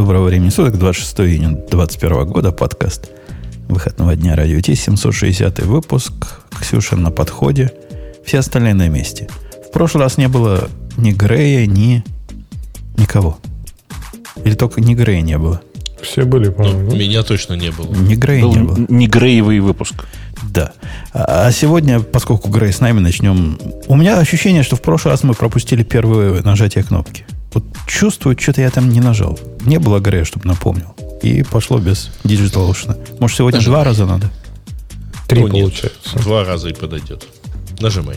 Доброго времени суток, 26 июня 2021 года, подкаст выходного дня радио Ти, 760 выпуск, Ксюша на подходе, все остальные на месте. В прошлый раз не было ни Грея, ни никого. Или только ни Грея не было. Все были, по-моему. Ну, меня точно не было. Ни Грея Был не было. не греевый выпуск. Да. А а сегодня, поскольку Грей с нами, начнем... У меня ощущение, что в прошлый раз мы пропустили первое нажатие кнопки. Чувствую, что-то я там не нажал. Не было Грея, чтобы напомнил. И пошло без Digital Ocean. Может, сегодня Даже- два раза надо? Три Ну, нет, получается. Два раза и подойдет. Нажимай.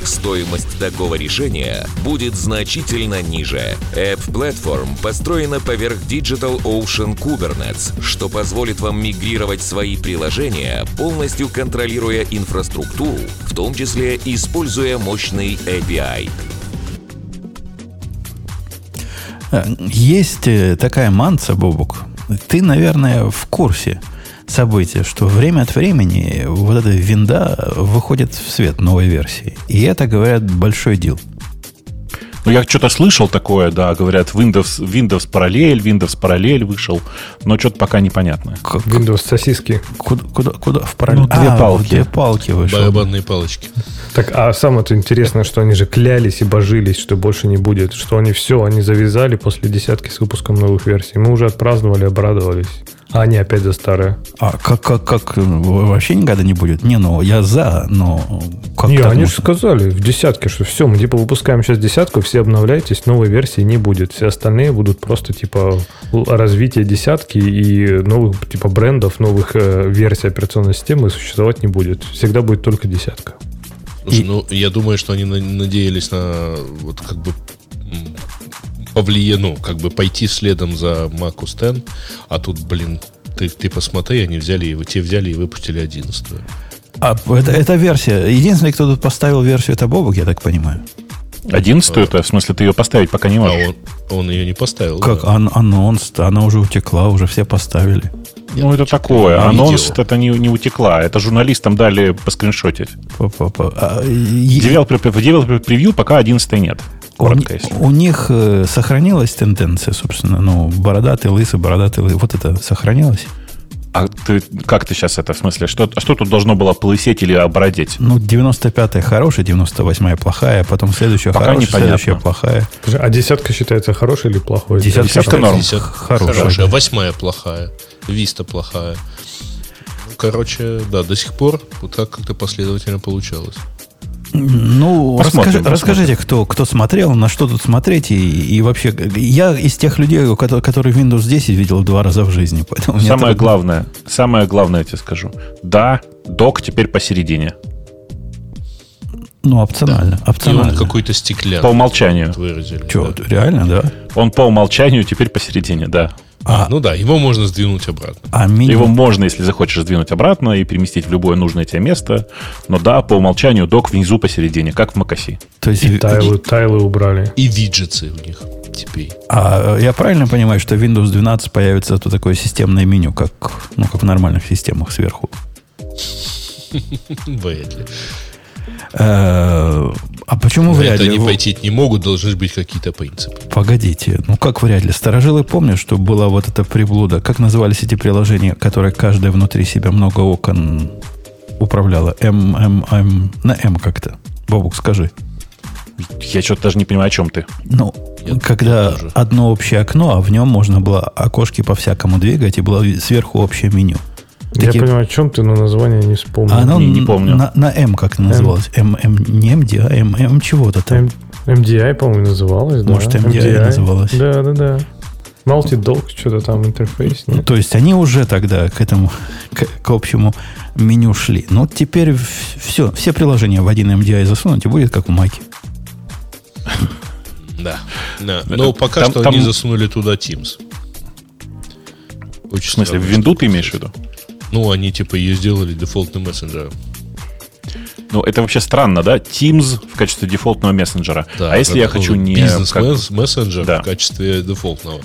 стоимость такого решения будет значительно ниже. App Platform построена поверх Digital Ocean Kubernetes, что позволит вам мигрировать свои приложения, полностью контролируя инфраструктуру, в том числе используя мощный API. Э, Есть э, такая манца, Бобук. Ты, наверное, в курсе события, что время от времени вот эта винда выходит в свет новой версии. И это, говорят, большой дел. Ну, я что-то слышал такое, да, говорят, Windows, Windows параллель, Windows параллель вышел, но что-то пока непонятно. Как- Windows сосиски. Куда, куда, куда? В параллель? Ну, две А, палки. Две палки вышел. Барабанные палочки. Так, а самое-то интересное, что они же клялись и божились, что больше не будет. Что они все, они завязали после десятки с выпуском новых версий. Мы уже отпраздновали, обрадовались. А они опять за старое. А как, как, как э, вообще никогда не будет? Не, ну я за, но как не, они же сказали в десятке, что все, мы типа выпускаем сейчас десятку, все обновляйтесь, новой версии не будет. Все остальные будут просто типа развитие десятки и новых типа брендов, новых э, версий операционной системы существовать не будет. Всегда будет только десятка. Слушай, И- ну, я думаю, что они на- надеялись на вот как бы м, повлие, ну, как бы пойти следом за Mac OS X, а тут, блин, ты, ты посмотри, они взяли его, те взяли и выпустили 11 А, это, это версия. Единственный, кто тут поставил версию, это Бобук, я так понимаю. Одиннадцатую это, в смысле, ты ее поставить пока не А можешь. он, он ее не поставил. Как да. ан- анонс, она уже утекла, уже все поставили. Ну, это такое. а Анонс это не, не утекла. Это журналистам дали поскриншотить. Па-па-па. А, и- Developer, в Developer превью пока 11 нет. У, Коротко, ни- если. у них э, сохранилась тенденция, собственно, ну, бородатый, лысый, бородатый, лысый. Вот это сохранилось? А ты, как ты сейчас это, в смысле, что, что тут должно было полысеть или обородеть? Ну, 95-я хорошая, 98-я плохая, потом следующая Пока хорошая, непонятно. следующая плохая. А десятка считается хорошей или плохой? Десятка Десятка хорошая. норм. Десятка Хорошая, хорошая, восьмая плохая, Виста плохая. Ну, короче, да, до сих пор вот так как-то последовательно получалось. Ну, Посмотрим, расскажи- посмотрим. расскажите, кто, кто смотрел, на что тут смотреть, и, и вообще, я из тех людей, у которых, которые Windows 10 видел два раза в жизни, поэтому Самое трудно. главное, самое главное я тебе скажу. Да, док теперь посередине. Ну, опционально, И опционально. он какой-то стеклянный. По умолчанию. выразили. Че, да. реально, да? Он по умолчанию теперь посередине, да. А, ну да, его можно сдвинуть обратно. А меню, Его можно, если захочешь, сдвинуть обратно и переместить в любое нужное тебе место. Но да, по умолчанию док внизу посередине, как в Макаси. то есть, И тайлы, тайлы убрали. И виджеты у них теперь. а я правильно понимаю, что Windows 12 появится тут такое системное меню, как, ну, как в нормальных системах сверху? Вряд ли. Э, А почему На вряд это ли? они пойти не могут, должны быть какие-то принципы. Погодите, ну как вряд ли? Старожилы помнят, что была вот эта приблуда. Как назывались эти приложения, которые каждое внутри себя много окон управляло? М, М, М, на М как-то. Бобук, скажи. Я что-то даже не понимаю, о чем ты. Ну, Я- когда тоже. одно общее окно, а в нем можно было окошки по-всякому двигать, и было сверху общее меню. Я Такие- понимаю, о чем ты, но название не вспомнил. А оно не- не помню. На, на М как это называлось? М, М, не МД, а М, М чего-то там. М- MDI, по-моему, называлось, да? Может, MDI называлось. Да, да, да. Multi-Dock, что-то там интерфейс. Ну, нет? то есть они уже тогда к этому, к, к общему меню шли. Но теперь все, все приложения в один MDI засунуть, и будет как у Маки. Да. да. Но пока Там- что там- они засунули туда Teams. Очень В смысле, в винду ты имеешь в виду? Ну, они типа ее сделали дефолтным мессенджером. Ну, это вообще странно, да? Teams в качестве дефолтного мессенджера. Да, а если я хочу не... как- Бизнес-мессенджер Да. в качестве дефолтного.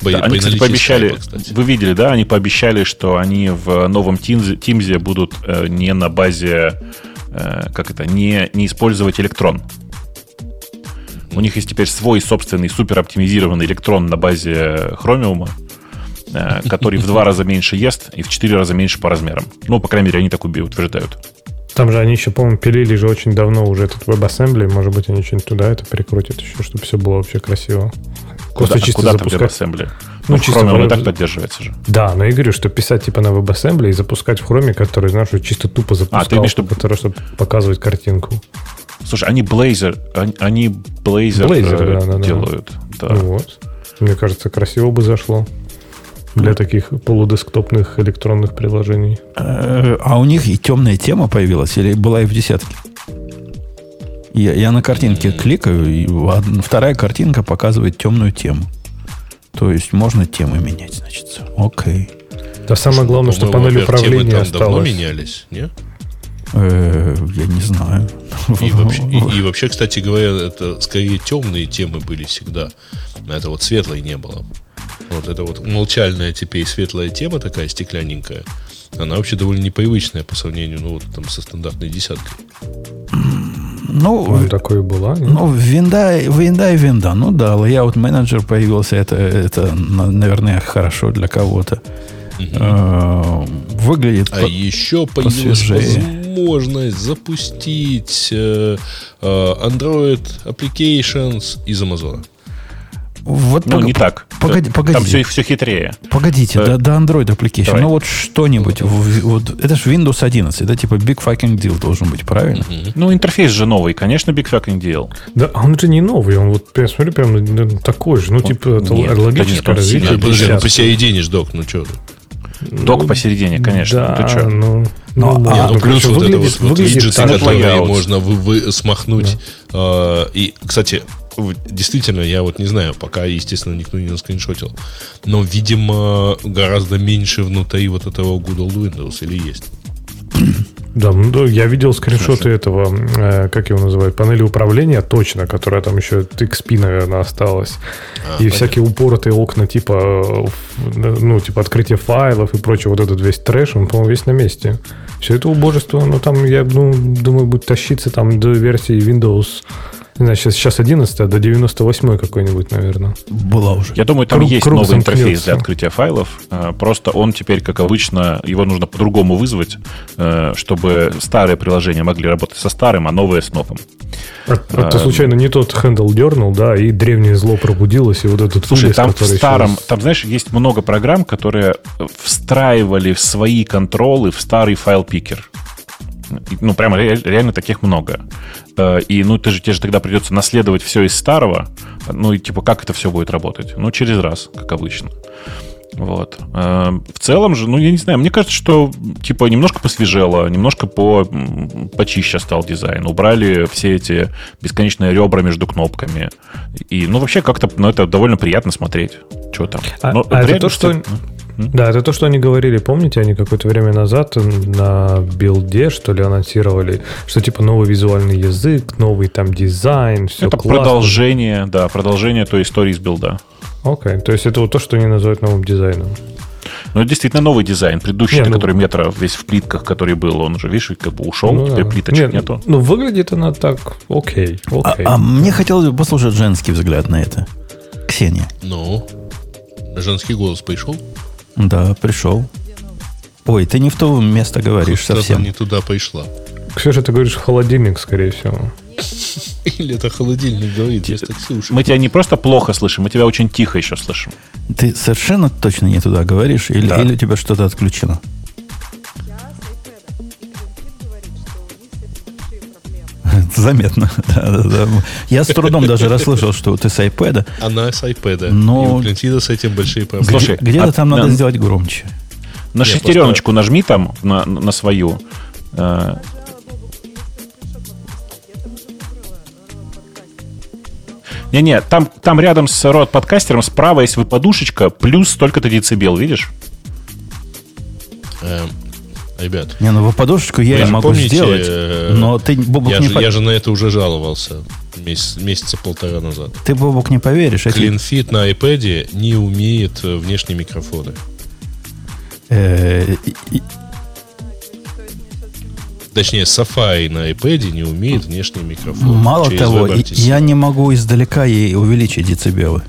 По- Да, по они, кстати, пообещали, кстати. вы видели, да, они пообещали, что они в новом Teams, Teams будут э, не на базе, э, как это, не, не использовать электрон. У них есть теперь свой собственный супер оптимизированный электрон на базе Chromium, который в два раза меньше ест и в четыре раза меньше по размерам. Ну, по крайней мере, они так утверждают. Там же они еще, по-моему, пилили же очень давно уже этот WebAssembly. Может быть, они что-нибудь туда это прикрутят еще, чтобы все было вообще красиво. Куда, Просто чисто куда там запускать. WebAssembly? Ну, Ну, чисто Chromium и в- так поддерживается же. Да, но я говорю, что писать типа на WebAssembly и запускать в хроме, который, знаешь, чисто тупо запускал, А, ты имеешь чтобы, который, чтобы показывать картинку. Слушай, они Blazor, они, они Blazor, Blazor, э, да, да, да. делают. Да. Ну Вот. Мне кажется, красиво бы зашло для таких полудесктопных электронных приложений. Э, А у них и темная тема появилась, или была и в десятке? Я, я на картинке кликаю, и вторая картинка показывает темную тему. То есть можно темы менять, значит. Окей. Да самое главное, что По-моему, панель во-первых, темы управления там давно осталась. менялись, не? Э, я не знаю. И вообще, и- и вообще, кстати говоря, это скорее темные темы были всегда. А это вот светлой не было. Вот это вот молчальная теперь светлая тема такая стеклянненькая. Она вообще довольно непривычная по сравнению, ну, вот там со стандартной десяткой. Ну, Ну, такое и была. нет? Ну, винда, винда и винда. Ну да, layout менеджер появился. Это, это на- наверное, хорошо для кого-то. Э, Выглядит... А по- еще появилась посвежее. возможность запустить э, э, Android Applications из Amazon. Вот Ну, пог- не так. Погоди, Там погоди. все, все хитрее. Погодите, Э, до, до Android application. давай. Ну вот что-нибудь. вот, это же Windows 11. Это типа big fucking deal должен быть, правильно? Ну, интерфейс же новый, конечно, Big Fucking Deal. Да, а он же не новый, он вот, я смотрю, прям ну, такой же. Ну, типа, это нет, логическое конечно, он развитие. сильно Подожди, ну посередине ж док, ну что ты. Док посередине, конечно. Да, Ты чё? ну, Ну, ну, а, Не, ладно, ну плюс вот это выглядит- вот, вот выглядит виджеты, так, которые можно вы, вы- смахнуть. Э, и, кстати, действительно, я вот не знаю, пока, естественно, никто не наскриншотил. Но, видимо, гораздо меньше внутри вот этого Google Windows или есть. Да, ну, я видел скриншоты этого, э, как его называют, панели управления, точно, которая там еще от XP, наверное, осталась. А, и понятно. всякие упоротые окна, типа, э, ну, типа открытие файлов и прочее, вот этот весь трэш, он, по-моему, весь на месте. Все это убожество, ну, там, я ну, думаю, будет тащиться там до версии Windows, не знаю, сейчас, сейчас 11, а до 98 какой-нибудь, наверное. Была уже. Я думаю, там Круг- есть круг новый интерфейс замкнется. для открытия файлов. Э, Просто он теперь, как обычно, его нужно по-другому вызвать, э, чтобы старые приложения могли работать со старым, а новые с новым. А, а ты случайно не тот handle дернул, да, и древнее зло пробудилось, и вот этот Слушай, ужас, там в старом, сейчас- там, знаешь, есть много программ, которые встраивали в свои контролы в старый file picker. Ну, прямо ре- реально таких много. Э, И, ну, ты же, тебе же тогда придется наследовать все из старого. Ну, и, типа, как это все будет работать? Ну, через раз, как обычно. Вот. Э, В целом же, ну, я не знаю, мне кажется, что, типа, немножко посвежело, немножко по, почище стал дизайн. Убрали все эти бесконечные ребра между кнопками. И, ну, вообще, как-то, ну, это довольно приятно смотреть. Что там? А- Но а это то, что- кстати, Да, это то, что они говорили, помните, они какое-то время назад на Build е, что ли, анонсировали, что типа новый визуальный язык, новый там дизайн, все Это классно. продолжение, да, продолжение той истории с Build а. Окей, то есть это вот то, что они называют новым дизайном. Ну, это действительно новый дизайн. Предыдущий, Не, ну- который метро весь в плитках, который был, он уже, видишь, как бы ушел, Ну теперь да. плиточек Нет, нету. Ну, выглядит она так, окей, А, окей. а мне хотелось бы послушать женский взгляд на это. Ксения. Ну, женский голос пришел. Да, пришел. Ой, ты не в то место говоришь Что-то совсем. не туда пришла. Ксюша, ты говоришь холодильник, скорее всего. Или это холодильник говорит, вместо Ксюши. Мы тебя не просто плохо слышим, мы тебя очень тихо еще слышим. Ты совершенно точно не туда говоришь, или, Да. или у тебя что-то отключено? проблемы. Заметно. Да, да, да. Я с трудом даже расслышал, что ты с iPad. Она с iPad. Но- И у Клинтида с этим большие проблемы. Слушай, Где-то а- там надо на- сделать громче. На Не, шестереночку нажми там, на, на свою. Э. Не-не, там, там рядом с рот подкастером справа есть подушечка, плюс столько-то децибел, видишь? Ребят, Не, ну подушечку я Вы и же могу помните, сделать, э, но ты, Бобук, я не же, по- я же на это уже жаловался месяц- месяца полтора назад. ты, Бобук, не поверишь. эти- CleanFit на iPad не умеет э, внешние микрофоны. э, Точнее, Safari на iPad не умеет внешние микрофоны. мало того, я не могу издалека ей увеличить децибелы.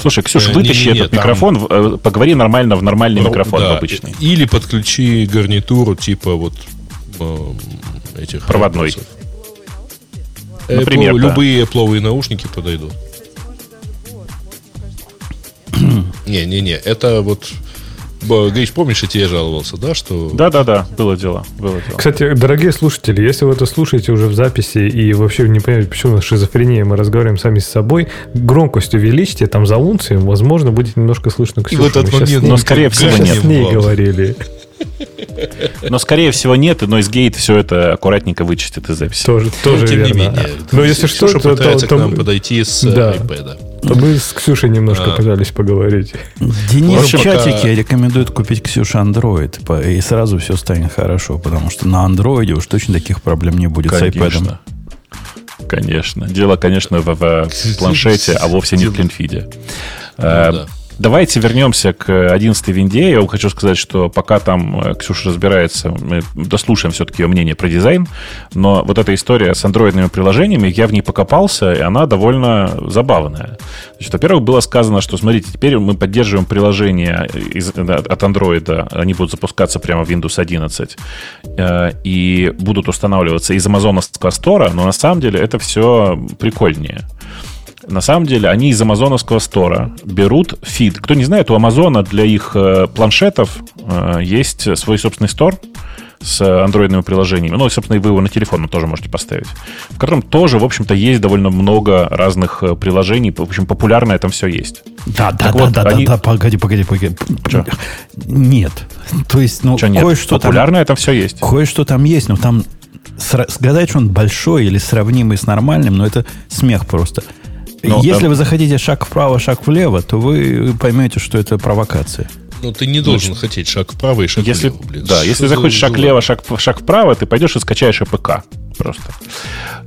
Слушай, Ксюша, Э, вытащи не-не-не, этот там- микрофон, э, поговори нормально в нормальный Ну, микрофон, да, обычный. Или подключи гарнитуру типа вот эм, этих Проводной. AirPods. Например, Apple- да. Любые Apple наушники подойдут. Не-не-не, это вот... Гриш, помнишь, я тебе жаловался, да, что... Да-да-да, было дело, было дело. Кстати, дорогие слушатели, если вы это слушаете уже в записи и вообще не понимаете, почему у нас шизофрения, мы разговариваем сами с собой, громкость увеличьте, там за лунцием, возможно, будет немножко слышно Ксюшу. в этот Мы щас момент, но, скорее всего, нет. с ней говорили. Но, скорее всего, нет, и Noisegate все это аккуратненько вычистит из записи. Тоже, тоже Ну, тем верно. не менее. Но если что, то, пытается то- к нам подойти с Да. iPad. То мы с Ксюшей немножко А. пытались поговорить. Денис В в общем, чатике пока- рекомендует купить Ксюша Android, и сразу все станет хорошо, потому что на андроиде уж точно таких проблем не будет с iPad. Конечно. Конечно. Дело, конечно, в, в планшете, а вовсе не в клинфиде. Э, да. Давайте вернемся к 11 винде. Я вам хочу сказать, что пока там э, Ксюша разбирается, мы дослушаем все-таки ее мнение про дизайн. Но вот эта история с андроидными приложениями, я в ней покопался, и она довольно забавная. Значит, во-первых, было сказано, что, смотрите, теперь мы поддерживаем приложения из- от андроида, они будут запускаться прямо в Windows 11 э, и будут устанавливаться из амазоновского стора, но на самом деле это все прикольнее. На самом деле они из амазоновского стора берут фид. Кто не знает, у Амазона для их э, планшетов э, есть свой собственный стор с андроидными приложениями. Ну, и, собственно, и вы его на телефон тоже можете поставить. В котором тоже, в общем-то, есть довольно много разных э, приложений. В общем, популярное там все есть. Да, да, Так да, вот, да, они- да, да, погоди, погоди, погоди. Чё? Нет. То есть, ну, Что нет? кое-что там, Популярное там все есть. кое-что там есть, но там сра- сказать, что он большой или сравнимый с нормальным, но это смех просто. Ну, Если там- вы захотите шаг вправо, шаг влево, то вы поймете, что это провокация. Ну, ты не должен хотеть шаг вправо и шаг Если, влево, блин. да, Что если за захочешь шаг влево, шаг, шаг вправо, ты пойдешь и скачаешь APK просто.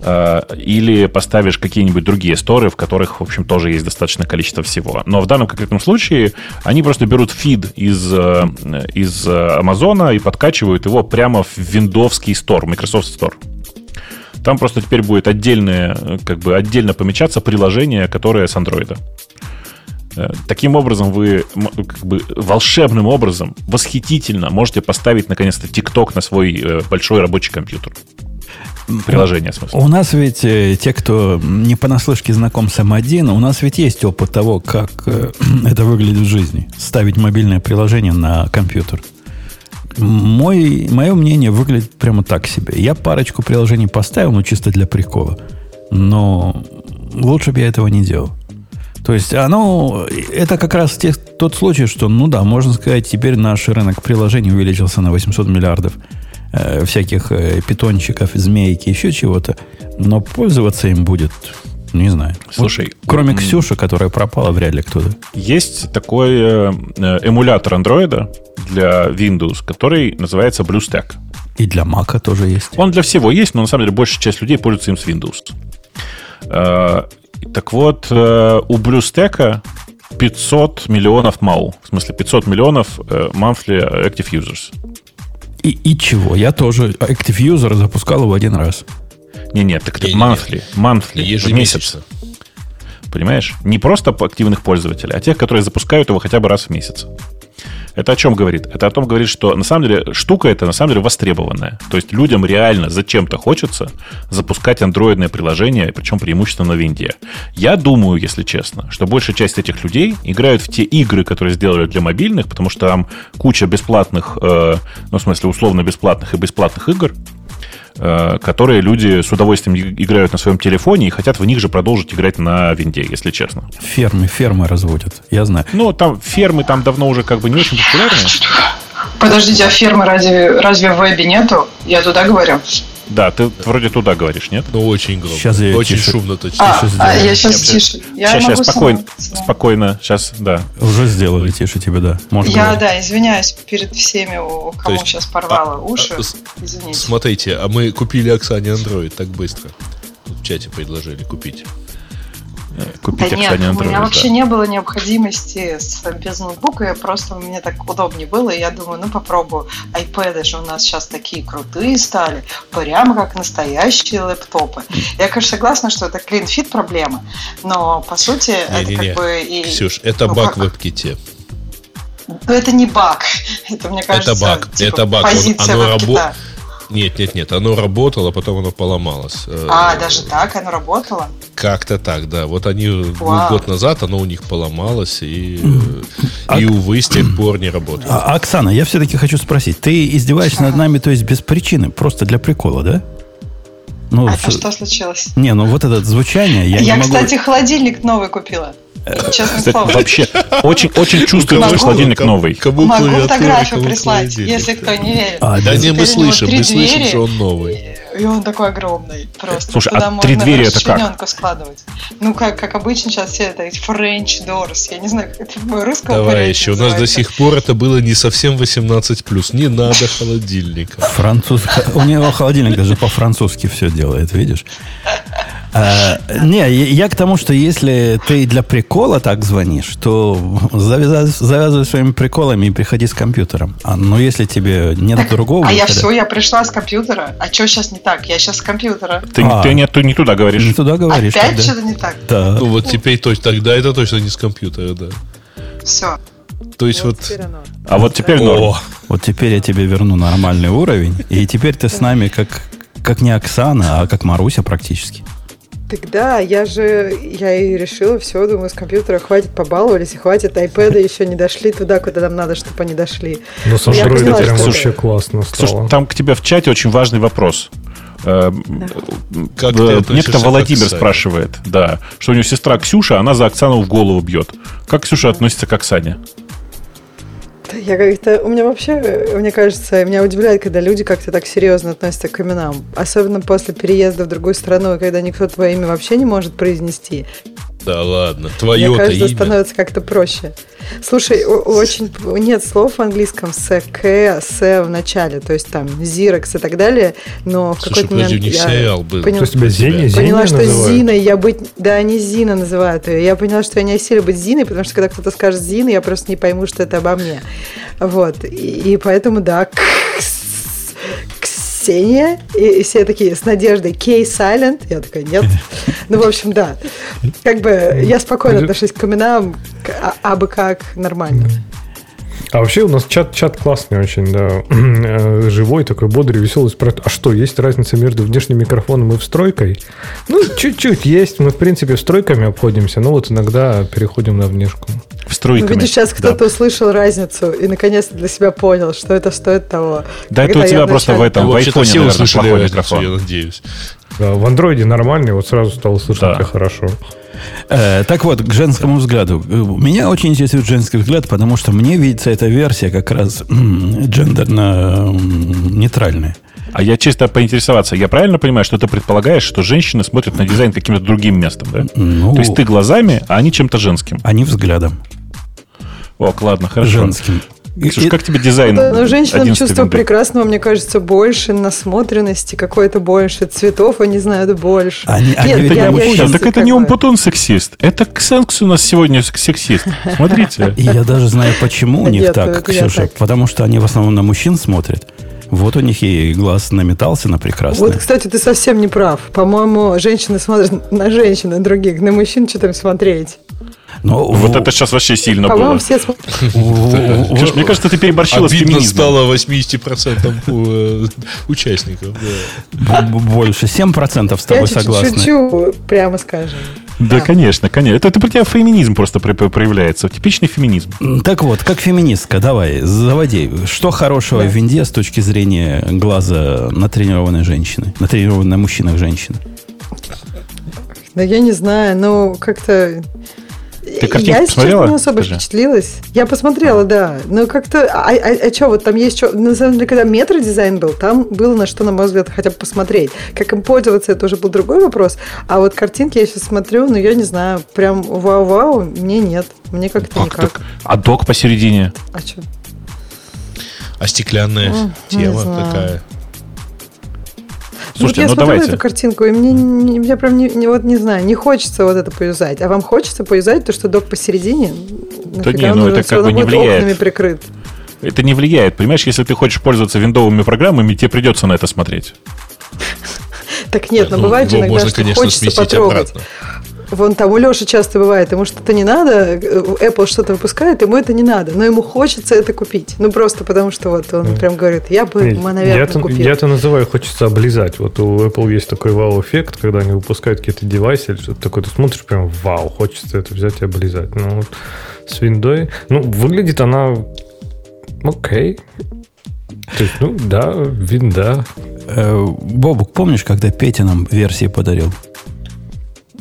Э, Или поставишь какие-нибудь другие сторы, в которых, в общем, тоже есть достаточное количество всего. Но в данном конкретном случае они просто берут feed из, э, из э, Амазона и подкачивают его прямо в виндовский store, Microsoft Store. Там просто теперь будет отдельное, э, как бы отдельно помечаться приложение, которое с андроида. Э, Таким образом, вы как бы волшебным образом, восхитительно можете поставить наконец-то TikTok на свой э, большой рабочий компьютер. Приложение, в смысле. У нас ведь те, кто не понаслышке знаком с M1, у нас ведь есть опыт того, как это выглядит в жизни. Ставить мобильное приложение на компьютер. Мой, мое мнение выглядит прямо так себе. Я парочку приложений поставил, ну, чисто для прикола. Но лучше бы я этого не делал. То есть оно, это как раз те- тот случай, что, ну да, можно сказать, теперь наш рынок приложений увеличился на 800 миллиардов э, всяких э, питончиков, змейки, еще чего-то. Но пользоваться им будет, не знаю. Слушай, Вот кроме Ксюши, которая пропала, вряд ли кто-то. Есть такой э, э, эмулятор андроида для Windows, который называется BlueStack. И для Мака тоже есть. Он для всего есть, но на самом деле большая часть людей пользуется им с Windows. Э, Так вот, у BlueStack 500 миллионов MAU. В смысле, 500 миллионов monthly active users. И, и чего? Я тоже Active User запускал его один раз. Не, нет, так это Не-не-не. monthly. Monthly. в месяц. Ежемесячно. Понимаешь? Не просто активных пользователей, а тех, которые запускают его хотя бы раз в месяц. Это о чем говорит? Это о том говорит, что на самом деле штука эта на самом деле востребованная. То есть людям реально зачем-то хочется запускать андроидное приложение, причем преимущественно на винде. Я думаю, если честно, что большая часть этих людей играют в те игры, которые сделали для мобильных, потому что там куча бесплатных, э, ну, в смысле, условно бесплатных и бесплатных игр, которые люди с удовольствием играют на своем телефоне и хотят в них же продолжить играть на винде, если честно. Фермы, фермы разводят. Я знаю. Ну, там фермы там давно уже как бы не очень популярны. Подождите, а фермы разве, разве в вебе нету? Я туда говорю. Да, ты вроде туда говоришь, нет? Ну, очень громко. Сейчас я очень тише- шумно точно. А, Тише а, я сейчас Я тише. Я сейчас, могу сейчас, спокойно, сама- спокойно, сейчас, да. Уже сделали тише тебе, да. Можно Я, говорить. да, извиняюсь перед всеми, у кому есть- сейчас порвало а, уши. а, Извините. Смотрите, а мы купили Оксане Android так быстро. В чате предложили купить. Купить Да нет, Оксане у меня Android, вообще да. не было необходимости с, без ноутбука, я просто мне так удобнее было, и я думаю, ну попробую. iPad же у нас сейчас такие крутые стали, прямо как настоящие лэптопы. Я, конечно, согласна, что это клин-фит проблема, но по сути это Не-не-не. как бы и... Ксюш, это ну, баг как? в WebKit. Ну, это не баг, это, мне кажется, баг, типа, это баг. Позиция оно рабо- Нет, нет, нет, оно работало, потом оно поломалось. Э, А, даже так оно работало? Как-то так, да. Вот они ну, Вау. год назад оно у них поломалось, и, э, и увы, с тех пор не работает. А, Оксана, я все-таки хочу спросить. Ты издеваешься над нами, то есть без причины, просто для прикола, да? Ну, А, с- что случилось? Не, ну вот это звучание, я, Я, не могу... кстати, холодильник новый купила. Честное Кстати, слово. вообще, очень, очень Могу- что холодильник новый. Кому Могу фотографию кому прислать, если кто не верит. А, Да не, мы слышим, мы слышим, двери. что он новый. И он такой огромный просто. Слушай, Туда а можно три двери это как? складывать. Ну, как, как обычно сейчас все это эти French doors. Я не знаю, как это в русском Давай еще. У нас до называется. сих пор это было не совсем 18+. Не надо холодильника. Француз... У него холодильник даже по-французски все делает, видишь? А, не, я к тому, что если ты для прикола так звонишь, то завязывай, завязывай своими приколами и приходи с компьютером. А, но если тебе нет другого А я все, я пришла с компьютера. А что сейчас не так? Я сейчас с компьютера. Ты, А. ты не, ты не туда говоришь. не туда говоришь. Опять тогда. что-то не так? Да. Ну вот теперь точно, тогда это точно не с компьютера, да. Все. То есть вот... теперь оно. А вот теперь норм. О, Вот теперь я тебе верну нормальный уровень, и теперь ты с нами как, как не Оксана, а как Маруся практически. Тогда я же, я и решила, все, думаю, с компьютера хватит, побаловались, и хватит, айпэды еще не дошли туда, куда нам надо, чтобы они дошли. Но с Android прям вообще классно стало. Слушай, там к тебе в чате очень важный вопрос. Э, Как Некто Владимир спрашивает, да, что у него сестра Ксюша, она за Оксану в голову бьет. Как Ксюша относится к Оксане? Я как-то, у меня вообще, э, мне кажется, меня удивляет, когда люди как-то так серьезно относятся к именам. Особенно после переезда в другую страну, когда никто твое имя вообще не может произнести. Да ладно, Мне твое-то кажется, имя. становится как-то проще. Слушай, очень нет слов в английском с к, с в начале, то есть там Xerox и так далее, но в какой-то подожди, момент них я сериал был. поняла- То есть тебя Зеня, Зеня поняла, что называют? Зиной я быть... Да, они Зина называют ее. Я поняла, что я не осилю быть Зиной, потому что когда кто-то скажет Зина, я просто не пойму, что это обо мне. Вот. И, и поэтому, да, Кс- Ксения. И, и все такие с надеждой Кей Silent. Я такая, нет. Ну, в общем, да. Как бы я спокойно отношусь к именам, а, абы как, нормально. А вообще у нас чат, чат классный очень, да. Э, Живой, такой бодрый, веселый. Спрашивает, а что, есть разница между внешним микрофоном и встройкой? Ну, чуть-чуть есть. Мы, в принципе, встройками обходимся, но вот иногда переходим на внешку. В стройками. Ну, видишь, сейчас Да. кто-то услышал разницу и наконец-то для себя понял, что это стоит того. Да это у тебя просто в этом, в айфоне, все услышали микрофон. я надеюсь. Да, в андроиде нормальный, вот сразу стал слышать Да. хорошо. Э, так вот, к женскому взгляду. Меня очень интересует женский взгляд, потому что мне видится эта версия как раз м, гендерно-нейтральная. А я чисто поинтересоваться, я правильно понимаю, что ты предполагаешь, что женщины смотрят на дизайн каким-то другим местом, да? Ну, То есть ты глазами, а они чем-то женским. они взглядом Ок, ладно, хорошо. женским. Ксюш, и- как тебе дизайн? Но женщинам 11 чувство винды? прекрасного, мне кажется, больше, насмотренности какой-то больше, цветов они знают больше. Они- они Нет, ведь Это я- я мужчина, щас так это не Умпутун сексист. Это Ксенкс у нас сегодня сексист. Смотрите. И я даже знаю, почему у них Нет, так, я Ксюша. так. Потому что они в основном на мужчин смотрят. Вот у них и глаз наметался на прекрасное. Вот, кстати, ты совсем не прав. По-моему, женщины смотрят на женщин, на других, на мужчин что там смотреть. Но Вот в- это сейчас вообще сильно По-моему, было. все мне кажется, ты переборщила с феминизмом. стало 80% э, участников. да. б- больше. 7% с Я тобой чуть-чуть согласны. шучу, прямо скажем. Да, конечно, конечно. Это, это про тебя феминизм просто проявляется. Типичный феминизм. Так вот, как феминистка, давай, заводи. Что хорошего в винде с точки зрения глаза натренированной женщины? Натренированной на мужчинах женщины? Да я не знаю, ну как-то... Ты картинку я посмотрела? сейчас не особо Скажи. впечатлилась. Я посмотрела, да. Но как-то... А, а, что, вот там есть что... На самом деле, когда метро-дизайн был, там было на что, на мой взгляд, хотя бы посмотреть. Как им пользоваться, это уже был другой вопрос. А вот картинки я сейчас смотрю, ну, я не знаю, прям вау-вау, мне нет. Мне как-то Как никак. так? А док посередине? А что? А стеклянная не тема такая. Слушайте, вот я ну смотрю давайте. эту картинку, и мне, не- мне прям не, не- вот не знаю, не хочется вот это поюзать. А вам хочется поюзать то, что док посередине? Да не, он ну это как бы равно не влияет. окнами прикрыт. Это не влияет. Понимаешь, если ты хочешь пользоваться виндовыми программами, тебе придется на это смотреть. Так нет, но Ну, бывает иногда, что хочется потрогать. Вон там у Леши часто бывает, ему что-то не надо, э, Apple что-то выпускает, ему это не надо, но ему хочется это купить. Ну просто потому что вот он прям говорит, я бы, наверное, я-то, купил. я-то называю хочется облизать. Вот у Apple есть такой вау-эффект, когда они выпускают какие-то девайсы или что-то такое, ты смотришь прям вау, хочется это взять и облизать. Ну вот с виндой, ну выглядит она окей. То есть, ну да, винда. Э, Бобук, помнишь, когда Петя нам версии подарил?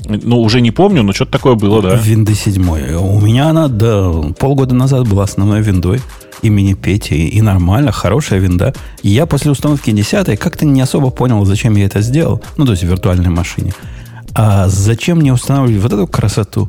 Ну, уже не помню, но что-то такое было, да. Винды 7. У меня она до полгода назад была основной виндой имени Пети. И, нормально, хорошая винда. Я после установки 10 как-то не особо понял, зачем я это сделал. Ну, то есть в виртуальной машине. А зачем мне устанавливать вот эту красоту?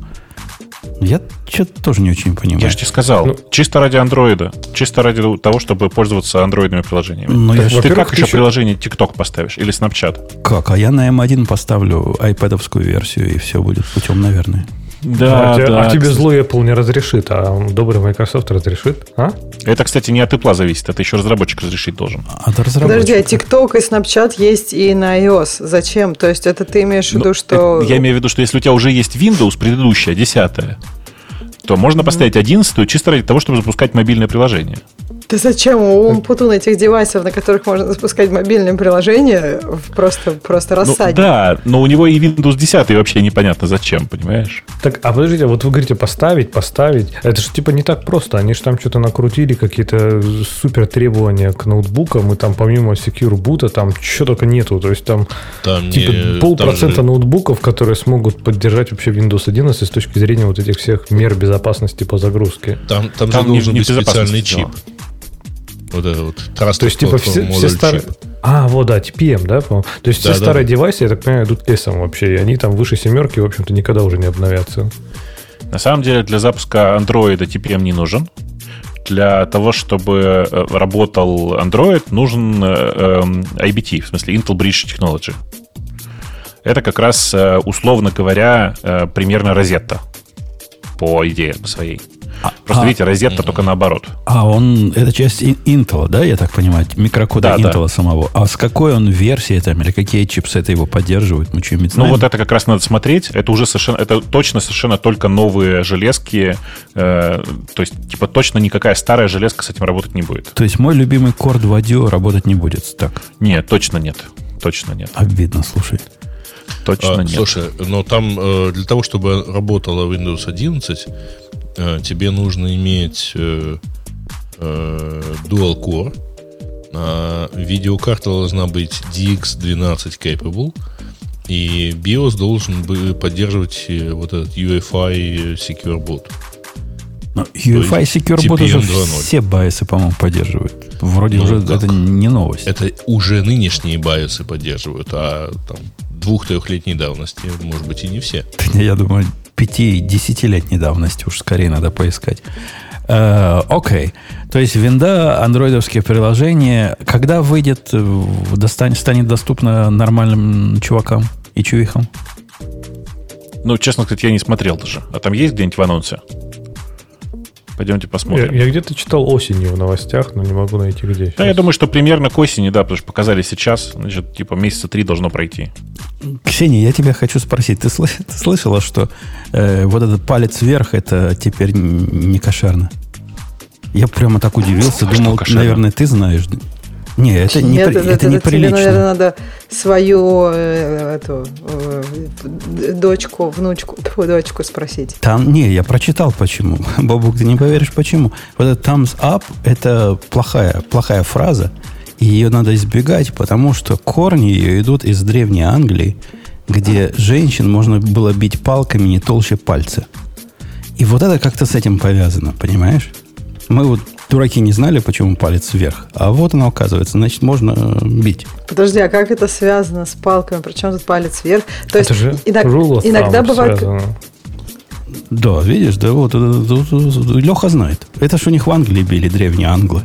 Я что-то тоже не очень понимаю. Я же тебе сказал, Ну- чисто ради андроида, чисто ради того, чтобы пользоваться андроидными приложениями. Ну, я Ты как еще еще- приложение TikTok поставишь или Snapchat? как? А я на M1 поставлю айпэдовскую версию, и все будет путем, наверное. Да, а, да. а тебе злой Apple не разрешит, а добрый Microsoft разрешит, а? Это, кстати, не от Apple зависит, это еще разработчик разрешить должен. От Подожди, а разработчика. TikTok и Snapchat есть и на iOS. Зачем? То есть это ты имеешь в виду, Ну, что... это- я имею в виду, что если у тебя уже есть Windows, предыдущая, десятая, то можно поставить одиннадцатую чисто ради того, чтобы запускать мобильное приложение. Да зачем? У Путуна этих девайсов, на которых можно запускать мобильные приложения, просто, просто Ну, рассадник. да, но у него и Windows 10 вообще непонятно зачем, понимаешь? Так, а подождите, вот вы говорите поставить, поставить. Это же типа не так просто. Они же там что-то накрутили, какие-то супер требования к ноутбукам, и там помимо Secure Boot там что только нету. То есть там Там типа не- полпроцента там же- ноутбуков, которые смогут поддержать вообще Windows 11 с точки зрения вот этих всех мер безопасности по загрузке. Там, там, Там же должен не быть специальный чип. сделано. Вот это вот Trusted То есть, типа, Platform все, все старые... А, вот, да, TPM, да, по-моему? То есть, Да, все да. старые девайсы, я так понимаю, идут лесом вообще, и они там выше семерки, в общем-то, никогда уже не обновятся. На самом деле для запуска Android TPM не нужен. Для того, чтобы э, работал Android, нужен э, эм, IBT, в смысле Intel Bridge Technology. Это как раз, э, условно говоря, примерно розетта по идее своей. Просто а- видите, розетта только наоборот. А он, это часть Intel, да, я так понимаю, микрокода Да, да. Intel самого. А с какой он версии там, или какие чипсеты его поддерживают? Мы что-нибудь Ну знаем? вот это как раз надо смотреть. Это уже совершенно, это точно совершенно только новые железки. э, то есть типа точно никакая старая железка с этим работать не будет. То есть мой любимый Core 2 Duo работать не будет так. Нет, точно нет. Точно нет. Обидно, слушай. Точно А, нет. Слушай, но там э, для того, чтобы работала Windows 11, э, тебе нужно иметь э, э, Dual Core. а видеокарта должна быть DX12 capable. И BIOS должен бы поддерживать э, вот этот UEFI Secure Boot. Но UEFI Secure Boot уже TPM 2.0. все байсы, по-моему, поддерживают. Вроде Ну, уже как? это не новость. Это уже нынешние BIOS поддерживают, а там двух-трехлетней давности, может быть, и не все. Я думаю, 5-10-летней давности уж скорее надо поискать. Э, Окей. То есть винда, андроидовские приложения, когда выйдет, э, станет доступно нормальным чувакам и чувихам? Ну, честно сказать, я не смотрел даже. А там есть где-нибудь в анонсе? Пойдемте Я, посмотрим. я где-то читал осенью в новостях, но не могу найти где. Да, я думаю, что примерно к осени, да, потому что показали сейчас, значит, типа месяца три должно пройти. Ксения, я тебя хочу спросить. Ты, слы- ты слышала, что э, вот этот палец вверх это теперь не кошерно? Я прямо так удивился, А думал, наверное, ты знаешь. Не, это, не, при- это, это тебе, неприлично. наверное, надо свою э, эту, э, дочку, внучку, тьфу, дочку спросить. Там, не, я прочитал почему. Бабук, ты не поверишь почему. Вот этот thumbs up это плохая, плохая фраза, и ее надо избегать, потому что корни ее идут из Древней Англии, где женщин можно было бить палками не толще пальца. И вот это как-то с этим повязано, понимаешь? Мы вот дураки не знали, почему палец вверх. А вот оно оказывается. Значит, можно э, бить. Подожди, а как это связано с палками? Причем тут палец вверх? То есть Это же rule of иногда thumb бывает... связано. Да, видишь, да, вот Леха знает. Это ж у них в Англии били древние англы.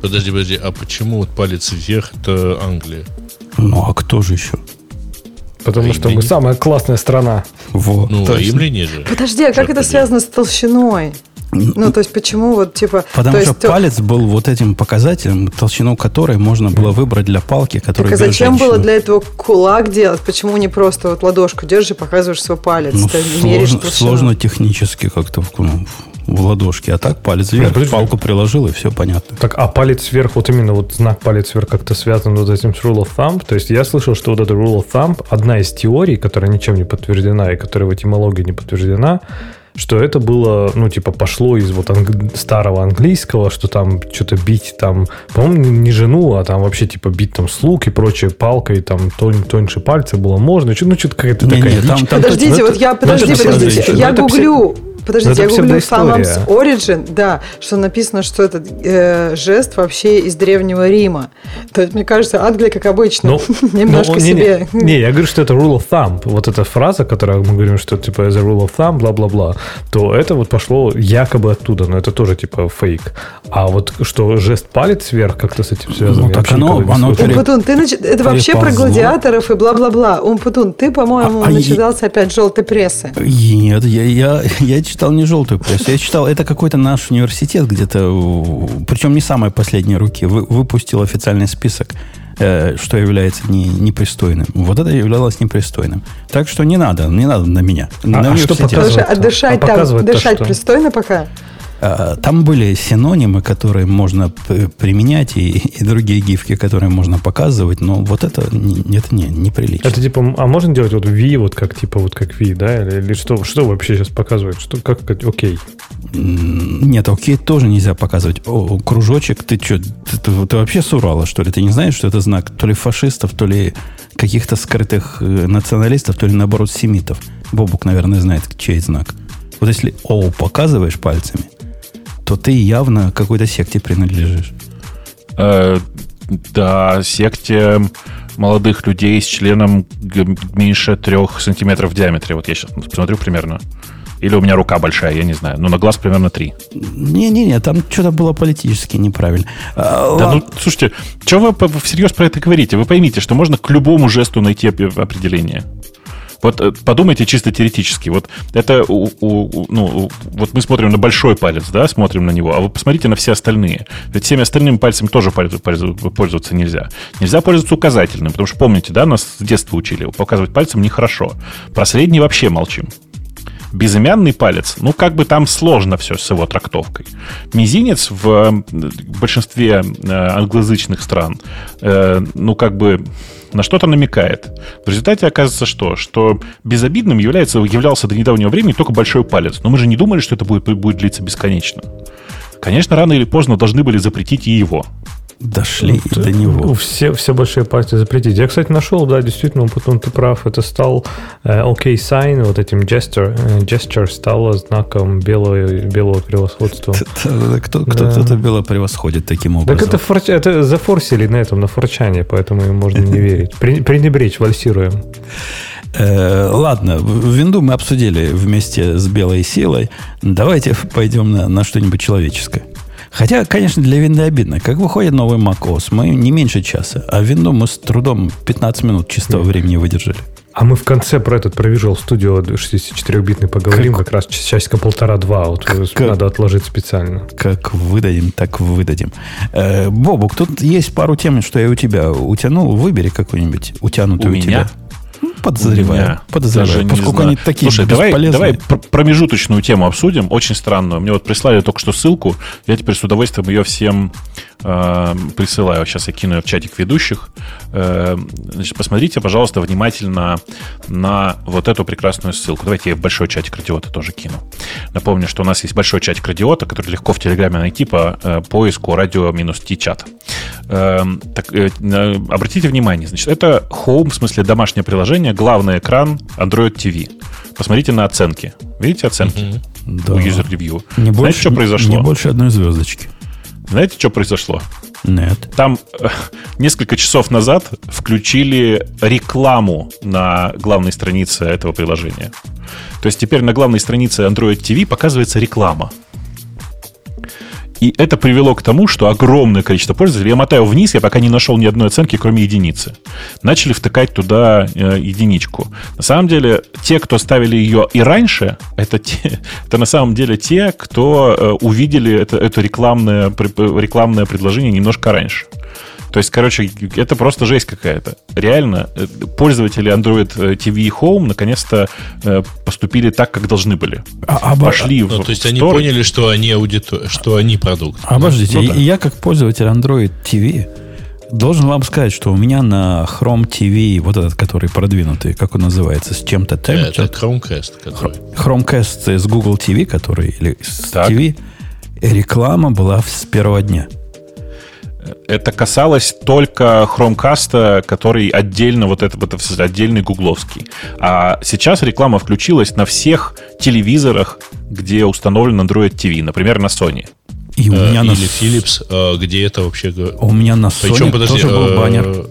Подожди, подожди, а почему вот палец вверх это Англия? Ну, а кто же еще? Потому А что мы самая классная страна. Вот, Ну, а точно. римляне же. Подожди, а как Черт это связано с толщиной? Ну, то есть, почему вот, типа... Потому то что есть, палец был вот этим показателем, толщину которой можно было выбрать для палки, которая Так а зачем было женщину. для этого кулак делать? Почему не просто вот ладошку держишь и показываешь свой палец? Ну, сложно, сложно технически как-то в, ну, в ладошке. А так палец вверх, подожди. палку приложил, и все понятно. Так, а палец вверх, вот именно вот знак палец вверх как-то связан вот этим с rule of thumb. То есть я слышал, что вот это rule of thumb, одна из теорий, которая ничем не подтверждена и которая в этимологии не подтверждена, что это было, ну, типа, пошло из вот анг- старого английского, что там что-то бить там, по-моему, не- не жену, а там вообще, типа, бить там слуг и прочее палкой, там, тон, тоньше пальца было можно. Ну, что-то какая-то Не-не, такая там- дичь. там Подождите, вот я, подожди, это подождите, я Ну, гуглю, подождите, это я гуглю. Thumbs Origin, да, что написано, что этот э, жест вообще из Древнего Рима. То есть, мне кажется, Англия, как обычно, Ну, немножко ну, не, себе. Не, я говорю, что это rule of thumb. Вот эта фраза, которая мы говорим, что типа as a rule of thumb, бла-бла-бла, то это вот пошло якобы оттуда, но это тоже типа фейк. А вот что жест палец вверх как-то с этим связан. Ну, так оно- оно пере- Умпутун, ты нач- это вообще про гладиаторов и бла-бла-бла. Умпутун, ты, по-моему, А- а начитался опять желтой прессы. Нет, я, я, я читал не желтую прессу, я читал, это какой-то наш университет где-то, причем не самой последней руки, вы- выпустил официальный список, э, что является не, непристойным. Вот это являлось непристойным. Так что не надо, не надо на меня. на а что университет. показывает? Слушай, а дышать А там, дышать что? пристойно пока? А, Там были синонимы, которые можно применять, и, и другие гифки, которые можно показывать, но вот это, это не, неприлично. Это типа, а можно делать вот V, вот как типа вот как V, да? Или, или что, что вообще сейчас показывает? Что, как, окей. М, Нет, окей, тоже нельзя показывать. О, кружочек, ты что, ты, ты- ты вообще с Урала, что ли? Ты не знаешь, что это знак то ли фашистов, то ли каких-то скрытых э, националистов, то ли наоборот семитов? Бобук, наверное, знает, чей знак. Вот если О показываешь пальцами, то ты явно какой-то секте принадлежишь. Э, да, секте молодых людей с членом меньше трех сантиметров в диаметре. Вот я сейчас посмотрю примерно. Или у меня рука большая, я не знаю. Ну, на глаз примерно три. Не-не-не, там что-то было политически неправильно. А, Да, ладно. ну, слушайте, что вы всерьез про это говорите? Вы поймите, что можно к любому жесту найти оп- определение. Вот э, подумайте чисто теоретически. Вот это, у- у- ну, вот мы смотрим на большой палец, да, смотрим на него, а вы посмотрите на все остальные. Ведь всеми остальными пальцами тоже пользоваться нельзя. Нельзя пользоваться указательным, потому что помните, да, нас с детства учили, показывать пальцем нехорошо. Про средний вообще молчим. Безымянный палец, ну, как бы там сложно все с его трактовкой. Мизинец в э, большинстве э, англоязычных стран, э, ну, как бы на что-то намекает. В результате оказывается что? Что безобидным является, являлся до недавнего времени только большой палец. Но мы же не думали, что это будет, будет длиться бесконечно. Конечно, рано или поздно должны были запретить и его. Дошли и Ну, до него. Все, все большие партии запретить. Я, кстати, нашел, да, действительно, потом ты прав, это стал э, OK sign, вот этим gesture, э, gesture стало знаком белого, белого превосходства. Кто- Кто, Да. Кто-то бело превосходит таким образом. Так это, фор- это зафорсили на этом, на форчане, поэтому им можно не верить. Пренебречь, вальсируем. Э, ладно, в- винду мы обсудили вместе с белой силой. Давайте пойдем на, на что-нибудь человеческое. Хотя, конечно, для винды обидно. Как выходит новый macOS, мы не меньше часа, а винду мы с трудом 15 минут чистого времени выдержали. А мы в конце про этот про Visual Studio 64-битный поговорим, как, раз часика полтора-два. Вот Как- надо отложить специально. Как выдадим, так выдадим. Э, Бобук, тут есть пару тем, что я у тебя утянул. Выбери какую-нибудь утянутую У у, меня? тебя. Ну, Подозреваю. Меня подозреваю. даже не Поскольку они такие Слушай, давай, бесполезные. давай пр- промежуточную тему обсудим, очень странную. Мне вот прислали только что ссылку, я теперь с удовольствием ее всем э, присылаю. Сейчас я кину ее в чатик ведущих. Э, значит, посмотрите, пожалуйста, внимательно на вот эту прекрасную ссылку. Давайте я в большой чатик Радиота тоже кину. Напомню, что у нас есть большой чатик Радиота, который легко в Телеграме найти по э, поиску радио-ти-чат. Э, так, э, э, обратите внимание, значит, это Home, в смысле домашнее приложение, главный экран Android TV. Посмотрите на оценки. Видите оценки? Да. у User Review. Не Знаете, больше, что произошло? Не больше одной звездочки. Знаете, что произошло? Нет. Там э, несколько часов назад включили рекламу на главной странице этого приложения. То есть теперь на главной странице Android TV показывается реклама. И это привело к тому, что огромное количество пользователей, я мотаю вниз, я пока не нашел ни одной оценки, кроме единицы, начали втыкать туда э, единичку. На самом деле, те, кто ставили ее и раньше, это, те, это на самом деле те, кто э, увидели это, это рекламное, при- рекламное предложение немножко раньше. То есть, короче, это просто жесть какая-то. Реально, э, пользователи Android э, TV и Home наконец-то э, поступили так, как должны были. А, обо- Пошли в Ну, то есть они Store. поняли, что они аудитор... что они продукт. Обождите, Ну да. я как пользователь Android TV должен вам сказать, что у меня на Chrome TV, вот этот, который продвинутый, как он называется, с чем-то Это Temperature, Chromecast, который... Chromecast с Google TV, который, или с Так. TV, реклама была с первого дня. Это касалось только Chromecast, который отдельно, вот это, вот отдельный гугловский. А сейчас реклама включилась на всех телевизорах, где установлен Android TV, например, на Sony. И у Э, меня на, Или Philips, э, где это вообще... у меня на Sony Причем, подожди, тоже был э, баннер.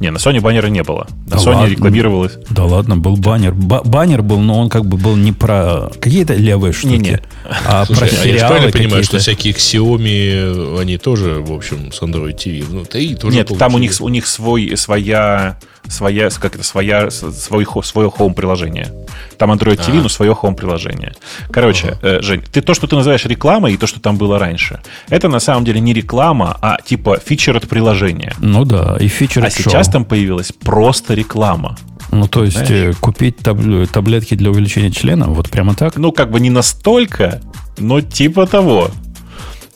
Не, на Sony баннера не было. На Да Sony ладно. рекламировалось. Да ладно, был баннер. Ба- баннер был, но он как бы был не про какие-то левые штуки, Не-не. а Слушай, про а я сериалы правильно понимаю, что всякие Xiaomi, они тоже, в общем, с Android TV внутри тоже Нет, там у получили. них, у них свой, своя, своя, как это, своя, свой, свое home-приложение. Там Android TV, А. но свое home-приложение. Короче, э, Жень, ты то, что ты называешь рекламой, и то, что там было раньше, это на самом деле не реклама, а типа фичер от приложения. Ну да, и фичер А сейчас там появилась просто реклама. Ну, то есть Знаешь? э, купить табл- таблетки для увеличения члена, вот прямо так? Ну, как бы не настолько, но типа того.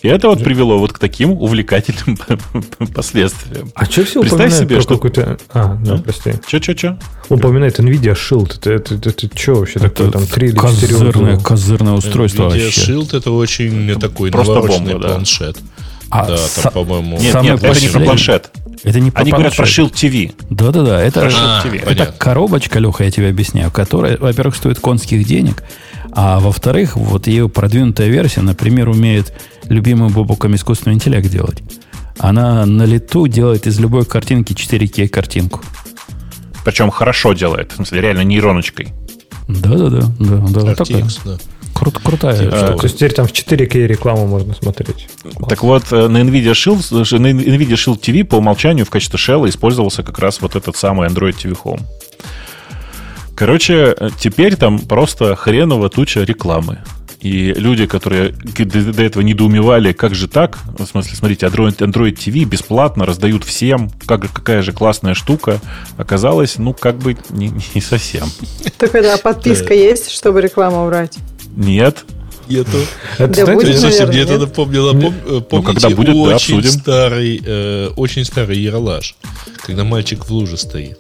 И это вот привело вот к таким увлекательным последствиям. А что все Представь себе, про что- какой-то... А, да, А? прости. Че-че-че? Упоминает NVIDIA Shield. Это, это, это, что вообще такое? Там 3 или 4 козырное, козырное устройство Nvidia вообще. Shield это очень такой Просто бомба, да. планшет. А да, са- там, по-моему... Нет, нет, это не про планшет. Это не про Они говорят про. Shield TV. Да-да-да, это, Про это Shield TV. понятно. коробочка, Леха, я тебе объясняю, которая, во-первых, стоит конских денег, а во-вторых, вот ее продвинутая версия, например, умеет любимым бобуком искусственный интеллект делать. Она на лету делает из любой картинки 4К картинку. Причем хорошо делает. В смысле, реально нейроночкой. Да-да-да. да, да, вот такая. RTX, да. Крут- крутая штука. То есть теперь там в 4К рекламу можно смотреть. Так вот, э, на NVIDIA Shield, э, на NVIDIA Shield TV по умолчанию в качестве шелла использовался как раз вот этот самый Android TV Home. Короче, э, теперь там просто хреново туча рекламы. И люди, которые до этого недоумевали, как же так? В смысле, смотрите, Android, Android TV бесплатно раздают всем, как, какая же классная штука. Оказалось, ну, как бы не, не совсем. Так это, а подписка есть, чтобы рекламу убрать? Нет. Нету. Это, Да знаете, будет, Слушайте, наверное, мне это напомнило, пом- э, помните, когда будет, да, очень обсудим. старый, э, очень старый яролаж, когда мальчик в луже стоит.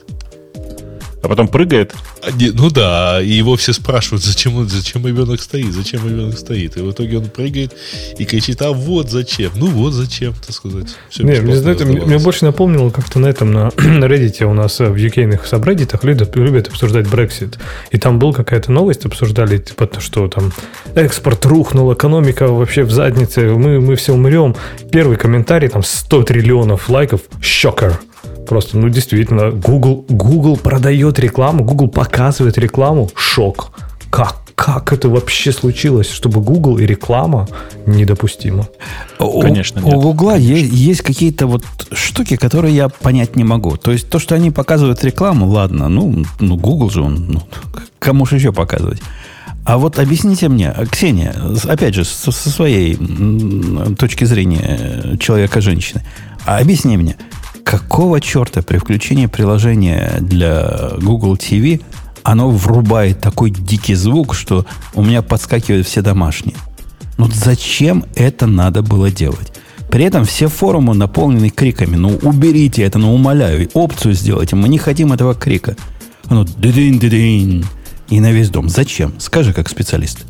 А потом прыгает. А, не, ну да, и его все спрашивают, зачем, он, зачем ребенок стоит, зачем ребенок стоит. И в итоге он прыгает и кричит, а вот зачем. Ну вот зачем, так сказать. Всё Не, мне, знаете, мне, больше напомнило как-то на этом, на Reddit у нас э, в UK-ных сабреддитах любят, любят обсуждать Brexit. И там была какая-то новость, обсуждали, типа, то, что там экспорт рухнул, экономика вообще в заднице, мы, мы все умрем. Первый комментарий, там 100 триллионов лайков, шокер. Просто, ну, действительно, Google, Google продает рекламу, Google показывает рекламу, шок. Как? Как это вообще случилось, чтобы Google и реклама недопустимо? У- Конечно, у, нет. Гугла есть, есть какие-то вот штуки, которые я понять не могу. То есть то, что они показывают рекламу, ладно, ну, ну Google же он, ну, кому же еще показывать? А вот объясните мне, Ксения, с- опять же, со, со своей точки зрения человека-женщины, а объясни мне, какого черта при включении приложения для Google TV оно врубает такой дикий звук, что у меня подскакивают все домашние? Ну зачем это надо было делать? При этом все форумы наполнены криками. Ну, уберите это, ну, умоляю. Опцию сделайте. Мы не хотим этого крика. Ну, дыдынь, дыдынь. И на весь дом. Зачем? Скажи, как специалист.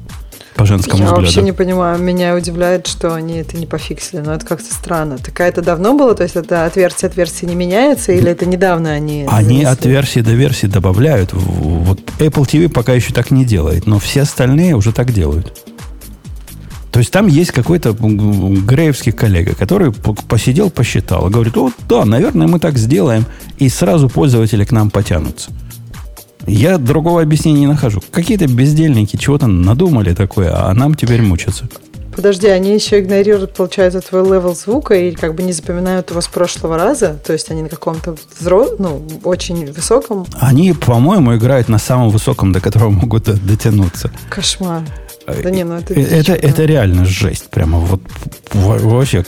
По женскому Я взгляду. вообще не понимаю. Меня удивляет, что они это не пофиксили. Но это как-то странно. Такая это давно было? То есть это от версии от версии не меняется? Или это недавно они... Они занесли? от версии до версии добавляют. Вот Apple TV пока еще так не делает, но все остальные уже так делают. То есть там есть какой-то греевский коллега, который посидел, посчитал и говорит, вот да, наверное, мы так сделаем, и сразу пользователи к нам потянутся. Я другого объяснения не нахожу. Какие-то бездельники чего-то надумали такое, а нам теперь мучаться. Подожди, они еще игнорируют, получается, твой level звука и как бы не запоминают его с прошлого раза. То есть они на каком-то взро... ну, очень высоком. Они, по-моему, играют на самом высоком, до которого могут дотянуться. Кошмар. Да не, ну это... Э, Это, это реально жесть. Прямо вот во- вообще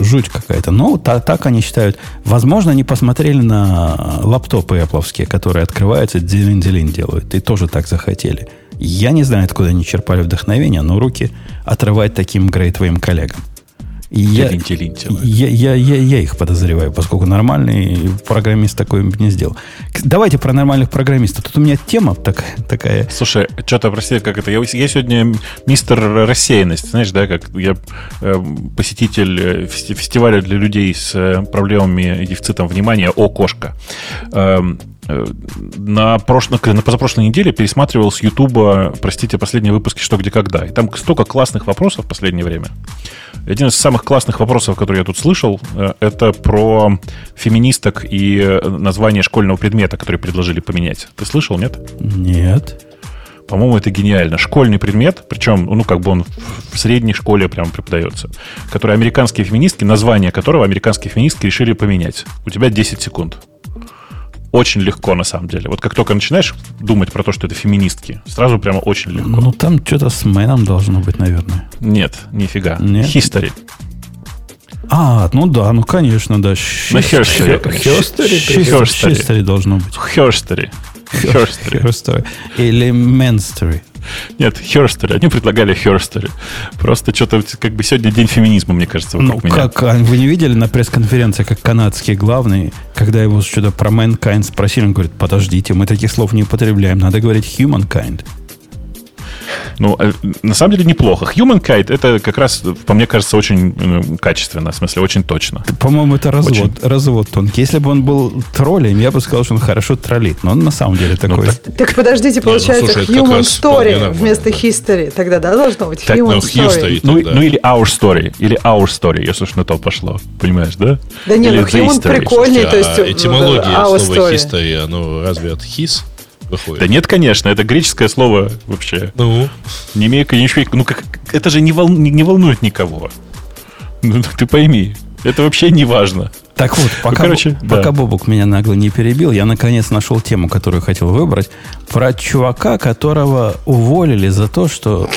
жуть какая-то. Но та- так они считают. Возможно, они посмотрели на лаптопы Apple, которые открываются, делин-делин делают. И тоже так захотели. Я не знаю, откуда они черпали вдохновение, но руки отрывать таким грейтвоим коллегам. Я, Делин-делин делают. я, я, я, я их подозреваю, поскольку нормальный программист такой бы не сделал. Давайте про нормальных программистов. Тут у меня тема так, такая Слушай, что-то, прости, как это? Я, я сегодня мистер рассеянность, знаешь, да, как я э, посетитель э, фести- фестиваля для людей с э, проблемами и дефицитом внимания «О, кошка». Э, на, прошлой, на позапрошлой неделе пересматривал с Ютуба, простите, последние выпуски «Что, где, когда». И там столько классных вопросов в последнее время. Один из самых классных вопросов, который я тут слышал, э, это про феминисток и э, название школьного предмета, который предложили поменять. Ты слышал, нет? Нет. По-моему, это гениально. Школьный предмет, причем, ну, как бы он в средней школе прям преподается, который американские феминистки, название которого американские феминистки решили поменять. У тебя 10 секунд. Очень легко, на самом деле. Вот как только начинаешь думать про то, что это феминистки, сразу прямо очень легко. Ну, там что-то с мэном должно быть, наверное. Нет, нифига. Нет? History. А, ну да, ну конечно, да. На? History. History должно быть. History. History. Или Menstory. Нет, History. Они предлагали History. Просто что-то как бы сегодня день феминизма, мне кажется, Ну, вокруг меня. как, а вы не видели на пресс-конференции, как канадский главный, когда его что-то про mankind спросили, он говорит, подождите, мы таких слов не употребляем, надо говорить humankind. Ну, э, на самом деле неплохо. Humankind это как раз, по мне кажется, очень э, качественно, в смысле, очень точно. По-моему, это развод, Очень. развод тонкий. Если бы он был троллем, я бы сказал, что он хорошо троллит. Но он на самом деле такой. так- Так подождите, ну, получается, слушай, это как human story вместо да. history. Тогда, да, должно быть Так, human ну, story. history. Ну, да. ну или our story, или our story, если уж на то пошло. Понимаешь, да? Да не, ну human прикольнее, то есть... а э, этимология our слова story. history, оно разве от his выходит? Да нет, конечно, это греческое слово вообще. Ну, Не имею ничего. Ну, как, это же не, вол- не, не волнует никого. Ну, ты пойми. Это вообще не важно. Так вот, пока, короче, Бо- пока да. Бобук меня нагло не перебил, я наконец нашел тему, которую хотел выбрать. Про чувака, которого уволили за то, что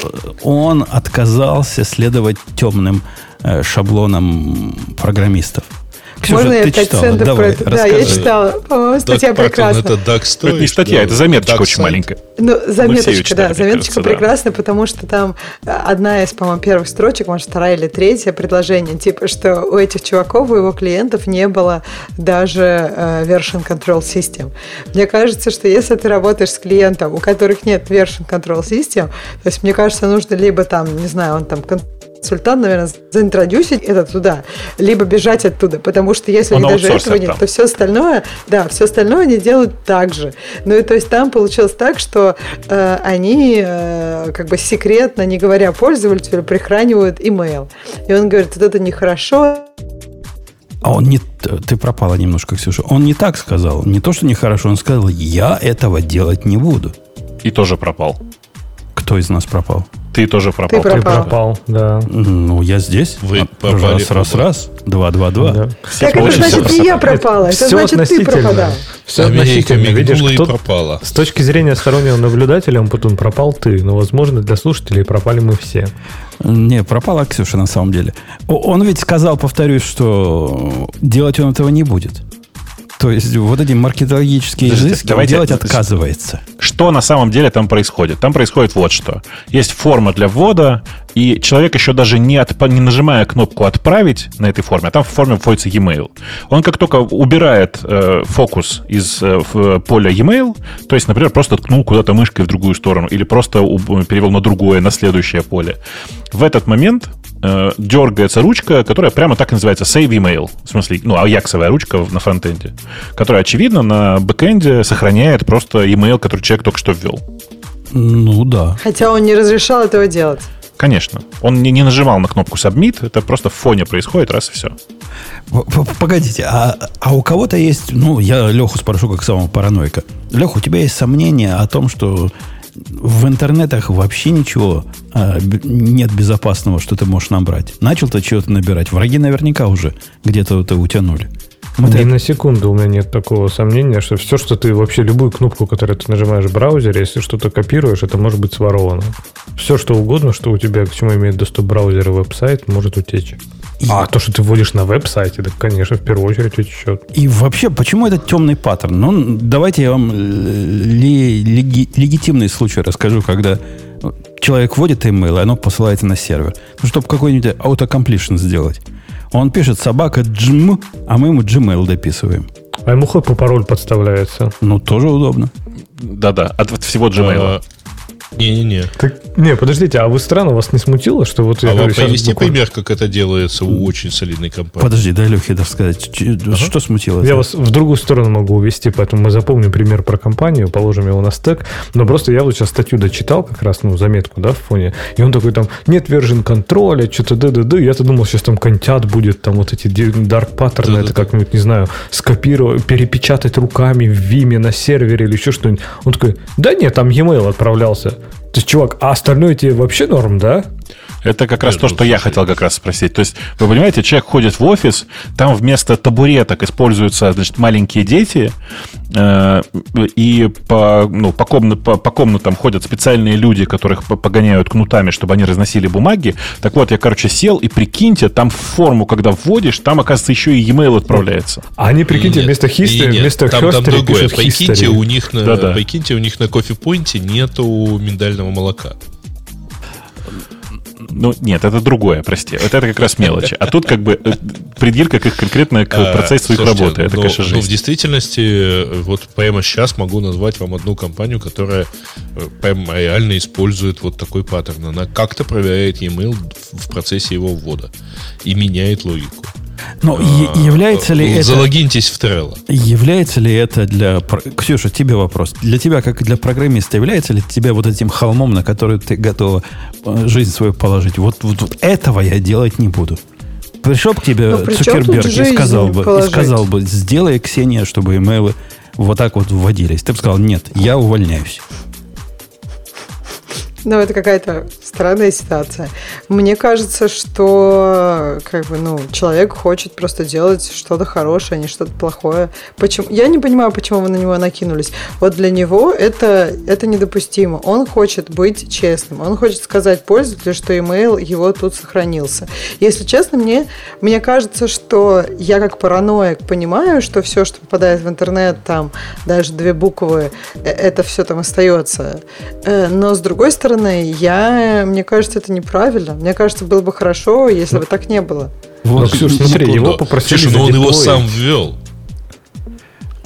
он отказался следовать темным э, шаблонам программистов. Ксюша, Можно я ты пять читала? центов про Давай, это? Да, я читала. По-моему, статья Patton прекрасна. Это Dark Story. это не статья, что- это заметочка Dark очень маленькая. Ну, её заметочка, читали, да, заметочка кажется, да. прекрасна, потому что там одна из, по-моему, первых строчек, может, вторая или третья предложение, типа, что у этих чуваков, у его клиентов не было даже э, version control system. Мне кажется, что если ты работаешь с клиентом, у которых нет version control system, то есть, мне кажется, нужно либо там, не знаю, он там консультант, наверное, заинтродюсить это туда, либо бежать оттуда, потому что если Он они даже этого нет, там. то все остальное, да, все остальное они делают так же. Ну и то есть там получилось так, что э, они э, как бы секретно, не говоря пользователю, прихранивают имейл. И он говорит, вот это нехорошо, А он не... Ты пропала немножко, Ксюша. Он не так сказал. Не то, что нехорошо. Он сказал, я этого делать не буду. И тоже пропал. Кто из нас пропал? Ты тоже пропал. Ты Ты пропал. пропал, да. Ну, я здесь. Вы А, попали Раз, раз, раз. Два, два, два. да. Так это значит не я пропала, это Всё значит ты относительно. пропадал. Все Америка относительно. Видишь, мигнула и кто- пропала. с точки зрения стороннего наблюдателя, он потом пропал ты. Но, возможно, для слушателей пропали мы все. Не, пропала Ксюша на самом деле. Он ведь сказал, повторюсь, что делать он этого не будет. То есть вот эти маркетологические Подожди, изыски он давайте- делать отказывается. Что на самом деле там происходит? Там происходит вот что. Есть форма для ввода, и человек еще даже не, отп... не нажимая кнопку «Отправить» на этой форме, а там в форме вводится e-mail. Он как только убирает э, фокус из э, поля e-mail, то есть, например, просто ткнул куда-то мышкой в другую сторону или просто перевел на другое, на следующее поле, в этот момент э, дергается ручка, которая прямо так называется Save Email. В смысле, ну, аяксовая ручка на фронтенде, которая, очевидно, на бэкенде сохраняет просто email, который человек только что ввел. Ну да. Хотя он не разрешал этого делать. Конечно. Он не, не нажимал на кнопку Submit, это просто в фоне происходит, раз и все. Погодите, а, а у кого-то есть, ну, я Леху спрошу как самого параноика. Леха, у тебя есть сомнения о том, что в интернетах вообще ничего а, нет безопасного, что ты можешь набрать. Начал ты чего-то набирать. Враги наверняка уже где-то это утянули. Мы Ни на секунду у меня нет такого сомнения, что все, что ты вообще, любую кнопку, которую ты нажимаешь в браузере, если что-то копируешь, это может быть своровано. Все, что угодно, что у тебя, к чему имеет доступ браузер и веб-сайт, может утечь. И... А то, что ты вводишь на веб-сайте, так, конечно, в первую очередь утечет. И вообще, почему этот темный паттерн? Ну, давайте я вам ли, леги, легитимный случай расскажу, когда человек вводит email, и оно посылается на сервер. Ну, чтобы какой-нибудь autocompletion сделать. Он пишет собака джм, а мы ему gmail дописываем. А ему хоть по пароль подставляется. Ну, тоже удобно. Да-да, от всего Gmail. Не-не-не. не, подождите, а вы странно, вас не смутило, что вот... А вам привести буквально... пример, как это делается у очень солидной компании? Подожди, дай Лехе это сказать. Ага. Что смутило? Я вас в другую сторону могу увести, поэтому мы запомним пример про компанию, положим его на стек. Но просто я вот сейчас статью дочитал, как раз, ну, заметку, да, в фоне, и он такой там, нет version контроля, что-то да-да-да. Я-то думал, сейчас там контят будет, там вот эти dark паттерны, это как-нибудь, не знаю, скопировать, перепечатать руками в Виме на сервере или еще что-нибудь. Он такой, да нет, там e-mail отправлялся. То есть, чувак, а остальное тебе вообще норм, да? Это как раз то, что я хотел как раз спросить. То есть, вы понимаете, человек ходит в офис, там вместо табуреток используются, значит, маленькие дети, э, и по, ну, по, комнат, по, по комнатам ходят специальные люди, которых погоняют кнутами, чтобы они разносили бумаги. Так вот, я, короче, сел, и прикиньте, там в форму, когда вводишь, там, оказывается, еще и e-mail отправляется. А они, прикиньте, нет, вместо history, нет, вместо там, там другое. Прикиньте, у них на, да -да. прикиньте, у них на кофе-пойнте нету миндального молока. Ну, нет, это другое, прости. Вот это как раз мелочи. А тут как бы э, придирка как конкретно к а, процессу их работы. Это, но, конечно, жизнь. Но в действительности, э, вот прямо сейчас могу назвать вам одну компанию, которая э, прямо реально использует вот такой паттерн. Она как-то проверяет e-mail в процессе его ввода и меняет логику. Но а, является ли это... Залогиньтесь в Trello. Является ли это для... Ксюша, тебе вопрос. Для тебя, как для программиста, является ли тебя вот этим холмом, на который ты готова э, жизнь свою положить? Вот, вот, вот этого я делать не буду. Пришел к тебе ну, Цукерберг и сказал, бы, и сказал бы, сделай, Ксения, чтобы имейлы вот так вот вводились. Ты бы сказал, нет, я увольняюсь. Ну, это какая-то странная ситуация. Мне кажется, что как бы, ну, человек хочет просто делать что-то хорошее, а не что-то плохое. Почему? Я не понимаю, почему вы на него накинулись. Вот для него это, это недопустимо. Он хочет быть честным. Он хочет сказать пользователю, что email его тут сохранился. Если честно, мне, мне кажется, что я как параноик понимаю, что все, что попадает в интернет, там даже две буквы, э, это все там остается. Э, но с другой стороны, стороны, я, мне кажется, это неправильно. Мне кажется, было бы хорошо, если бы так не было. Вот, ну, Ксюш, смотри, его попросили Слушай, но он его сам ввел.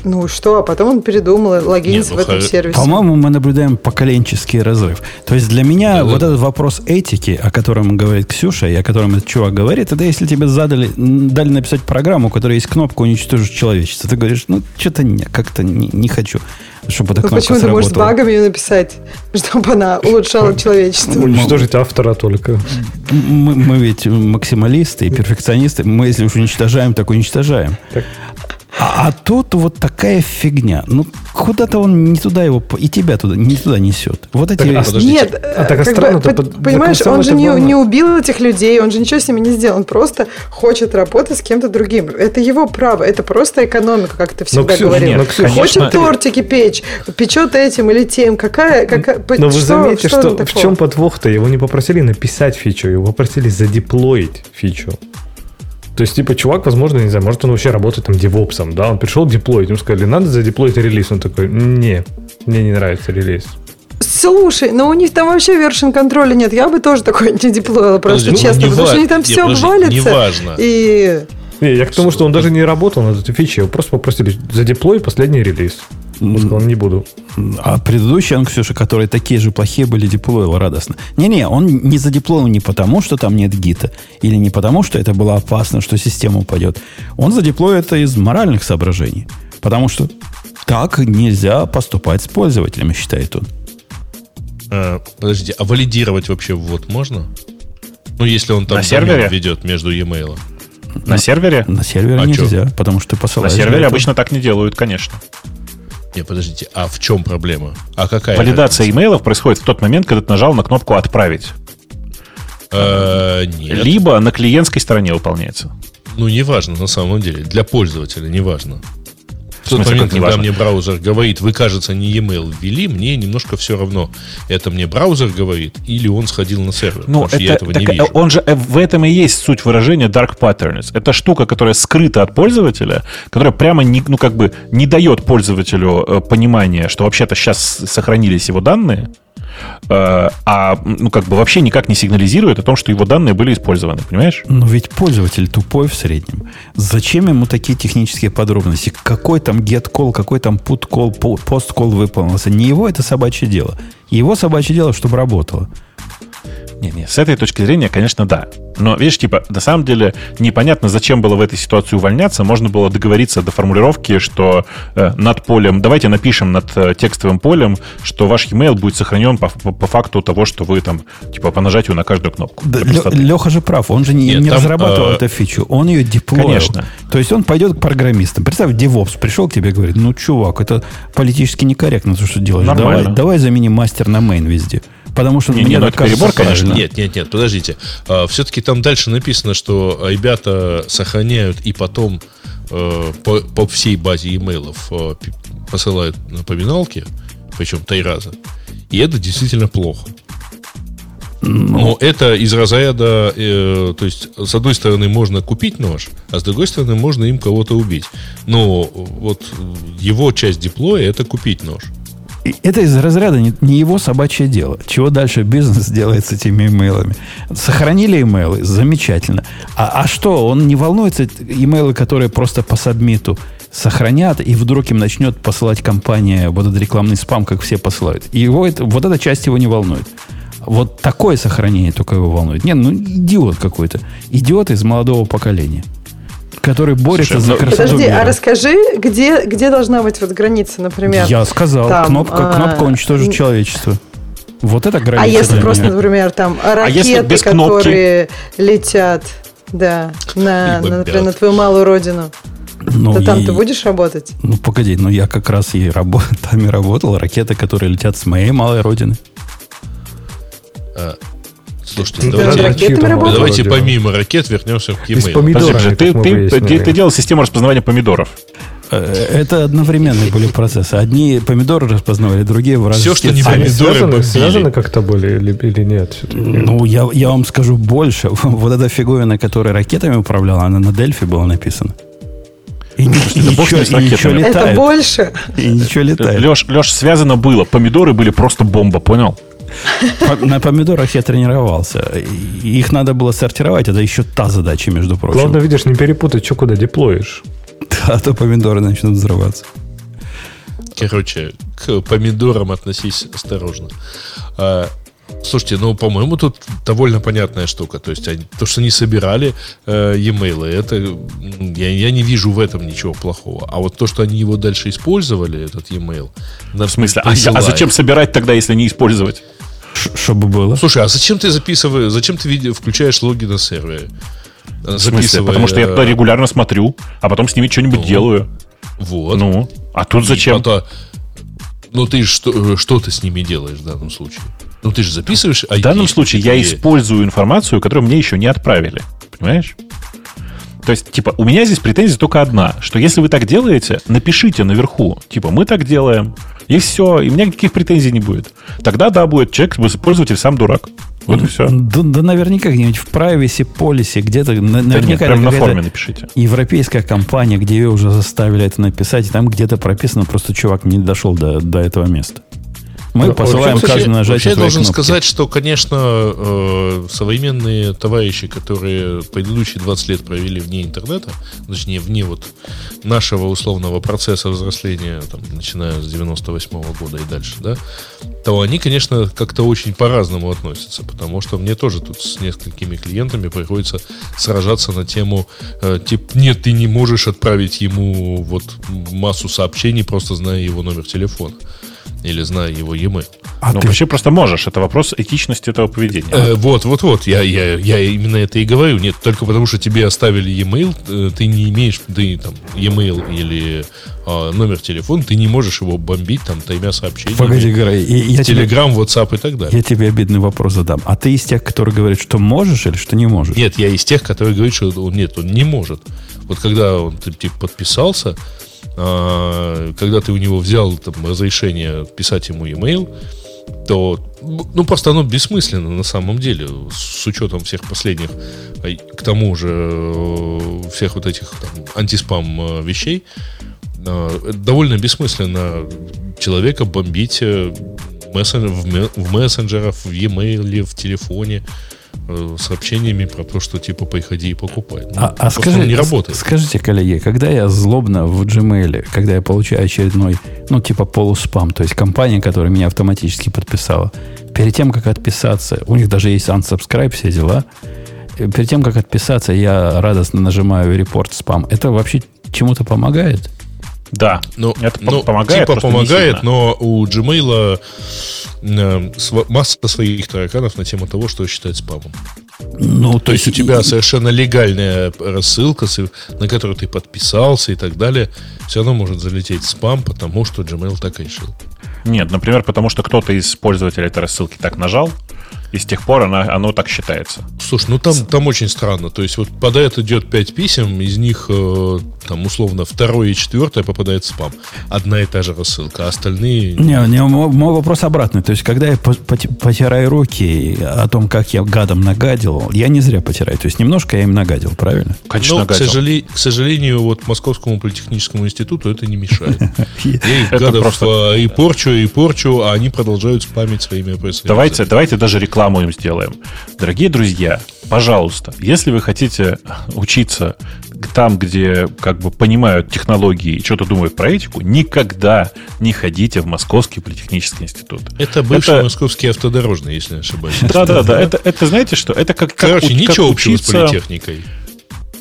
Ну что, а потом он передумал логиниться ну, в этом сервисе. По-моему, мы наблюдаем поколенческий разрыв. То есть для меня да, вот да. этот вопрос этики, о котором говорит Ксюша, и о котором этот чувак говорит, это если тебе задали, дали написать программу, у которой есть кнопка уничтожить человечество. Ты говоришь, ну, что-то не, как-то не, не хочу, чтобы эта ну, кнопка почему ты можешь с багами ее написать, чтобы она улучшала человечество? Уничтожить автора только. Мы, мы ведь максималисты и перфекционисты. Мы, если уж уничтожаем, так уничтожаем. Так. А, а тут вот такая фигня. Ну, куда-то он не туда его, и тебя туда, не туда несет. Вот эти... Так, а, нет, а так а странно, бы, под, понимаешь, он же не, не убил этих людей, он же ничего с ними не сделал, он просто хочет работать с кем-то другим. Это его право, это просто экономика, как ты всегда Ксюша, говорил. Нет, ну, Ксюша, хочет конечно, тортики печь, печет этим или тем, какая... какая Но что, вы заметите, что, что в чем подвох-то? Его не попросили написать фичу, его попросили задеплоить фичу. То есть, типа, чувак, возможно, не знаю, может, он вообще работает там девопсом, да, он пришел деплоить, ему сказали, надо задеплоить релиз, он такой, не, мне не нравится релиз. Слушай, ну у них там вообще вершин контроля нет. Я бы тоже такой не деплоила, просто Подожди, ну, честно, не потому что они там все подожди, обвалится. неважно. И Не, я к тому, что он даже не работал над этой фичей, его просто попросили задеплой последний релиз. Он сказал, не буду. А предыдущий, он, Ксюша, которые такие же плохие были, деплоил радостно. Не-не, он не задеплоил не потому, что там нет гита, или не потому, что это было опасно, что система упадет. Он задеплоил это из моральных соображений. Потому что так нельзя поступать с пользователями, считает он. А, подождите, а валидировать вообще ввод можно? Ну, если он там На сервере? ведет между e-mail. На сервере? На сервере А нельзя, потому что ты На посылаешь. сервере для этого. обычно так не делают, конечно. Не, подождите, а в чем проблема? А какая Валидация разница? имейлов происходит в тот момент, когда ты нажал на кнопку «Отправить». Э, нет. Либо на клиентской стороне выполняется. Ну, неважно, на самом деле. Для пользователя неважно. В тот смысле, момент, когда мне браузер говорит, вы, кажется, не e-mail ввели, мне немножко все равно. Это мне браузер говорит, или он сходил на сервер. Ну, потому что это, я этого так, не вижу. он же э, в этом и есть суть выражения dark patterns. Это штука, которая скрыта от пользователя, которая прямо не, ну, как бы не дает пользователю э, понимания, что вообще-то сейчас сохранились его данные, а ну, как бы вообще никак не сигнализирует о том, что его данные были использованы, понимаешь? Но ведь пользователь тупой в среднем. Зачем ему такие технические подробности? Какой там get call, какой там put call, post call выполнился? Не его это собачье дело. Его собачье дело, чтобы работало. Не-не, с этой точки зрения, конечно, да. Но, видишь, типа, на самом деле непонятно, зачем было в этой ситуации увольняться. Можно было договориться до формулировки, что э, над полем, давайте напишем над э, текстовым полем, что ваш e-mail будет сохранен по, по- по факту того, что вы там, типа, по нажатию на каждую кнопку. Да. Леха же прав, он же не, Нет, не там, разрабатывал э, эту фичу, он ее деплоил. Конечно. То есть он пойдет к программистам. Представь, DevOps пришел к тебе и говорит, ну, чувак, это политически некорректно, то, что делаешь. Нормально. Давай, давай заменим мастер на main везде. Потому что Не, мне не, ну так это перебор, конечно. Нет, нет, нет, подождите. все-таки там дальше написано, что ребята сохраняют и потом э, по, по всей базе имейлов э, посылают напоминалки, причем три раза. И это действительно плохо. Ну. Но это из разряда, э, то есть, с одной стороны, можно купить нож, а с другой стороны, можно им кого-то убить. Но вот его часть диплоя это купить нож. И Это из разряда не, не его собачье дело. Чего дальше бизнес делает с этими имейлами? Сохранили имейлы, замечательно. А, а что, он не волнуется, имейлы, которые просто по сабмиту сохранят, и вдруг им начнет посылать компания вот этот рекламный спам, как все посылают. И его это, вот эта часть его не волнует. Вот такое сохранение только его волнует. Нет, ну идиот какой-то. Идиот из молодого поколения, который борется Слушай, за ну, красоту подожди, мира. а расскажи, где, где должна быть вот граница, например? Я сказал, там, кнопка, а, кнопка уничтожить н- человечество. Вот это граница. А если для просто, меня. например, там ракеты, если без кнопки? которые летят, да, на, на, например, на твою малую родину, Ну, то там и- ты будешь работать? Ну, погоди, ну я как раз и рабо- там и работал. Ракеты, которые летят с моей малой родины. Слушайте, Ну, давайте, да, ракетами работают? давайте помимо ракет вернемся к e-mail. помидорами, Подожди, ты, ты, ты- ты делал систему распознавания помидоров. Э, Это одновременные были процессы. Одни помидоры распознавали, другие в Всё, разных что не помидоры связаны, связаны как-то были или, или нет? Ну, я, я вам скажу больше. Вот эта фиговина, которая ракетами управляла, она на Дельфи была написана. И, ни- и да бог ничего, и ничего ракетами. Это летает. больше? И ничего летает. Леш, Леш, связано было. Помидоры были просто бомба, понял? На помидорах я тренировался. Их надо было сортировать. Это еще та задача, между прочим. Главное, видишь, не перепутать, что куда деплоишь. А то помидоры начнут взрываться. Короче, к помидорам относись осторожно. Слушайте, ну, по-моему, тут довольно понятная штука. То есть, они- то, что они собирали э, e-mail, это я, я не вижу в этом ничего плохого. А вот то, что они его дальше использовали, этот e-mail, В смысле? А, а зачем собирать тогда, если не использовать? Чтобы было. Слушай, а зачем ты записываешь, зачем ты включаешь логи на сервере? В смысле? Потому что я туда регулярно смотрю, а потом с ними что-нибудь Ну, делаю. Вот. Ну, а тут И зачем? потом- ну, ты что, что ты с ними делаешь в данном случае? Ну, ты же записываешь В данном случае я использую. использую информацию, которую мне еще не отправили. Понимаешь? То есть, типа, у меня здесь претензия только одна, что если вы так делаете, напишите наверху, типа, мы так делаем, и все, и у меня никаких претензий не будет. Тогда, да, будет человек, пользователь сам дурак. Вот и все. Да, да наверняка где-нибудь в privacy policy, где-то на- Да нет, наверняка прям это на форме напишите. европейская компания, где ее уже заставили это написать, и там где-то прописано, просто чувак не дошел до, до этого места. Мы посылаем вообще- каждое нажатие Вообще я должен кнопки. сказать, что, конечно, э, современные товарищи, которые предыдущие 20 лет провели вне интернета, точнее, вне вот нашего условного процесса взросления, там, начиная с 98 года и дальше, да, то они, конечно, как-то очень по-разному относятся, потому что мне тоже тут с несколькими клиентами приходится сражаться на тему, типа, нет, ты не можешь отправить ему вот массу сообщений, просто зная его номер телефона или зная его e-mail. А ну, ты- вообще просто можешь. Это вопрос этичности этого поведения. Э, вот, вот, вот, я, я, я именно это и говорю. Нет, только потому что тебе оставили e-mail, э, ты не имеешь, ты там e-mail или а, номер телефона, ты не можешь его бомбить там тремя сообщениями. Погоди, Грей, и- я тебе, Телеграм, WhatsApp и так далее. я тебе обидный вопрос задам. А ты из тех, которые говорят, что можешь или что не можешь? Нет, я из тех, которые говорят, что он, нет, он не может. Вот когда он типа подписался, а, когда ты у него взял там, разрешение писать ему e-mail, то ну просто оно бессмысленно на самом деле с учетом всех последних а, к тому же э, всех вот этих там, антиспам э, вещей это довольно бессмысленно человека бомбить э, в, ме- в мессенджерах, в e-mail, в телефоне сообщениями про то, что типа приходи и покупай. Ну, А, а скажи, не работает. скажите, коллеги, когда я злобно в Gmail, когда я получаю очередной, ну, типа полуспам, то есть компания, которая меня автоматически подписала, перед тем, как отписаться, у них даже есть unsubscribe, все дела, э, перед тем, как отписаться, я радостно нажимаю репорт спам. Это вообще чему-то помогает? Да. Ну, Это по- ну, помогает, Типа помогает, но у Gmail э, масса своих тараканов на тему того, что считать спамом. Ну, То есть у тебя совершенно легальная рассылка, на которую ты подписался и так далее, все равно может залететь спам, потому что Gmail так решил. Нет, например, потому что кто-то из пользователей этой рассылки так нажал, и с тех пор она, оно так считается. Слушай, ну там, там очень странно. То есть вот попадает идет 5 писем, из них э, там условно второе и четвертое попадает в спам. Одна и та же рассылка, а остальные... Не, не, мой, мой вопрос обратный. То есть, когда я по- поти- потираю руки о том, как я гадом нагадил, я не зря потираю. То есть, немножко я им нагадил, правильно? Конечно, Но, к, гадил. сожале- к сожалению, вот Московскому политехническому институту это не мешает. Я их гадов э, и порчу, и порчу, а они продолжают спамить своими Давайте, давайте даже рекламу им сделаем. Дорогие друзья, пожалуйста, если вы хотите учиться там, где как бы понимают технологии и что-то думают про этику, никогда не ходите в Московский политехнический институт. Это бывший Это- московский автодорожный, если не ошибаюсь. Да-да-да, это, это знаете что? Это как, как Короче, у- ничего как общего с учиться... политехникой.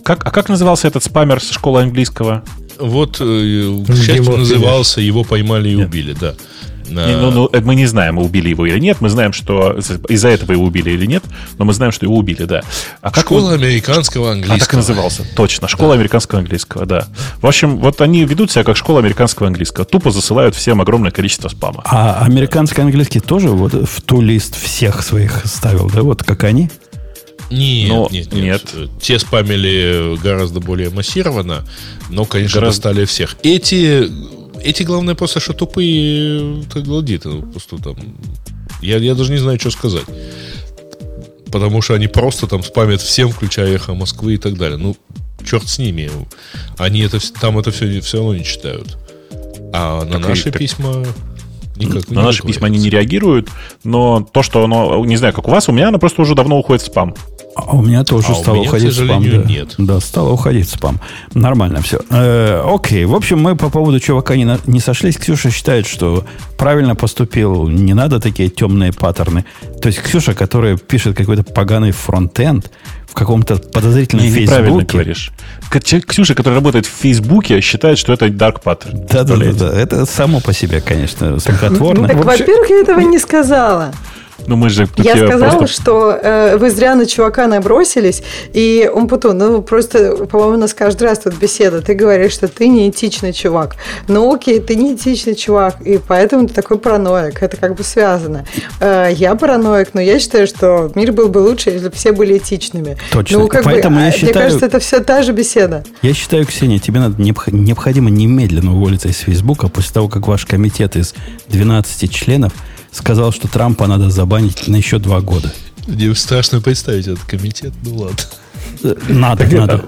Как, а как назывался этот спамер со школы английского? Вот, э, к счастью, назывался, его поймали и убили, да. Не, ну, ну, э, мы не знаем, убили его или нет. Мы знаем, что из-за этого его убили или нет, но мы знаем, что его убили, да. А как Школа он- американского А так и английского. назывался. Точно. Школа американского английского, да. В общем, вот они ведут себя как школа американского английского. Тупо засылают всем огромное количество спама. А американский английский тоже вот в ту лист всех своих ставил, да? Вот как они? Нет, Но нет, нет. нет, Те спамили гораздо более массированно, но, конечно, Гораздо- достали всех. Эти, эти, главное, просто что тупые троглодиты. ну, Просто там... Я, я даже не знаю, что сказать. Потому что они просто там спамят всем, включая эхо Москвы и так далее. Ну, черт с ними. Они это, там это все, все равно не читают. А на Так и- наши так- письма никак На наши письма они не реагируют, но то, что оно, не знаю, как у вас, у меня оно просто уже давно уходит в спам. А у меня тоже А у стало меня, к уходить в спам. Да. нет. да, стало уходить спам. Нормально все. окей. В общем, мы по поводу чувака не, на- не сошлись. Ксюша считает, что правильно поступил. Не надо такие темные паттерны. То есть Ксюша, которая пишет какой-то поганый фронтенд в каком-то подозрительном Не, неправильно фейсбуке. говоришь. К- человек- Ксюша, которая работает в Фейсбуке, считает, что это dark pattern. Да, да, да, Представляете? да. Это само по себе, конечно, смехотворно. Так, вообще- во-первых, я этого не сказала. Ну, мы же Я сказала, просто- что э, вы зря на чувака набросились, и он потом, ну, просто, по-моему, у нас каждый раз тут беседа, ты говоришь, что ты неэтичный чувак. Ну, окей, ты неэтичный чувак, и поэтому ты такой параноик, это как бы связано. Э, я параноик, но я считаю, что мир был бы лучше, если бы все были этичными. Точно. Ну, как Поэтому бы, я а, считаю- Мне кажется, это все та же беседа. Я считаю, Ксения, тебе надо необх- необходимо немедленно уволиться из Фейсбука после того, как ваш комитет из 12 членов сказал, что Трампа надо забанить на еще два года. Мне страшно представить этот комитет, ну ладно. Надо, Так надо.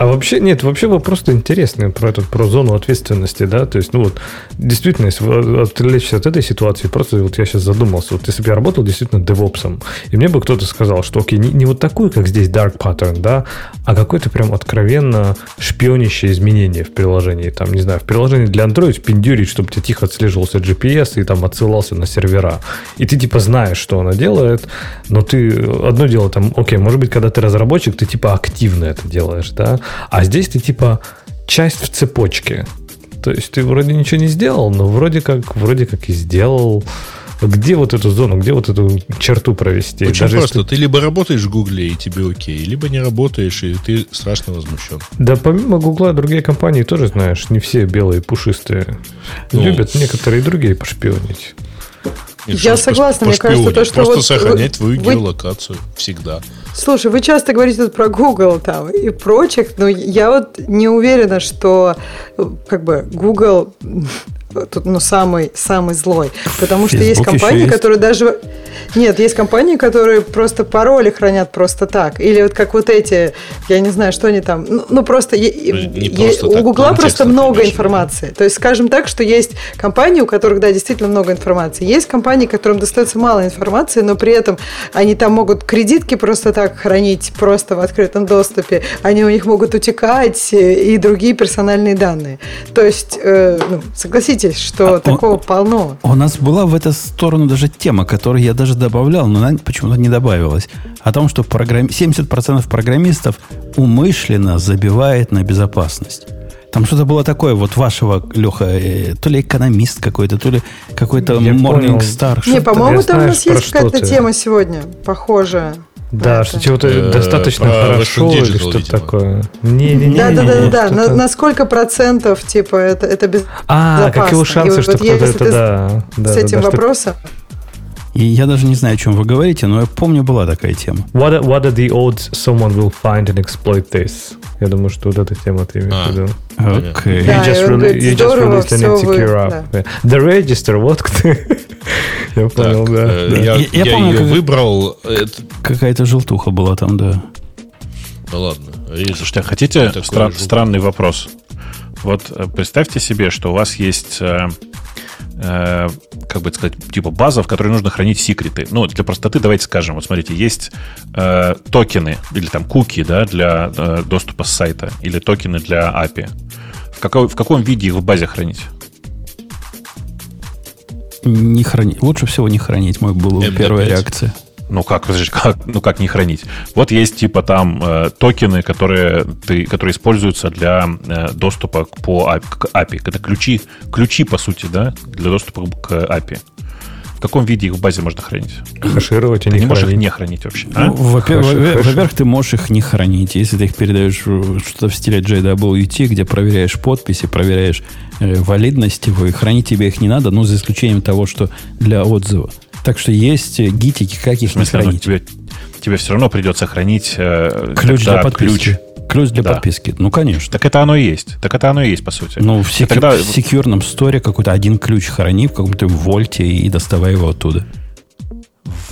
А вообще, нет, вообще вопрос интересный про, этот, про зону ответственности, да, то есть, ну вот, действительно, если отвлечься от этой ситуации, просто вот я сейчас задумался, вот если бы я работал действительно девопсом, и мне бы кто-то сказал, что, окей, не, не вот такую, как здесь dark pattern, да, а какое-то прям откровенно шпионящее изменение в приложении, там, не знаю, в приложении для Android пиндюрить, чтобы тебе тихо отслеживался GPS и там отсылался на сервера, и ты типа знаешь, что она делает, но ты, одно дело там, окей, может быть, когда ты разработчик, ты типа активно это делаешь, да, а здесь ты типа часть в цепочке. То есть ты вроде ничего не сделал, но вроде как, вроде как и сделал. Где вот эту зону, где вот эту черту провести? Очень Даже просто. если- Ты либо работаешь в Гугле, и тебе окей, либо не работаешь, и ты страшно возмущен. Да помимо Гугла, другие компании тоже, знаешь, не все белые, пушистые. Ну, Любят некоторые другие пошпионить. Я согласна, мне кажется, то, что Просто вот сохранять вы- твою вы- геолокацию всегда. Слушай, вы часто говорите про Google там и прочих, но я вот не уверена, что как бы Google тут ну, самый, самый злой. Потому что есть Facebook еще компании, есть. которые даже... Нет, есть компании, которые просто пароли хранят просто так. Или вот как вот эти, я не знаю, что они там... Ну, ну, просто... Ну, не е- просто у Гугла просто много отличный. информации. То есть, скажем так, что есть компании, у которых, да, действительно много информации. Есть компании, которым достается мало информации, но при этом они там могут кредитки просто так хранить, просто в открытом доступе. Они у них могут утекать э, и другие персональные данные. То есть, э, ну, согласитесь, что А, он- такого полно. У нас была в эту сторону даже тема, которую я даже добавлял, но она почему-то не добавилась. О том, что программ... 70% программистов умышленно забивает на безопасность. Там что-то было такое, вот вашего, Леха, э, то ли экономист какой-то, то ли какой-то Я понял. Morningstar. Не, по-моему, там у нас есть какая-то тема сегодня, похожая. Да, что чего-то Э, достаточно хорошо или что-то такое. Не-не-не. Да, да, да, да, да. что-то- На, сколько процентов, типа, это, это без... А, как его шансы, что кто-то это, да. да, с да, этим да, вопросом. И я даже не знаю, о чем вы говорите, но я помню, была такая тема. What are, what are the odds someone will find and exploit this? Я думаю, что вот эта тема ты имеешь А. в виду. Окей. Да, you just, говорит, you just здорово, released an insecure app. да. The register, вот кто. Я понял, Так, да. э, да. я, Я- я я помню, ее как- выбрал. Это... Какая-то желтуха была там, да. Ну ладно. Слушайте, а хотите стра- странный вопрос? Вот э, представьте себе, что у вас есть, э, как бы сказать, типа база, в которой нужно хранить секреты. Ну, для простоты давайте скажем, вот смотрите, есть э, токены или там куки, да, для э, доступа с сайта, или токены для API. В, какой, в каком виде их в базе хранить? Не хранить. Лучше всего не хранить, мой была MD5. первая реакция. Ну как, как, ну как не хранить? Вот есть типа там э, токены, которые, ты, которые используются для э, доступа к- по API, к API. Это ключи, ключи, по сути, да, для доступа к API. В каком виде их в базе можно хранить? Хешировать и Ты не не можешь их не хранить вообще. а? Ну, во-первых, Хэши, во- хэши. во-первых, ты можешь их не хранить. Если ты их передаешь в что-то в стиле JWT, где проверяешь подписи, проверяешь э, валидность его, и хранить тебе их не надо, ну, за исключением того, что для отзыва. Так что есть э, гитики, как В их не смысле, ну, хранить. тебе, тебе все равно придется хранить э, Ключ тогда для подписки. Ключ, для Да. подписки. Ну, конечно. Так это оно и есть. Так это оно и есть, по сути. Ну, в, секю- тогда- в секьюрном сторе какой-то один ключ храни в каком-то вольте и доставай его оттуда.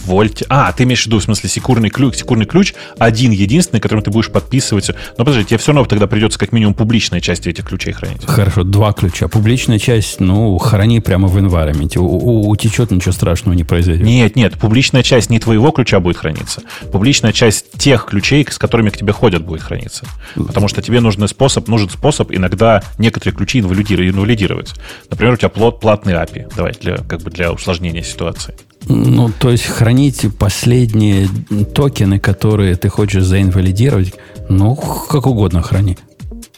Вольте. А, ты имеешь в виду, в смысле, секурный ключ, секурный ключ один единственный, которым ты будешь подписываться. Но подожди, тебе все равно тогда придется как минимум публичные части этих ключей хранить. Хорошо, два ключа. Публичная часть, ну, храни прямо в environment. У- у- утечет, ничего страшного не произойдет. Нет, нет, публичная часть не твоего ключа будет храниться. Публичная часть тех ключей, с которыми к тебе ходят, будет храниться. Потому что тебе нужен способ, нужен способ иногда некоторые ключи инвалидировать. Например, у тебя платный API. Давай, для, как бы для усложнения ситуации. Ну, то есть хранить последние токены, которые ты хочешь заинвалидировать, ну, как угодно храни.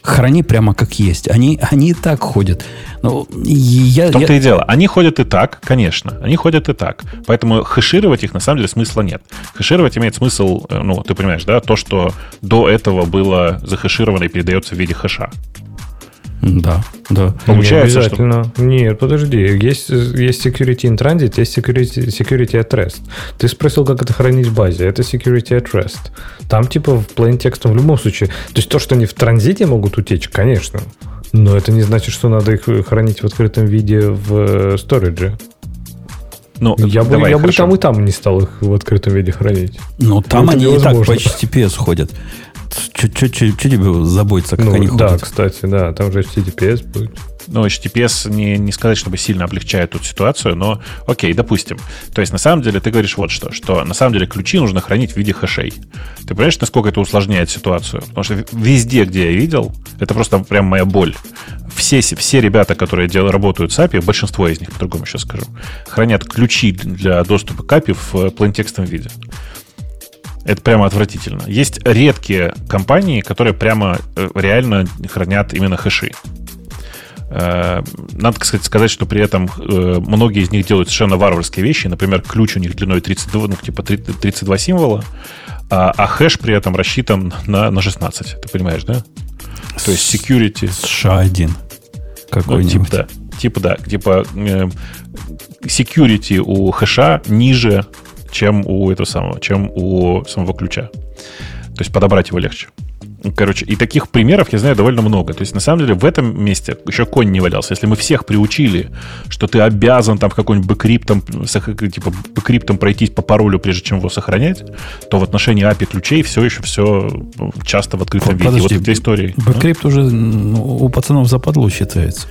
Храни прямо как есть. Они, они и так ходят. Ну, я, В том-то я- и дело. Они ходят и так, конечно. Они ходят и так. Поэтому хэшировать их на самом деле смысла нет. Хэшировать имеет смысл, э, ну, ты понимаешь, да, то, что до этого было захэшировано и передается в виде хэша. Да, да. Получается, не что- обязательно. Нет, подожди. Есть, есть security in transit, есть security, security at rest. Ты спросил, как это хранить в базе. Это security at rest. Там типа в plain текстом в любом случае. То есть то, что они в транзите могут утечь, конечно. Но это не значит, что надо их хранить в открытом виде в э, сторидже. Ну, Я бы, давай, я бы там и там не стал их в открытом виде хранить. Ну, там это они и так по HTTPS ходят. Че тебе заботиться, как Ну, они да, ходят? кстати, да, там же HTTPS будет. Ну, HTTPS не, не сказать, чтобы сильно облегчает тут ситуацию, но окей, допустим. То есть, на самом деле, ты говоришь вот что, что на самом деле ключи нужно хранить в виде хэшей. Ты понимаешь, насколько это усложняет ситуацию? Потому что везде, где я видел, это просто прям моя боль. Все, все ребята, которые дел, работают с API, большинство из них, по-другому сейчас скажу, хранят ключи для доступа к API в плейнтекстовом виде. Это прямо отвратительно. Есть редкие компании, которые прямо э, реально хранят именно хэши. Э, Надо, кстати, сказать, что при этом э, многие из них делают совершенно варварские вещи. Например, ключ у них длиной 32, ну, типа 30 32 символа, а, а хэш при этом рассчитан на, на 16. Ты понимаешь, да? То есть security... США-1 Ну, какой-нибудь. типа да. Типа да. Типа security у хэша ниже, чем у этого самого, чем у самого ключа. То есть подобрать его легче. Короче, и таких примеров я знаю довольно много. То есть, на самом деле, в этом месте еще конь не валялся. Если мы всех приучили, что ты обязан там в какой-нибудь bcrypt ом, типа bcrypt ом пройтись по паролю, прежде чем его сохранять, то в отношении API ключей все еще все часто в открытом виде. Подожди, вот эта история. Bcrypt уже ну, у пацанов западло считается.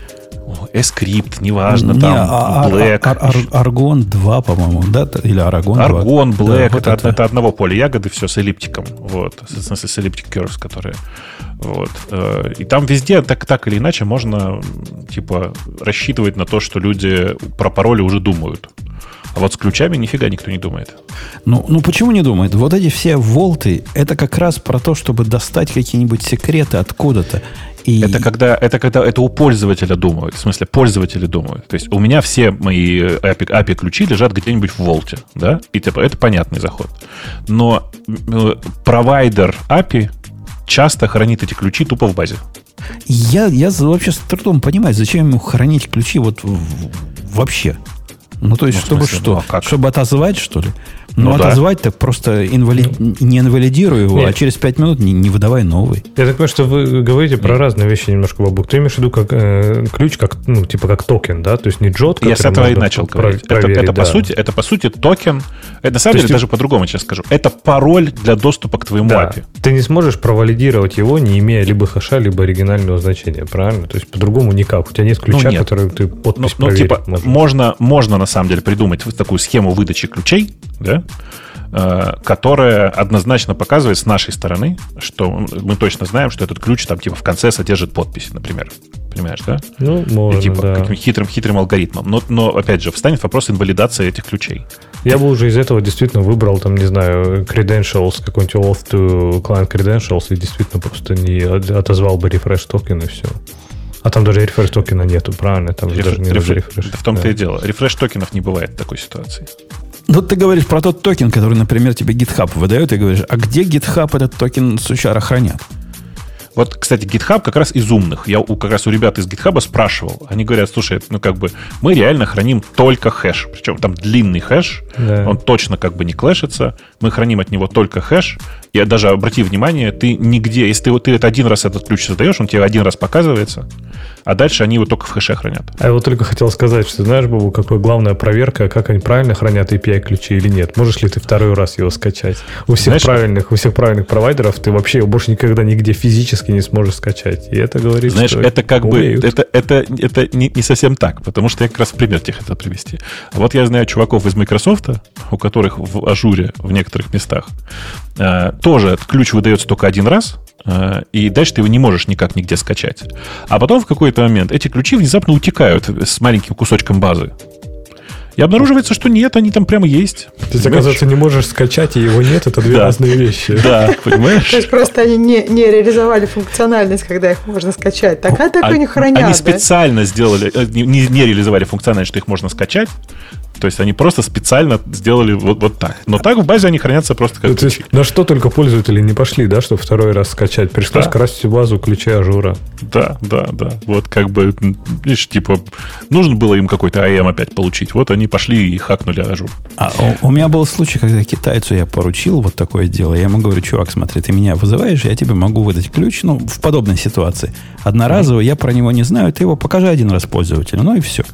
Эскрипт, неважно, Не, там, а- Black. ар- ар- Аргон 2, по-моему, да? Или Арагон 2. Аргон, Да, Black, вот это, это одного поля ягоды, все с эллиптиком. Вот. В смысле, с эллиптик curves, которые. Вот. Э, И там везде так, так или иначе можно типа рассчитывать на то, что люди про пароли уже думают. А вот с ключами нифига никто не думает. Ну, ну почему не думает? Вот эти все волты, это как раз про то, чтобы достать какие-нибудь секреты откуда-то. И Это когда, это когда это у пользователя думают. В смысле, пользователи думают. То есть у меня все мои API, API ключи лежат где-нибудь в волте, да? И типа это понятный заход. Но э, провайдер API часто хранит эти ключи тупо в базе. я, я вообще с трудом понимаю, зачем ему хранить ключи вот вообще. Ну, то есть, Ну, чтобы смысле, что? ну, а как? Чтобы отозвать, что ли? Ну, Ну, да. отозвать так просто инвали- не инвалидируй его, Нет. а через 5 минут не, не выдавай новый. Я так понимаю, что вы говорите про разные вещи немножко, Бобук. Ты имеешь в виду как э, ключ, как, ну, типа как токен, да? То есть не JWT, Я с этого и начал про- говорить. Это, проверить, это, по да. сути, это по сути токен. Это, на самом То деле есть даже по-другому сейчас скажу. Это пароль для доступа к твоему Да. API. Ты не сможешь провалидировать его, не имея либо хэша, либо оригинального значения, правильно? То есть по-другому никак. У тебя нет ключа, Ну, нет. который ты Ну, подпись ну, проверить типа, можешь. можно, можно на самом деле придумать вот такую схему выдачи ключей, да, э, которая однозначно показывает с нашей стороны, что мы точно знаем, что этот ключ там типа в конце содержит подпись, например. Понимаешь, да? Ну, И, можно, типа да. каким хитрым, хитрым алгоритмом. Но, но, опять же, встанет вопрос инвалидации этих ключей. Я бы уже из этого действительно выбрал, там, не знаю, credentials, какой-нибудь auth to client credentials, и действительно просто не от- отозвал бы refresh токен и все. А там даже refresh токена нету, правильно? Там Реф- даже не реф- надо refresh. в том-то Да. и дело. Рефреш токенов не бывает в такой ситуации. Ну, ты говоришь про тот токен, который, например, тебе GitHub выдает, и говоришь, а где GitHub этот токен сучара хранят? Вот, кстати, GitHub как раз из умных. Я у, как раз у ребят из GitHub спрашивал. Они говорят, слушай, ну как бы мы реально храним только хэш. Причем там длинный хэш. Да. Он точно как бы не клэшится. Мы храним от него только хэш. И даже обрати внимание, ты нигде, если ты, вот ты это один раз этот ключ создаешь, он тебе один раз показывается, а дальше они его только в хэше хранят. А я вот только хотел сказать, что знаешь, Бабу, какая главная проверка, как они правильно хранят API-ключи или нет. Можешь ли ты второй раз его скачать? У всех Знаешь, правильных, у всех правильных провайдеров ты вообще его больше никогда нигде физически не сможешь скачать. И это говорит, Знаешь, что это как умеют. бы это, это, это не, не совсем так, потому что я как раз в пример тебе хотел привести. А вот я знаю чуваков из Microsoft, у которых в ажуре в некоторых местах э, тоже ключ выдается только один раз, и дальше ты его не можешь никак нигде скачать. А потом в какой-то момент эти ключи внезапно утекают с маленьким кусочком базы. И обнаруживается, что нет, они там прямо есть. То есть, оказывается, не можешь скачать, и его нет, это две Да. разные вещи. Да, понимаешь? То есть просто они не, не реализовали функциональность, когда их можно скачать. Так, а так они хранят, Они да? специально сделали, э, не- не реализовали функциональность, что их можно скачать. То есть они просто специально сделали вот, вот так. Но так в базе они хранятся просто как Ну, то есть, на что только пользователи не пошли, да, чтобы второй раз скачать. Пришлось Да. красть всю базу ключей Azure а. Да, да, да. Вот как бы, видишь, типа, нужно было им какой-то АМ опять получить. Вот они пошли и хакнули Azure. А у, у меня был случай, когда китайцу я поручил вот такое дело. Я ему говорю, чувак, смотри, ты меня вызываешь, я тебе могу выдать ключ, ну, в подобной ситуации. Одноразово, я про него не знаю, ты его покажи один раз пользователю, ну и все.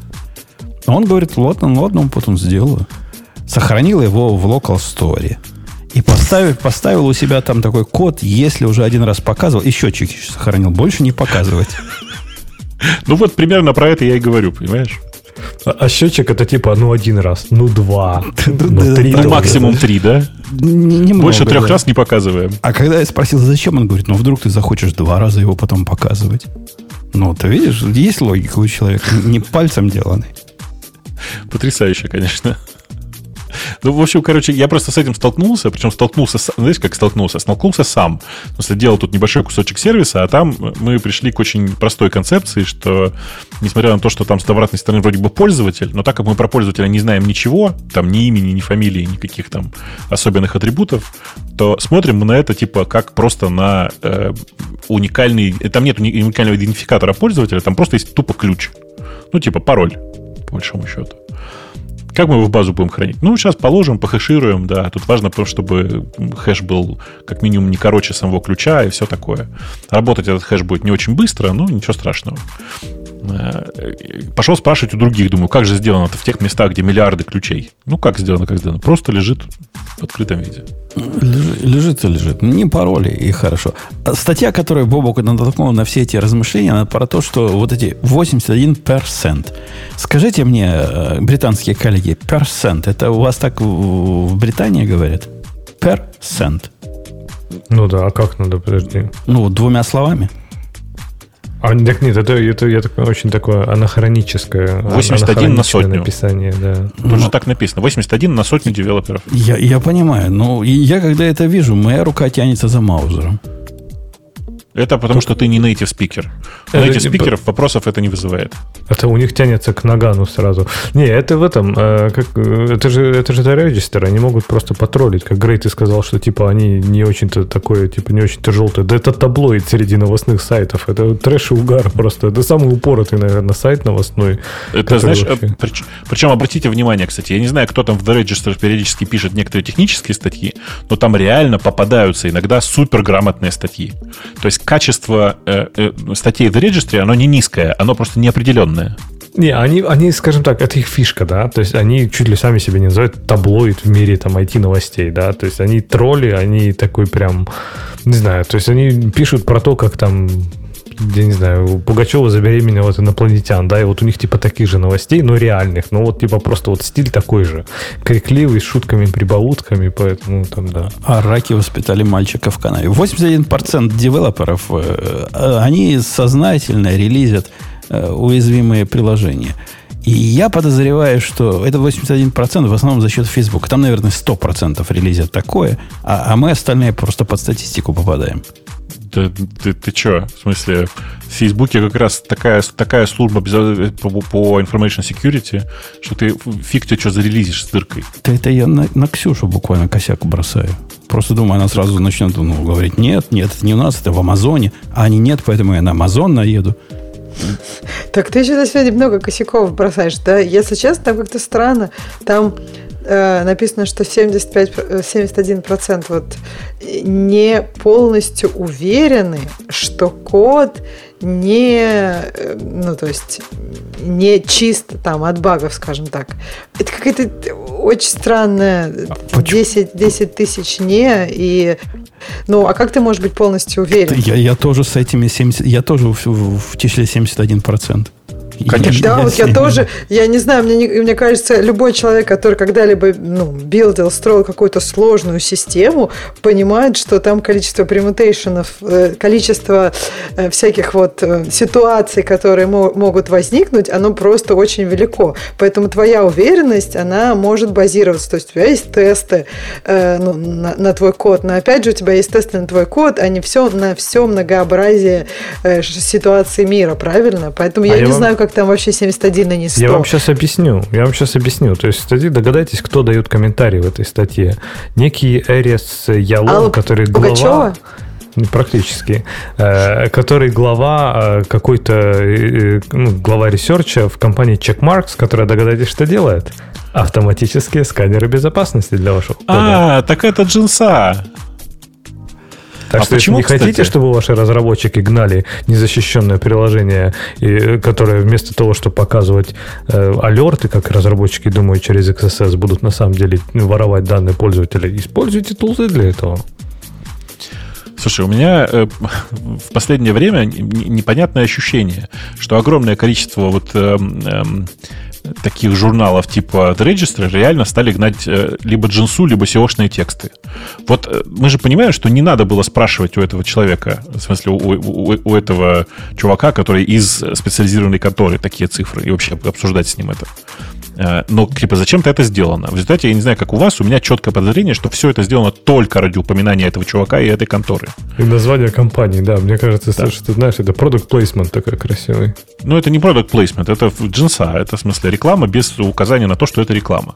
А он говорит, ладно, ладно, потом сделаю. Сохранил его в local store. И поставил, поставил у себя там такой код, если уже один раз показывал, и счетчик еще сохранил, больше не показывать. Ну вот примерно про это я и говорю, понимаешь? А, а счетчик это типа, ну, один раз, ну, два, ну, три. Ну, тоже, максимум три, да? Немного, Больше трех да. раз не показываем. А когда я спросил, зачем, он говорит, ну вдруг ты захочешь два раза его потом показывать. Ну, ты видишь, есть логика у человека, не пальцем деланный. Потрясающе, конечно. Ну, в общем, короче, я просто с этим столкнулся, причем столкнулся, знаешь, как столкнулся? Столкнулся сам. Смысле, делал тут небольшой кусочек сервиса, а там мы пришли к очень простой концепции, что, несмотря на то, что там с обратной стороны вроде бы пользователь, но так как мы про пользователя не знаем ничего, там ни имени, ни фамилии, никаких там особенных атрибутов, то смотрим мы на это типа как просто на э, уникальный... Там нет уни- уникального идентификатора пользователя, там просто есть тупо ключ. Ну, типа пароль, по большому счету. Как мы его в базу будем хранить? Ну, сейчас положим, похэшируем, да. Тут важно, чтобы хэш был как минимум не короче самого ключа и все такое. Работать этот хэш будет не очень быстро, но ничего страшного. Э, Пошел спрашивать у других, думаю, как же сделано это в тех местах, где миллиарды ключей? Ну, как сделано, как сделано? Просто лежит в открытом виде. Лежит, лежит и лежит. Не пароли, и хорошо. Статья, которая Бобок натолкнула на все эти размышления, она про то, что вот эти 81%. Скажите мне, э, британские коллеги, перцент, это у вас так в Британии говорят? Перцент. Ну да, а как надо, подожди. Ну, двумя словами. А, так нет, это, это я так, очень такое анахроническое. 81 на сотню. написание, да. Тут же так написано. 81 на сотню девелоперов. Я, я понимаю, но я когда это вижу, моя рука тянется за маузером. Это потому, что ты не native спикер. У Это native спикеров вопросов это не вызывает. Это у них тянется к нагану сразу. Не, это в этом, э, как, э, это же это же регистр, они могут просто потроллить. Как Грей ты сказал, что типа они не очень-то такое, типа не очень-то желтое. Да это таблоид среди новостных сайтов. Это трэш и угар просто. Это самый упоротый, наверное, сайт новостной. Это, знаешь, вообще- э, прич- причем обратите внимание, кстати, я не знаю, кто там в The Register периодически пишет некоторые технические статьи, но там реально попадаются иногда суперграмотные статьи. То есть качество э, э, статей в Register, оно не низкое, оно просто неопределенное. Не, они, они, скажем так, это их фишка, да, то есть они чуть ли сами себя не называют таблоид в мире там IT-новостей, да, то есть они тролли, они такой прям, не знаю, то есть они пишут про то, как там я не знаю, Пугачева забеременела от инопланетян, да, и вот у них типа таких же новостей, но реальных, ну вот типа просто вот стиль такой же, крикливый, с шутками, прибаутками, поэтому там, да. А раки воспитали мальчика в канаве. 81% девелоперов, э, э, они сознательно релизят э, уязвимые приложения. И я подозреваю, что это 81% в основном за счет Facebook. Там, наверное, 100% релизят такое, а, а мы остальные просто под статистику попадаем. Да, ты, ты чё? В смысле, в Фейсбуке как раз такая, такая служба по, по information security, что ты фиг ты что зарелизишь с дыркой. Да это я на, на Ксюшу буквально косяк бросаю. Просто думаю, она сразу начнет ну, говорить, нет, нет, это не у нас, это в Амазоне. А они нет, поэтому я на Амазон наеду. Так ты что-то сегодня много косяков бросаешь, да? Если честно, там как-то странно. Там э, написано, что 75, э, 71% вот не полностью уверены, что код не, ну, то есть, не чисто там от багов, скажем так. Это какая-то очень странная почему? 10, 10 тысяч не, и ну, а как ты можешь быть полностью уверен? Я, я тоже с этими 70, я тоже в, в- в числе 71%. Конечно. Да, вот я тоже, я не знаю, мне, не- мне кажется, любой человек, который когда-либо ну, билдил, строил какую-то сложную систему, понимает, что там количество премутейшенов, э, количество э, всяких вот э, ситуаций, которые мо- могут возникнуть, оно просто очень велико. Поэтому твоя уверенность, она может базироваться. То есть у тебя есть тесты э, ну, на, на твой код, но опять же у тебя есть тесты на твой код, а не все на все многообразие э, ситуаций мира, правильно? Поэтому я А я не вам- знаю, как там вообще 71 и не 100. Я вам сейчас объясню. Я вам сейчас объясню. То есть, кстати, догадайтесь, кто дает комментарий в этой статье. Некий Эрис Ялон, Алла который глава... Пугачева? Ну, Практически. Э, который глава э, какой-то, э, э, ну, глава research а в компании Checkmarx, которая, догадайтесь, что делает? Автоматические сканеры безопасности для вашего кода. А, так это джинса. Так А что почему, если не хотите, кстати? чтобы ваши разработчики гнали незащищенное приложение, и, которое вместо того, чтобы показывать э, алерты, как разработчики думают через XSS, будут на самом деле воровать данные пользователя, используйте тулзы для этого. Слушай, у меня э, в последнее время непонятное ощущение, что огромное количество вот эм, эм, таких журналов типа The Register реально стали гнать э, либо джинсу, либо SEO-шные тексты. Вот э, мы же понимаем, что не надо было спрашивать у этого человека, в смысле у, у- у этого чувака, который из специализированной конторы такие цифры, и вообще обсуждать с ним это. Э, Но, типа, зачем-то это сделано. В результате, я не знаю, как у вас, у меня четкое подозрение, что все это сделано только ради упоминания этого чувака и этой конторы. И название компании, да, мне кажется, что ты знаешь, это product placement такой красивый. Ну, это не product placement, это в- джинса. Это, в смысле, реклама без указания на то, что это реклама.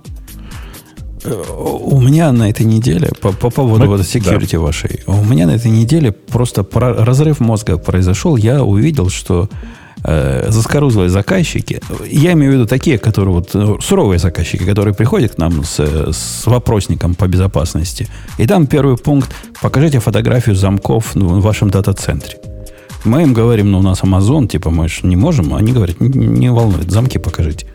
У меня на этой неделе, по, по поводу Мы- вот security вашей, у меня на этой неделе просто про- разрыв мозга произошел. Я увидел, что э, заскорузлые заказчики, я имею в виду такие, которые вот э, суровые заказчики, которые приходят к нам с, с вопросником по безопасности, и там первый пункт покажите фотографию замков ну, в вашем дата-центре. Мы им говорим, ну, у нас Amazon, типа, мы же не можем. Они говорят, не, волнует, замки покажите.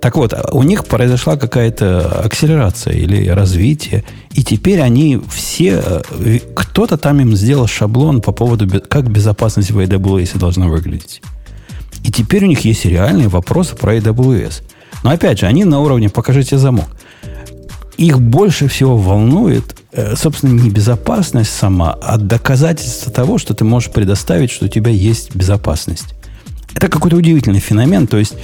Так вот, у них произошла какая-то акселерация или развитие, и теперь они все, э, кто-то там им сделал шаблон по поводу, как безопасность в AWS должна выглядеть. И теперь у них есть реальные вопросы про AWS. Но опять же, они на уровне «покажите замок». Их больше всего волнует, э, собственно, не безопасность сама, а доказательство того, что ты можешь предоставить, что у тебя есть безопасность. Это какой-то удивительный феномен. То есть,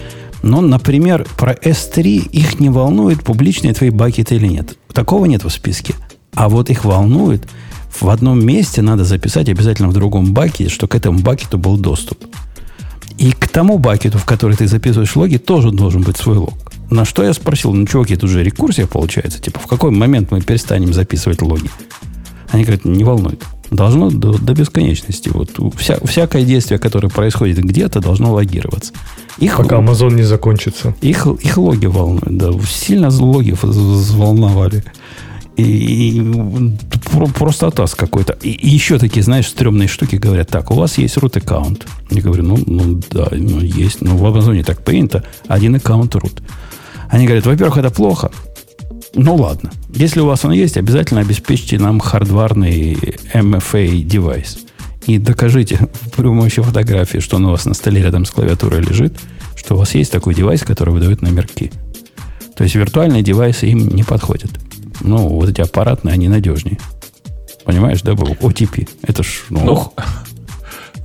ну, например, про S3 их не волнует, публичные твои бакеты или нет. Такого нет в списке. А вот их волнует, в одном месте надо записать обязательно в другом бакете, что к этому бакету был доступ. И к тому бакету, в который ты записываешь логи, тоже должен быть свой лог. На что я спросил, ну, чуваки, тут же рекурсия получается. Типа, в какой момент мы перестанем записывать логи? Они говорят, не волнует. Должно до, до бесконечности. Вот вся, всякое действие, которое происходит где-то, должно логироваться. Их, Пока Amazon не закончится. их, их логи волнуют, да. Сильно логи вз- взволновали. И, и про- просто атас какой-то. И, и еще такие, знаешь, стрёмные штуки говорят, так, у вас есть root аккаунт. Я говорю, ну, ну да, ну, есть. Ну, в Амазоне так принято. Один аккаунт root. Они говорят, во-первых, это плохо. Ну ладно. Если у вас он есть, обязательно обеспечьте нам хардварный MFA девайс. И докажите при помощи фотографии, что он у вас на столе рядом с клавиатурой лежит, что у вас есть такой девайс, который выдает номерки. То есть виртуальные девайсы им не подходят. Ну, вот эти аппаратные, они надежнее. Понимаешь, да, Бог? OTP. Это ж, ну, Ну.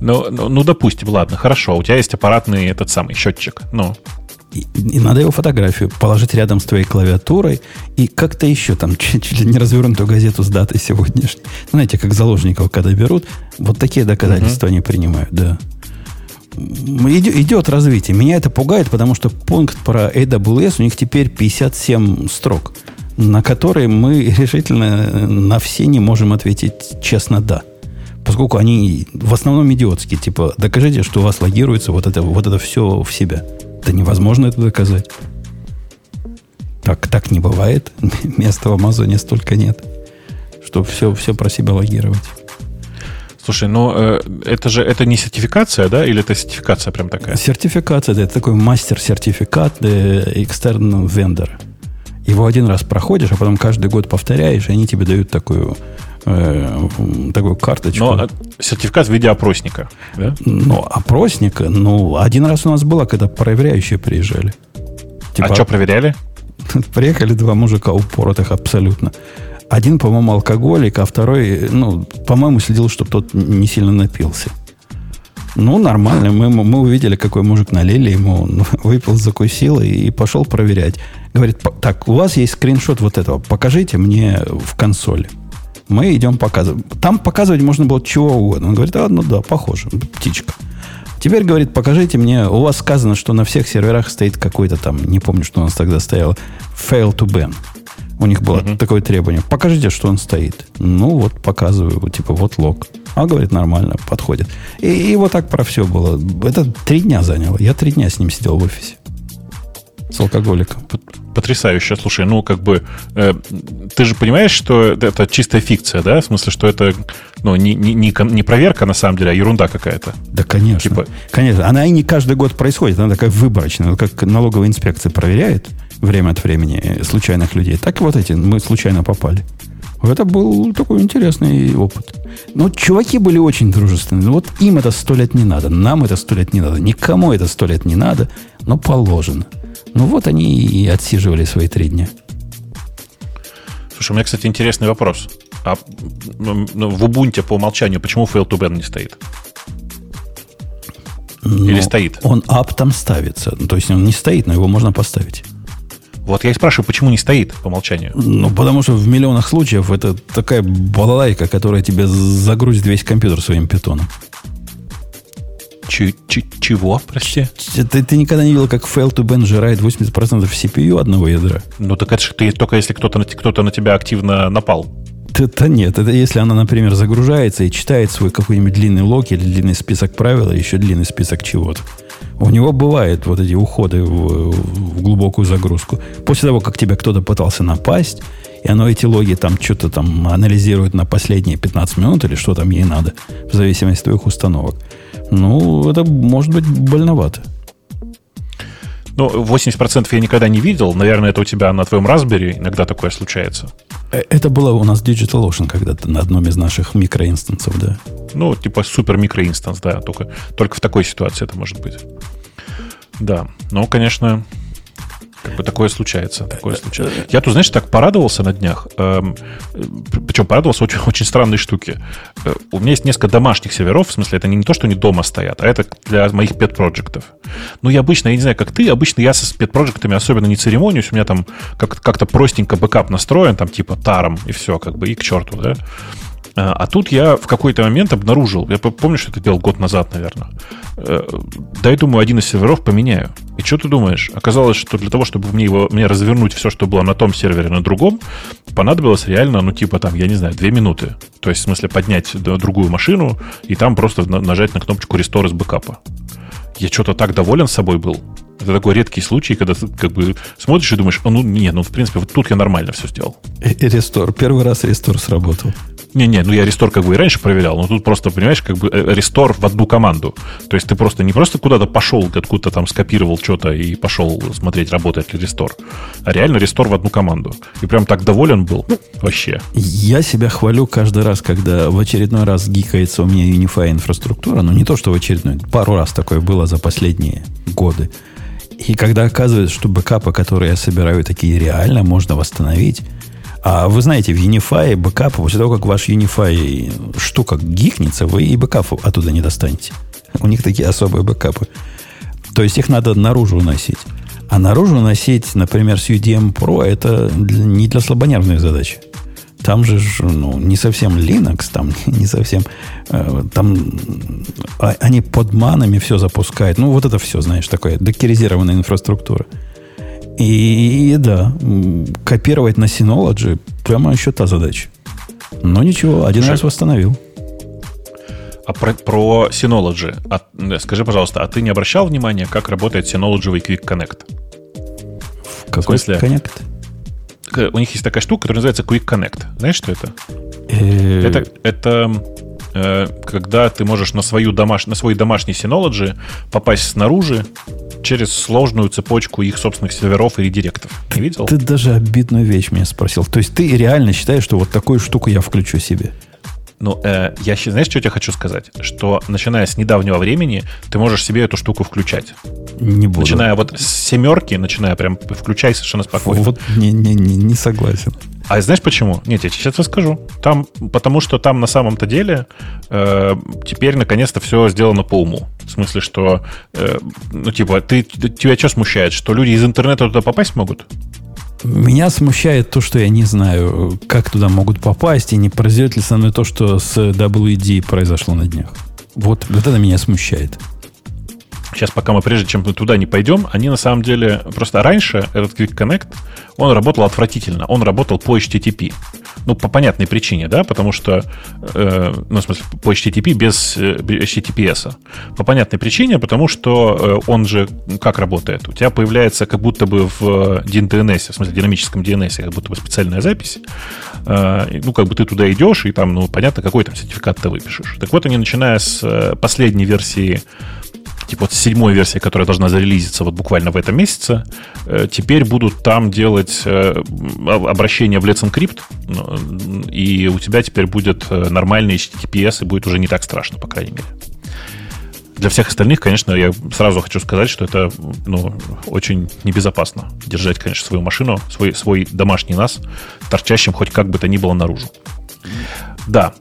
Ну, ну, ну, допустим, ладно, хорошо, у тебя есть аппаратный этот самый счетчик. Ну, И, и надо его фотографию положить рядом с твоей клавиатурой и как-то еще там чуть, чуть ли не развернутую газету с датой сегодняшней. Знаете, как заложников, когда берут, вот такие доказательства они принимают, да. М, иде- Идет развитие. Меня это пугает, потому что пункт про AWS у них теперь 57 строк, на которые мы решительно э, на все не можем ответить честно «да». Поскольку они в основном идиотские, типа, докажите, что у вас логируется вот это, вот это все в себя. Да невозможно это доказать. Так, так не бывает. Места в Амазоне столько нет, чтобы все, все про себя логировать. слушай, ну э, это же это не сертификация, да, или это сертификация прям такая? Сертификация, да, это такой мастер-сертификат экстерн вендора. Его один раз проходишь, а потом каждый год повторяешь, и они тебе дают такую, э, такую карточку. Но э, сертификат в виде опросника, да? Ну, опросника, ну, один раз у нас было, когда проверяющие приезжали. Типа, А что проверяли? Приехали два мужика упоротых абсолютно. Один, по-моему, алкоголик, а второй, ну, по-моему, следил, чтобы тот не сильно напился. Ну, нормально. Мы, мы увидели, какой мужик налили ему. Он выпил, закусил и, и пошел проверять. Говорит, «По- так, у вас есть скриншот вот этого. Покажите мне в консоли. Мы идем показывать. Там показывать можно было чего угодно. Он говорит, а, ну да, похоже, птичка. Теперь, говорит, покажите мне, у вас сказано, что на всех серверах стоит какой-то там, не помню, что у нас тогда стояло, fail to ban. У них было такое требование. Покажите, что он стоит. Ну, вот показываю, типа, вот лог. А, говорит, нормально, подходит. И, и вот так про все было. Это три дня заняло. Я три дня с ним сидел в офисе. С алкоголиком. Потрясающе. Слушай, ну, как бы, э, ты же понимаешь, что это, чистая фикция, да? В смысле, что это, ну, не, не, не, проверка на самом деле, а ерунда какая-то. Да, конечно. Типа- Конечно. Она и не каждый год происходит. Она такая выборочная. Вот как налоговая инспекция проверяет время от времени э, случайных людей, так и вот эти мы случайно попали. Это был такой интересный опыт. Ну, чуваки были очень дружественные. Вот им это сто лет не надо, нам это сто лет не надо, никому это сто лет не надо, но положено. Ну вот они и отсиживали свои три дня. Слушай, у меня, кстати, интересный вопрос. А м, ну, в Ubuntu по умолчанию почему fail to ban не стоит? Или Но стоит? Он ап там ставится. Ну, То есть он не стоит, но его можно поставить. Вот я и спрашиваю, почему не стоит по умолчанию? Ну, потому что в миллионах случаев это такая балалайка, которая тебе загрузит весь компьютер своим питоном. Ч- ч- чего, прости? Ты, ты никогда не видел, как fail to ban жирает 80% CPU одного ядра? Ну, так это же ты только если кто-то на, кто-то на тебя активно напал. Это нет. Это если она, например, загружается и читает свой какой-нибудь длинный лог или длинный список правил, или еще длинный список чего-то. У него бывают вот эти уходы в, в глубокую загрузку. После того, как тебя кто-то пытался напасть, и оно эти логи там что-то там анализирует на последние 15 минут или что там ей надо, в зависимости от твоих установок. Ну, это может быть больновато. Ну, 80% я никогда не видел. Наверное, это у тебя на твоем Raspberry иногда такое случается. Э, Это было у нас DigitalOcean когда-то на одном из наших микроинстансов, да. Ну, типа супер микроинстанс, да, только, только в такой ситуации это может быть. Да, ну, конечно, как бы такое случается. Такое случается. Я тут, знаешь, так порадовался на днях. Эм, причем порадовался очень, очень странной штуке. Э, у меня есть несколько домашних серверов, в смысле, это не, то, что они дома стоят, а это для моих pet-проектов. Ну, я обычно, я не знаю, как ты, обычно я со pet-проектами особенно не церемонюсь, у меня там как- как-то простенько бэкап настроен, там типа таром и все, как бы, и к черту, да. А а тут я в какой-то момент обнаружил, я помню, что это делал год назад, наверное. Э, Дай, думаю, один из серверов поменяю. И что ты думаешь? Оказалось, что для того, чтобы мне его, мне развернуть все, что было на том сервере, на другом, понадобилось реально, ну, типа там, я не знаю, две минуты. То есть, в смысле, поднять другую машину и там просто на- нажать на кнопочку Restore из бэкапа. Я что-то так доволен собой был. Это такой редкий случай, когда ты как бы смотришь и думаешь, «А, ну, не, ну, в принципе, вот тут я нормально все сделал. Рестор. Первый раз рестор сработал. Не-не, ну я рестор как бы и раньше проверял, но тут просто, понимаешь, как бы э, рестор в одну команду. То есть ты просто не просто куда-то пошел, откуда-то там скопировал что-то и пошел смотреть, работает ли рестор, а реально restore в одну команду. И прям так доволен был вообще. Я себя хвалю каждый раз, когда в очередной раз гикается у меня UniFi инфраструктура, но не то, что в очередной, пару раз такое было за последние годы. И когда оказывается, что бэкапы, которые я собираю, такие реально можно восстановить, а вы знаете, в UniFi бэкапы, после того, как ваш UniFi штука гикнется, вы и бэкап оттуда не достанете. У них такие особые бэкапы. То есть их надо наружу уносить. А наружу уносить, например, с UDM Pro, это не для слабонервной задачи. Там же ну, не совсем Linux, там не совсем... э, там а- они под манами все запускают. Ну, вот это все, знаешь, такое докеризированная инфраструктура. И, да, копировать на Synology прямо еще та задача. Но ничего, один Слушай, раз восстановил. А про, про Synology. А, скажи, пожалуйста, а ты не обращал внимания, как работает Synology Quick Connect? В какой смысле? К- У них есть такая штука, которая называется Quick Connect. Знаешь, что это? Э, Это, это э, когда ты можешь на, свою домаш... на свой домашний Synology попасть снаружи через сложную цепочку их собственных серверов и редиректов. Не видел? Ты даже обидную вещь меня спросил. То есть ты реально считаешь, что вот такую штуку я включу себе? Ну, э, я знаешь, что я тебе хочу сказать? Что начиная с недавнего времени ты можешь себе эту штуку включать. Не буду. Начиная вот с семерки, начиная прям включай совершенно спокойно. Вот не, не, не, не согласен. А знаешь почему? Нет, я тебе сейчас расскажу. Там, потому что там на самом-то деле э, теперь наконец-то все сделано по уму. В смысле, что, э, ну, типа, ты- тебя что смущает? Что люди из интернета туда попасть могут? Меня смущает то, что я не знаю, как туда могут попасть, и не произойдет ли со мной то, что с WD произошло на днях. Вот, вот это меня смущает. Сейчас, пока мы прежде чем туда не пойдем, они на самом деле... Просто раньше этот Quick Connect, он работал отвратительно. Он работал по HTTP. Ну, по понятной причине, да, потому что, э, ну, в смысле, по HTTP без э, HTTPS. По понятной причине, потому что э, он же как работает? У тебя появляется как будто бы в DNS, в смысле, динамическом DNS, как будто бы специальная запись. Э, ну, как бы ты туда идешь, и там, ну, понятно, какой там сертификат ты выпишешь. Так вот, они, начиная с э, последней версии типа вот седьмой версии, которая должна зарелизиться вот буквально в этом месяце, э, теперь будут там делать э, обращение в Let's Encrypt, и у тебя теперь будет э, нормальный HTTPS, и будет уже не так страшно, по крайней мере. Для всех остальных, конечно, я сразу хочу сказать, что это ну, очень небезопасно держать, конечно, свою машину, свой, свой домашний NAS торчащим хоть как бы то ни было наружу. Да,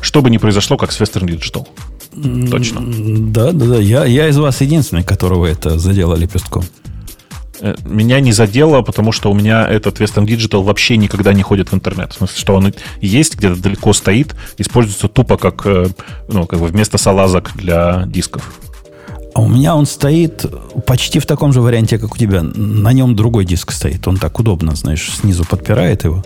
что бы ни произошло, как с Western Digital. Точно. Да, да, да. Я, я из вас единственный, которого это задело лепестком. Э, меня не задело, потому что у меня этот Western Digital вообще никогда не ходит в интернет. В смысле, что он есть, где-то далеко стоит, используется тупо как, э, ну, как бы вместо салазок для дисков. А у меня он стоит почти в таком же варианте, как у тебя. На нем другой диск стоит. Он так удобно, знаешь, снизу подпирает его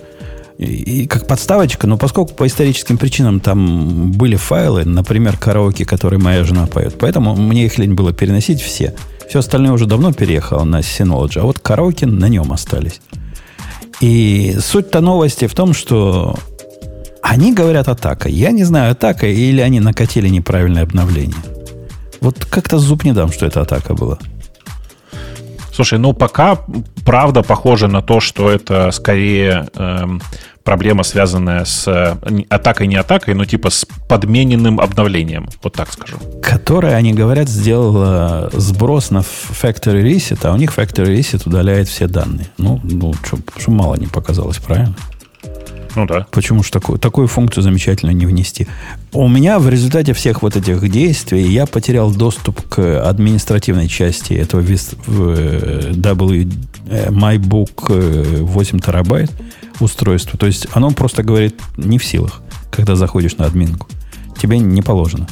и, как подставочка, но поскольку по историческим причинам там были файлы, например, караоке, которые моя жена поет, поэтому мне их лень было переносить все. Все остальное уже давно переехало на Synology, а вот караоке на нем остались. И суть-то новости в том, что они говорят атака. Я не знаю, атака или они накатили неправильное обновление. Вот как-то зуб не дам, что это атака была. Слушай, ну пока правда похоже на то, что это скорее эм, проблема, связанная с э, атакой, не атакой, но типа с подмененным обновлением, вот так скажу. Которая, они говорят, сделала сброс на Factory Reset, а у них Factory Reset удаляет все данные. Ну, ну что мало не показалось, правильно? Ну да. Почему же такую, такую функцию замечательно не внести? У меня в результате всех вот этих действий я потерял доступ к административной части этого W э, MyBook 8 э, терабайт устройства. То есть оно просто говорит не в силах, когда заходишь на админку. Тебе не положено.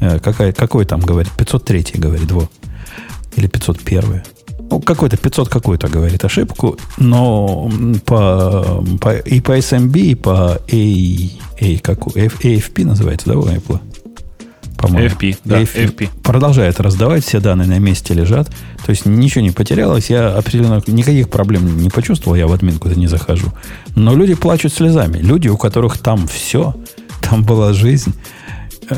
Э, какая, какой там говорит? 503 говорит, во. Или 501 ну, какой-то 500 какой-то говорит ошибку, но по, по, и по SMB, и по A, A, как, AFP называется, да, у Apple? По-моему. AFP, да, AFP. AFP. Продолжает раздавать, все данные на месте лежат. То есть ничего не потерялось. Я определенно никаких проблем не почувствовал, я в админку не захожу. Но люди плачут слезами. Люди, у которых там все, там была жизнь. Э,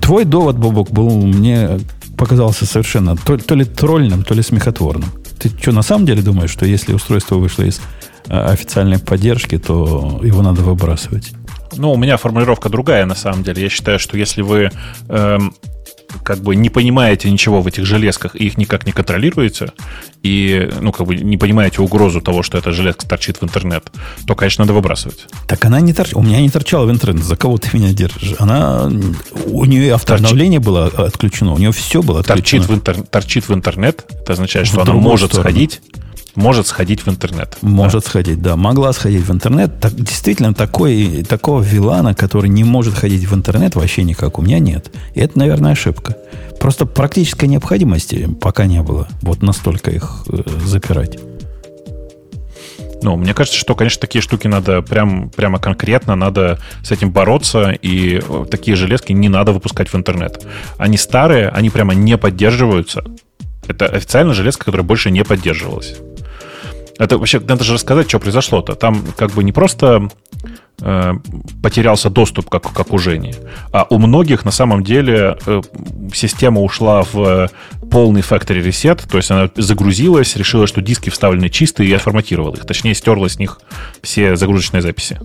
твой довод, Бобок, был мне показался совершенно то, то ли тролльным, то ли смехотворным. Ты что, на самом деле думаешь, что если устройство вышло из а, официальной поддержки, то его надо выбрасывать? Ну, у меня формулировка другая, на самом деле. Я считаю, что если вы эм, как бы не понимаете ничего в этих железках и их никак не контролируете, и, ну, как бы не понимаете угрозу того, что эта железка торчит в интернет, то, конечно, надо выбрасывать. Так она не торчит. У меня не торчала в интернет. За кого ты меня держишь? Она... У нее автообновление торчит. было отключено. У нее все было отключено. Торчит в, интер... торчит в интернет. Это означает, что в она может сторону. сходить может сходить в интернет. Может да. сходить, да. Могла сходить в интернет. Так, действительно, такой, такого вилана, который не может ходить в интернет, вообще никак у меня нет. И это, наверное, ошибка. Просто практической необходимости пока не было. Вот настолько их э, запирать. Ну, мне кажется, что, конечно, такие штуки надо прям, прямо конкретно, надо с этим бороться, и э, такие железки не надо выпускать в интернет. Они старые, они прямо не поддерживаются. Это официально железка, которая больше не поддерживалась. Это вообще надо же рассказать, что произошло-то. Там как бы не просто э, потерялся доступ, как, у Жени, а у многих на самом деле э, система ушла в полный factory reset, то есть она загрузилась, решила, что диски вставлены чистые и отформатировала их. Точнее, стерла с них все загрузочные записи.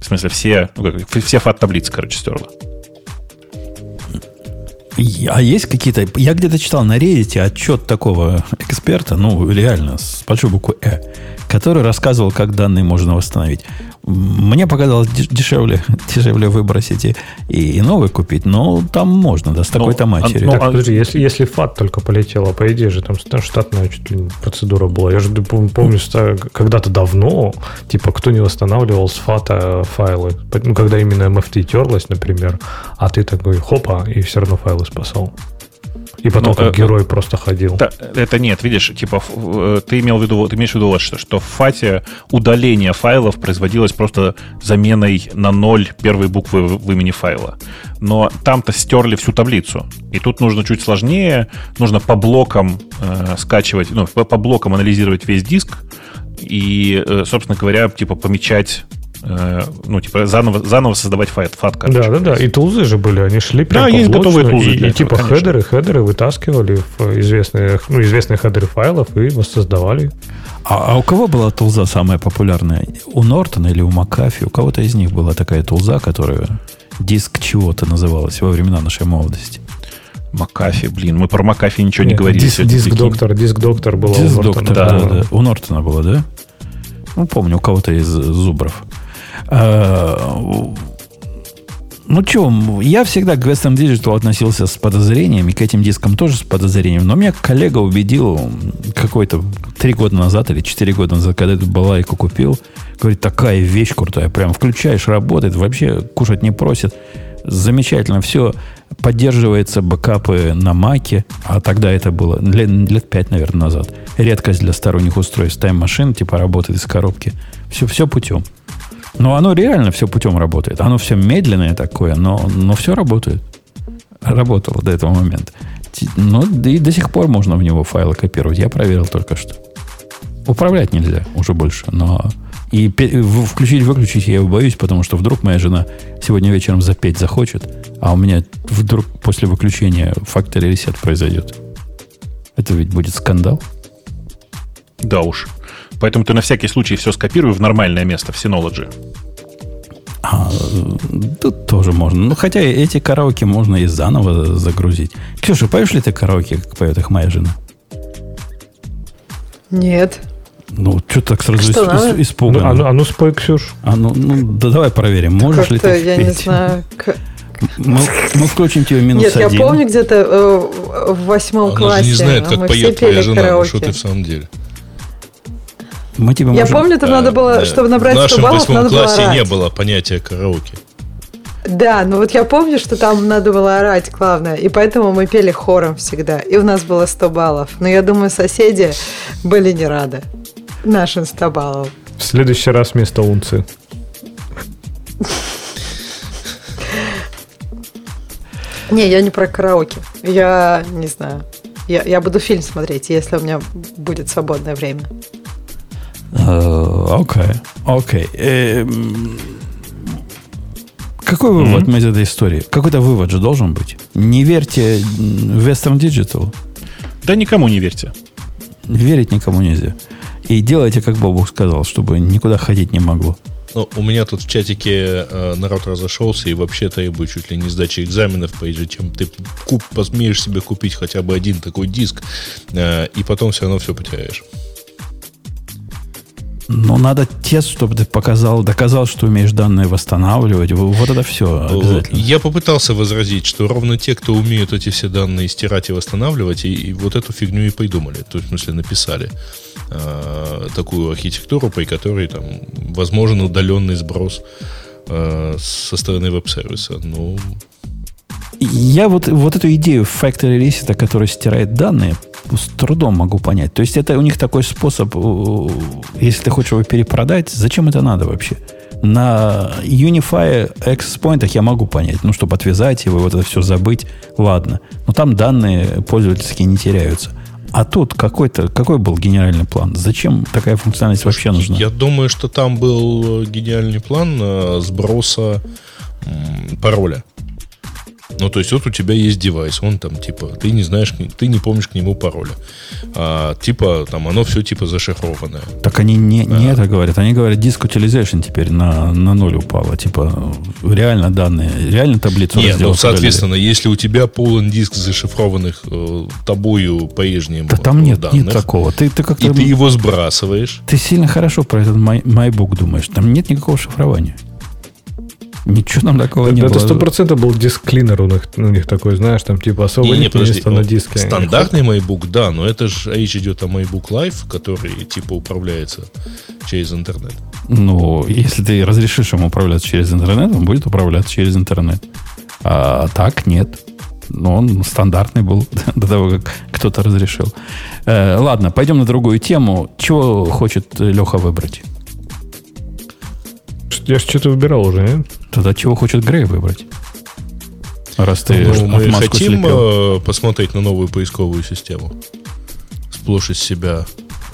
В смысле, все, ну, как, все фат-таблицы, короче, стерла. А есть какие-то... Я где-то читал на Reddit отчет такого эксперта, ну, реально, с большой буквы «э», который рассказывал, как данные можно восстановить. Мне показалось дешевле, дешевле выбросить и, и новый купить, но там можно, да, с ну, такой-то а, матерью. Ну, так, а, подожди, если, если FAT только полетела, по идее же, там, штатная чуть ли процедура была. Я же помню, когда-то давно, типа, кто не восстанавливал с FAT файлы, ну, когда именно MFT терлась, например, а ты такой, хопа, и все равно файлы спасал. И потом Ну, как э, герой просто ходил. Да, это нет, видишь, типа, э, ты имел в виду, ты имеешь в виду вот что, что в FAT е удаление файлов производилось просто заменой на ноль первой буквы в имени файла. Но там-то стерли всю таблицу. И тут нужно чуть сложнее, нужно по блокам э, скачивать, ну, по, по блокам анализировать весь диск и, э, собственно говоря, типа помечать ну, типа, заново, заново создавать файт, FAT, короче. Да, да, да. И тулзы же были, они шли прям Да, есть готовые тулзы и, для и этого, типа конечно. хедеры, хедеры вытаскивали в известные, ну, известные хедеры файлов и воссоздавали. А, а у кого была тулза самая популярная? У Нортона или у Макафи? У кого-то из них была такая тулза, которая диск чего-то называлась во времена нашей молодости. Макафи, блин, мы про Макафи ничего не Нет, говорили. Диск, диск доктор, диск доктор был Диск у Нортона, доктор, да, да. У Нортона было, да? Ну, помню, у кого-то из зубров. У- ну, что, я всегда к Western Digital относился с подозрением, и к этим дискам тоже с подозрением. Но меня коллега убедил какой-то три года назад или четыре года назад, когда эту балайку купил, говорит, такая вещь крутая, прям включаешь, работает, вообще кушать не просит. Замечательно, все поддерживается бэкапы на маке, а тогда это было лет, лет 5, наверное, назад. Редкость для сторонних устройств. Тайм-машин, типа, работает из коробки. Все, все путем. Но оно реально все путем работает. Оно все медленное такое, но, но все работает. Работало до этого момента. Ти- Ну, и до сих пор можно в него файлы копировать. Я проверил только что. Управлять нельзя уже больше, но... И включить-выключить я его боюсь, потому что вдруг моя жена сегодня вечером запеть захочет, а у меня вдруг после выключения Factory Reset произойдет. Это ведь будет скандал. Да уж. Поэтому ты на всякий случай все скопируй в нормальное место, в Synology. А, тут тоже можно. Ну, хотя эти караоке можно и заново загрузить. Ксюша, поешь ли ты караоке, как поет их моя жена? Нет. Ну, что так сразу Что ис- ис- Ну, испуганно? а, ну, а ну спой, Ксюш. А ну, ну, да давай проверим, можешь ли ты я не петь? знаю. к- Мы, мы включим тебе минус Нет, я один. помню где-то э, в восьмом Она классе же не знает, как мы поет все пели твоя жена. Ну, караоке. что ты в самом деле? Мы тебе Я можем- помню, там надо было, Да. чтобы набрать В 100 нашем баллов, восьмом надо было классе не орать. было понятия караоке. Да, ну вот я помню, что там надо было орать, главное. И поэтому мы пели хором всегда. И у нас было 100 баллов. Но я думаю, соседи были не рады нашим 100 баллов. В следующий раз вместо унции. Не, я не про караоке. Я не знаю. Я, я буду фильм смотреть, если у меня будет свободное время. Э, Окей, окей. Эм, Какой вывод мы из этой истории? Какой-то вывод же должен быть. Не верьте Western Digital. Да никому не верьте. Верить никому нельзя. И делайте, как Бобук сказал, чтобы никуда ходить не могло. Ну, у меня тут в чатике э, народ разошелся и вообще требует чуть ли не сдачи экзаменов, прежде чем ты куп, посмеешь себе купить хотя бы один такой диск, э, и потом все равно все потеряешь. Но надо тест, чтобы ты показал, доказал, что умеешь данные восстанавливать. Вот это все обязательно. Я попытался возразить, что ровно те, кто умеют эти все данные стирать и восстанавливать, и, и вот эту фигню и придумали. То есть, в смысле, написали э, такую архитектуру, при которой там возможен удаленный сброс э, со стороны веб-сервиса. Ну, Я вот, вот эту идею Factory Reset, который стирает данные, с трудом могу понять. То есть это у них такой способ, если ты хочешь его перепродать, зачем это надо вообще? На Unify Access Point я могу понять, ну, чтобы отвязать его, вот это все забыть, ладно. Но там данные пользовательские не теряются. А тут какой-то, какой был генеральный план? Зачем такая функциональность вообще нужна? я думаю, что там был гениальный план э, сброса пароля. Ну, то есть, вот у тебя есть девайс, он там, типа, ты не знаешь, ты не помнишь к нему пароля. А, типа, там, оно все, типа, зашифрованное. Так они не, не это говорят. Они говорят, диск utilization теперь на, на ноль упало. Типа, реально данные, реально таблицу Нет, ну, соответственно, если у тебя полон диск зашифрованных э, тобою прежним Да там нет, данных, нет такого. Ты, ты как-то... и ты его сбрасываешь, Ты сильно хорошо про этот MyBook думаешь. Там нет никакого шифрования. Ничего там такого не это было. сто процентов был диск клинер у них, у них такой, знаешь, там типа особо Не, не, нет подожди, места ну, на диске. Стандартный MacBook, да, но это же речь идет о MacBook Live, который типа управляется через интернет. Ну, если ты разрешишь ему управляться через интернет, он будет управляться через интернет. А так нет. Но он стандартный был до того, как кто-то разрешил. Э, ладно, пойдем на другую тему. Чего хочет Леха выбрать? Я же что-то выбирал уже, нет? Тогда чего хочет Грей выбрать? Раз ты Ну, мы хотим слепил. э, посмотреть на новую поисковую систему. Сплошь из себя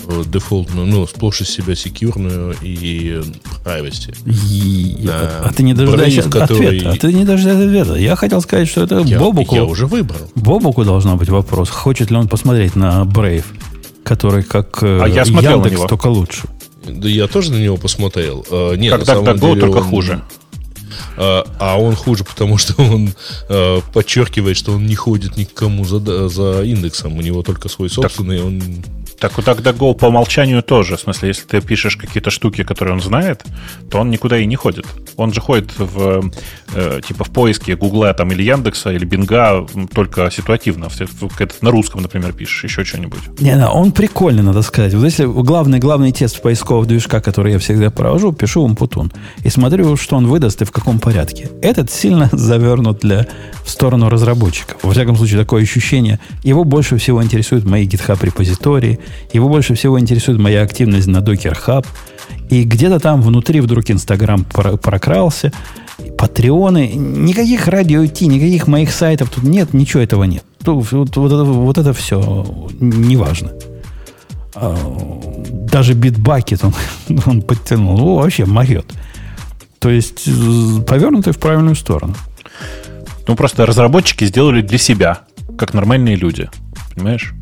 э, дефолтную, ну, сплошь из себя секьюрную и privacy. И- Да. А ты не дожидаешься который- ответа. А ты не дожидаешься ответа. Я хотел сказать, что это Я, Бобуку. я уже выбрал. Бобуку должна быть вопрос. Хочет ли он посмотреть на Brave, который как э, А я смотрел на Яндекс, него. только лучше. Да я тоже на него посмотрел. Нет, Как на самом DuckDuckGo, деле только он- хуже. А, а он хуже, потому что он э, подчеркивает, что он не ходит никому за, за индексом. У него только свой собственный. Он Так у DuckDuckGo по умолчанию тоже. В смысле, если ты пишешь какие-то штуки, которые он знает, то он никуда и не ходит. Он же ходит в, э, типа в поиске Гугла там, или Яндекса, или Бинга только ситуативно. На русском, например, пишешь, еще что-нибудь. Не, не, он прикольный, надо сказать. Вот если главный, главный тест поискового движка, который я всегда провожу, пишу в Путун и смотрю, что он выдаст и в каком порядке. Этот сильно завернут для, в сторону разработчиков. Во всяком случае, такое ощущение. Его больше всего интересуют мои GitHub репозитории, его больше всего интересует моя активность на Docker Hub. И где-то там внутри вдруг Инстаграм про- прокрался, Патреоны, никаких радио IT, никаких моих сайтов тут нет, ничего этого нет. Тут Вот, вот это, вот это все неважно. А, Даже битбакет он, он подтянул. Ну, вообще могет. То есть повернутый в правильную сторону. Ну, просто разработчики сделали для себя, как нормальные люди. Понимаешь?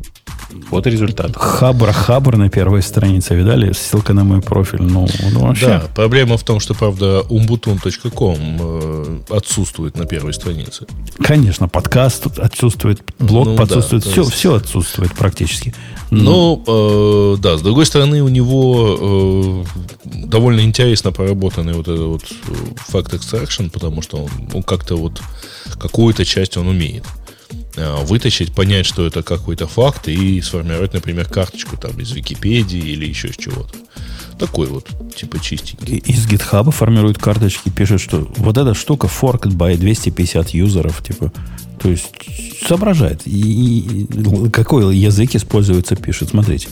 Вот результат. Хабр, хабр на первой странице, видали? Ссылка на мой профиль. Ну, ну, вообще. Да, проблема в том, что, правда, umbutun.com э, отсутствует на первой странице. Конечно, подкаст отсутствует, блог Ну да, отсутствует, то все, есть- все отсутствует практически. Ну, Но, э, да, с другой стороны, у него э, довольно интересно проработанный вот этот вот э, fact extraction, потому что он, он как-то вот какую-то часть он умеет вытащить, понять, что это какой-то факт и сформировать, например, карточку там из Википедии или еще из чего-то. Такой вот, типа чистенький. из GitHub формирует карточки, пишет, что вот эта штука forked by 250 юзеров, типа, то есть соображает. И, и какой язык используется, пишет. Смотрите.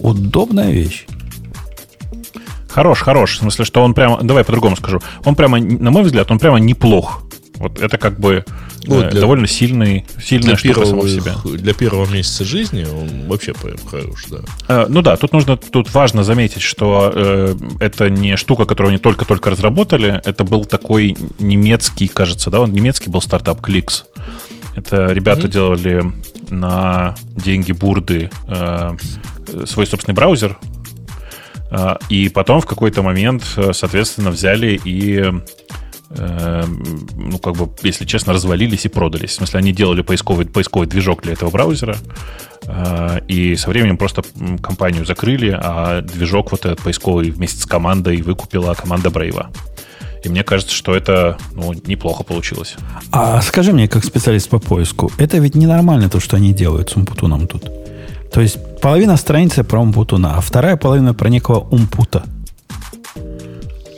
Удобная вещь. Хорош, хорош. В смысле, что он прямо... Давай по-другому скажу. Он прямо, на мой взгляд, он прямо неплох. Вот это как бы Ну, э, для- довольно сильный, сильная Для штука первого, сама по себе. для первого месяца жизни он вообще прям хорош, да. Э, Ну да, тут нужно, тут важно заметить, что э, это не штука, которую они только-только разработали. Это был такой немецкий, кажется, да, он немецкий был стартап Кликс. Это ребята Мгм. делали на деньги бурды э, свой собственный браузер. Э, и потом в какой-то момент, э, соответственно, взяли и ну, как бы, если честно, развалились и продались. В смысле, они делали поисковый, поисковый движок для этого браузера, э, и со временем просто компанию закрыли, а движок вот этот поисковый вместе с командой выкупила команда Брейва. И мне кажется, что это ну, неплохо получилось. А скажи мне, как специалист по поиску, это ведь ненормально то, что они делают с Умпутуном тут. То есть половина страницы про Умпутуна, а вторая половина про некого Умпута.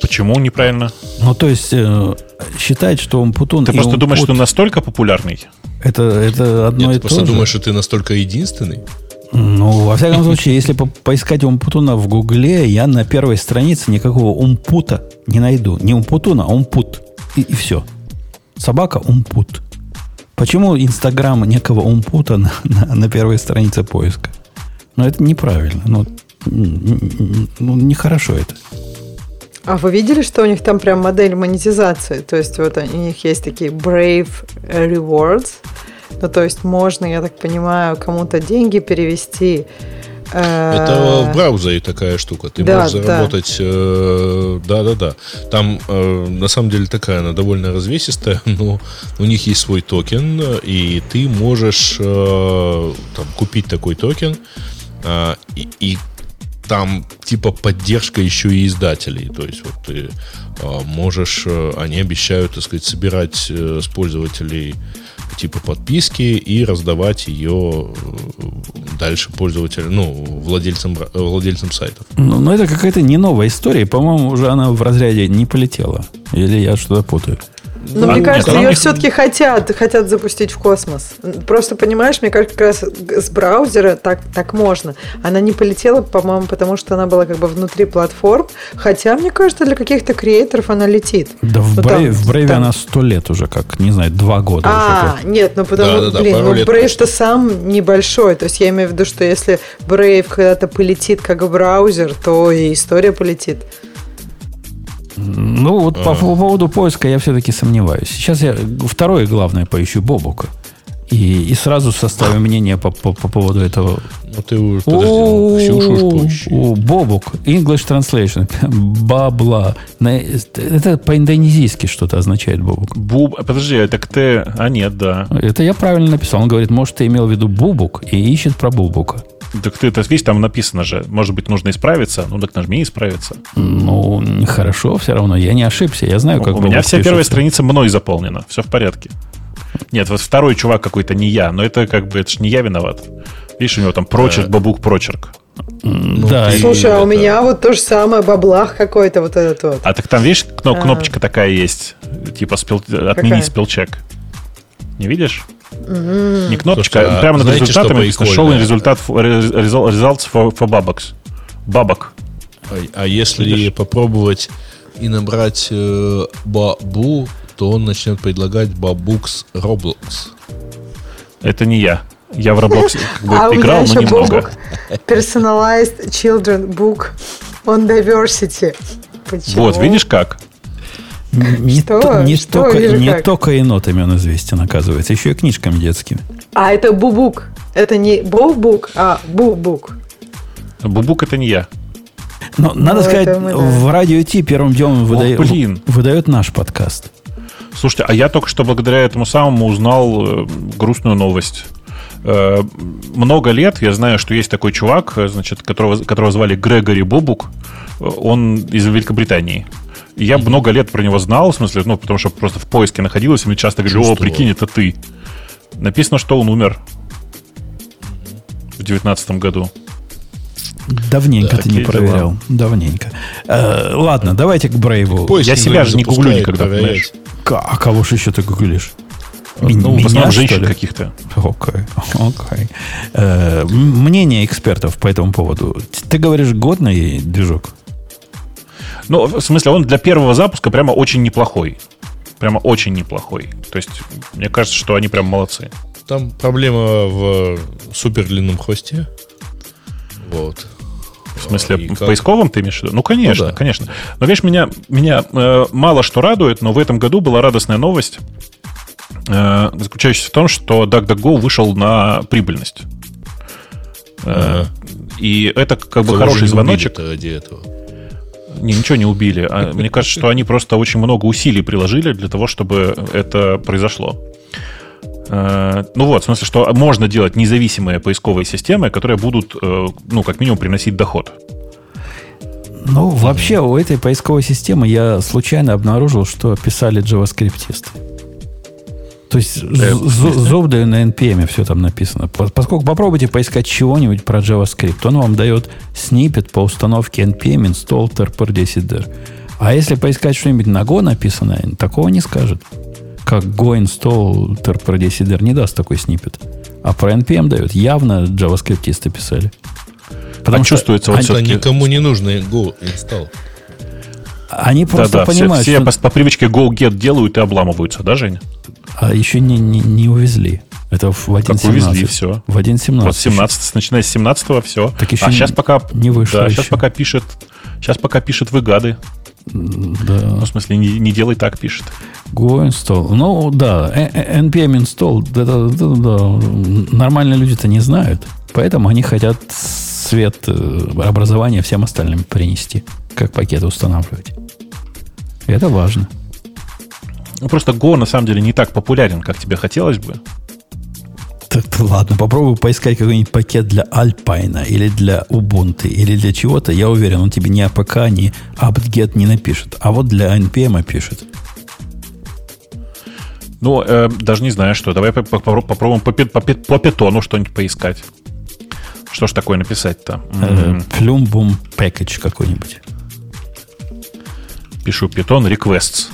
Почему неправильно? Ну, то есть э, считать, что Умпутун Ты и просто думаешь, что Умпут настолько популярный? это, это одно Нет, и ты просто то же. думаешь, что ты настолько единственный? Ну, во всяком случае, если по- поискать Умпутуна в Гугле, я на первой странице никакого Умпута не найду. Не Умпутуна, а Умпут. И, и все. Собака Умпут. Почему Инстаграм некого Умпута на, на- на первой странице поиска? Ну, это неправильно. Ну, ну, нехорошо это. А вы видели, что у них там прям модель монетизации? То есть вот у них есть такие Brave Rewards. Ну, то есть можно, я так понимаю, кому-то деньги перевести. э, Это в браузере такая штука. Ты да, можешь да. заработать. э, Да-да-да. Там э, на самом деле такая, она довольно развесистая, но у них есть свой токен, и ты можешь э, там, купить такой токен, э, и, и там типа поддержка еще и издателей. То есть вот ты э, можешь, они обещают, так сказать, собирать э, с пользователей типа подписки и раздавать ее э, дальше пользователям, ну, владельцам, э, владельцам сайтов. Ну, но это какая-то не новая история. По-моему, уже она в разряде не полетела. Или я что-то путаю. Но А, мне кажется, ее все-таки хотят, хотят запустить в космос. Просто понимаешь, мне кажется, как раз с браузера так, так можно. Она не полетела, по-моему, потому что она была как бы внутри платформ. Хотя, мне кажется, для каких-то креаторов она летит. Да в Ну, там- Brave, в Brave там- она сто лет уже, как, не знаю, два года уже. А, как. нет, ну потому Да-да-да, блин, пару ну Brave-то сам небольшой. То есть я имею в виду, что если Brave когда-то полетит как браузер, то и история полетит. Ну, вот по, по поводу поиска я все-таки сомневаюсь. Сейчас я второе главное поищу Бобука. И, и сразу составим мнение по, по, по поводу этого. Ну ты уж, подожди, ну, Ксюшу уж поищи. Бобук, English translation, бабла. Это по-индонезийски что-то означает Бобук. Буб... Подожди, так ты... А нет, да. Это я правильно написал. Он говорит, может, ты имел в виду Бубук и ищет про Бубука. Так ты это видишь, там написано же. Может быть, нужно исправиться. Ну так нажми исправиться. Ну, хорошо, все равно. Я не ошибся. Я знаю, как У меня вся первая страница мной заполнена. Все в порядке. Нет, вот второй чувак какой-то не я, но это как бы это ж не я виноват. Видишь, у него там прочерк, бабук, прочерк. М, Да, Слушай, а у это- меня вот то же самое, баблах какой-то вот этот вот. А так там, видишь, кно- А. кнопочка такая есть, типа спел- отменить Какая? Не видишь? Не кнопочка, Слушайте, а прямо над знаете, результатами show результат results for, for babaks. Бабок. А, а если Видишь? попробовать и набрать э, бабу, то он начнет предлагать бабукс Roblox. Это не я. Я в Roblox как бы а у меня играл, но еще немного. Personalized Children Book on Diversity. Почему? Вот, видишь как? Не, Что? то- не Что только, не как? только енотами он известен, оказывается, еще и книжками детскими. А это Бубук. Это не Бобук, а Бубук. Бубук это не я. Но надо Ну, сказать, это мы, да. в радио Ти первым делом выдает, блин. выдает наш подкаст. Слушайте, а я только что благодаря этому самому узнал э, грустную новость. Э, много лет я знаю, что есть такой чувак, э, значит, которого, которого звали Грегори Бобук. Э, Он из Великобритании. И я много лет про него знал, в смысле, ну, потому что просто в поиске находилось, и мне часто говорили, о, прикинь, это ты. Написано, что он умер в девятнадцатом году. Давненько ты не проверял. Давненько. Э, ладно, давайте к Брейву. Поиск Я себя же не гуглю никогда. К- А кого же еще ты гуглишь? Ну, Меня, в основном женщин каких-то. Окей, окей. Э, м- Мнение экспертов по этому поводу. Ты говоришь, годный движок? Ну, в смысле, он для первого запуска прямо очень неплохой. Прямо очень неплохой. То есть, мне кажется, что они прям молодцы. Там проблема в супер длинном хвосте. Вот. В смысле, И в как? поисковом ты имеешь в виду? Ну, конечно, Ну да. конечно. Но видишь, меня, меня э, мало что радует, но в этом году была радостная новость, э, заключающаяся в том, что DuckDuckGo вышел на прибыльность. Э, Ага. И это как бы хороший звоночек. ради этого. Не, ничего не убили. А мне кажется, что они просто очень много усилий приложили для того, чтобы это произошло. Э, Ну вот, в смысле, что можно делать независимые поисковые системы, которые будут, э, ну, как минимум, приносить доход. Ну, вообще, у этой поисковой системы я случайно обнаружил, что писали джаваскриптисты. То есть з- з- зуб даю на NPM все там написано. По- Поскольку попробуйте поискать чего-нибудь про JavaScript, он вам дает снипет по установке NPM install trprdcdr. А если поискать что-нибудь на Go написанное, такого не скажет. Как Go install trprdcdr не даст такой снипет. А про NPM дает. Явно джаваскриптисты писали. А чувствуется вот они, никому не нужно Go install. Они просто Да-да, все, понимают, все что... по, по привычке go-get делают и обламываются, да, Женя? А еще не, не, не увезли. Это в 1.17. Как увезли, все. В 1.17. Вот 17, начиная с 17 все. Так еще а не- сейчас пока не вышло Да, еще. сейчас пока пишет. Сейчас пока пишет выгады. Да. Ну, в смысле, не, не делай так, пишет. Go install. Ну, да. NPM install. Да, да, да, да. Нормальные люди-то не знают. Поэтому они хотят свет э, образования всем остальным принести. Как пакеты устанавливать. Это важно. Ну, просто Go на самом деле не так популярен, как тебе хотелось бы. Так, ладно, попробуй поискать какой-нибудь пакет для Alpine или для Ubuntu или для чего-то. Я уверен, он тебе ни APK, ни apt-get не напишет. А вот для NPM пишет. Ну, э, даже не знаю, что. Давай по- по- попробуем по, по, по питону что-нибудь поискать. Что ж такое написать-то? Э, М, Plumbum package какой-нибудь. Пишу питон requests.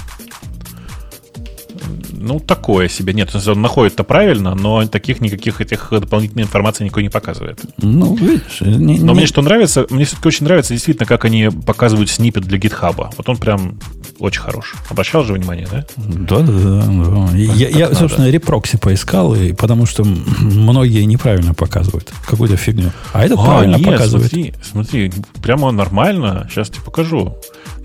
Ну, такое себе. Нет, он находит-то правильно, но таких никаких этих дополнительной информации никакой не показывает. Ну, видишь, не, Но не- мне что нравится, мне все-таки очень нравится действительно, как они показывают снипет для гитхаба. Вот он прям очень хорош. Обращал же внимание, да? Да, да, да. да. Я, я, надо. собственно, репрокси поискал, и, потому что многие неправильно показывают какую-то фигню. А этот правильно нет, показывает. Смотри, смотри, прямо нормально. Сейчас тебе покажу.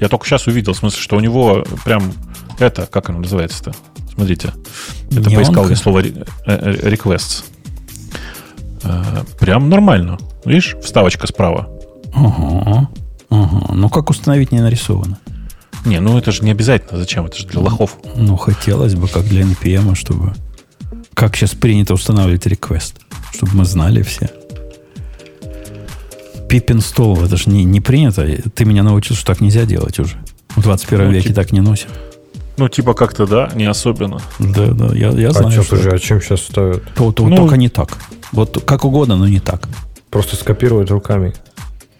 Я только сейчас увидел, в смысле, что у него прям это, как оно называется-то? Смотрите. Это Неонка? поискал я слово э, э, requests. Э, Прям нормально. Видишь, вставочка справа. Ага, ага. Ну, как установить не нарисовано? Не, ну это же не обязательно. Зачем? Это же для лохов. Ну, хотелось бы, как для NPM, чтобы... Как сейчас принято устанавливать реквест, чтобы мы знали все. Install, это же не, не принято. Ты меня научил, что так нельзя делать уже. В 21 Ну, веке типа- так не носят. Ну, типа как-то, да, не особенно. Да, да, я, я А знаю, что, что слушай, а чем сейчас ставят? то, то- Ну- только не так. Вот как угодно, но не так. Просто скопировать руками.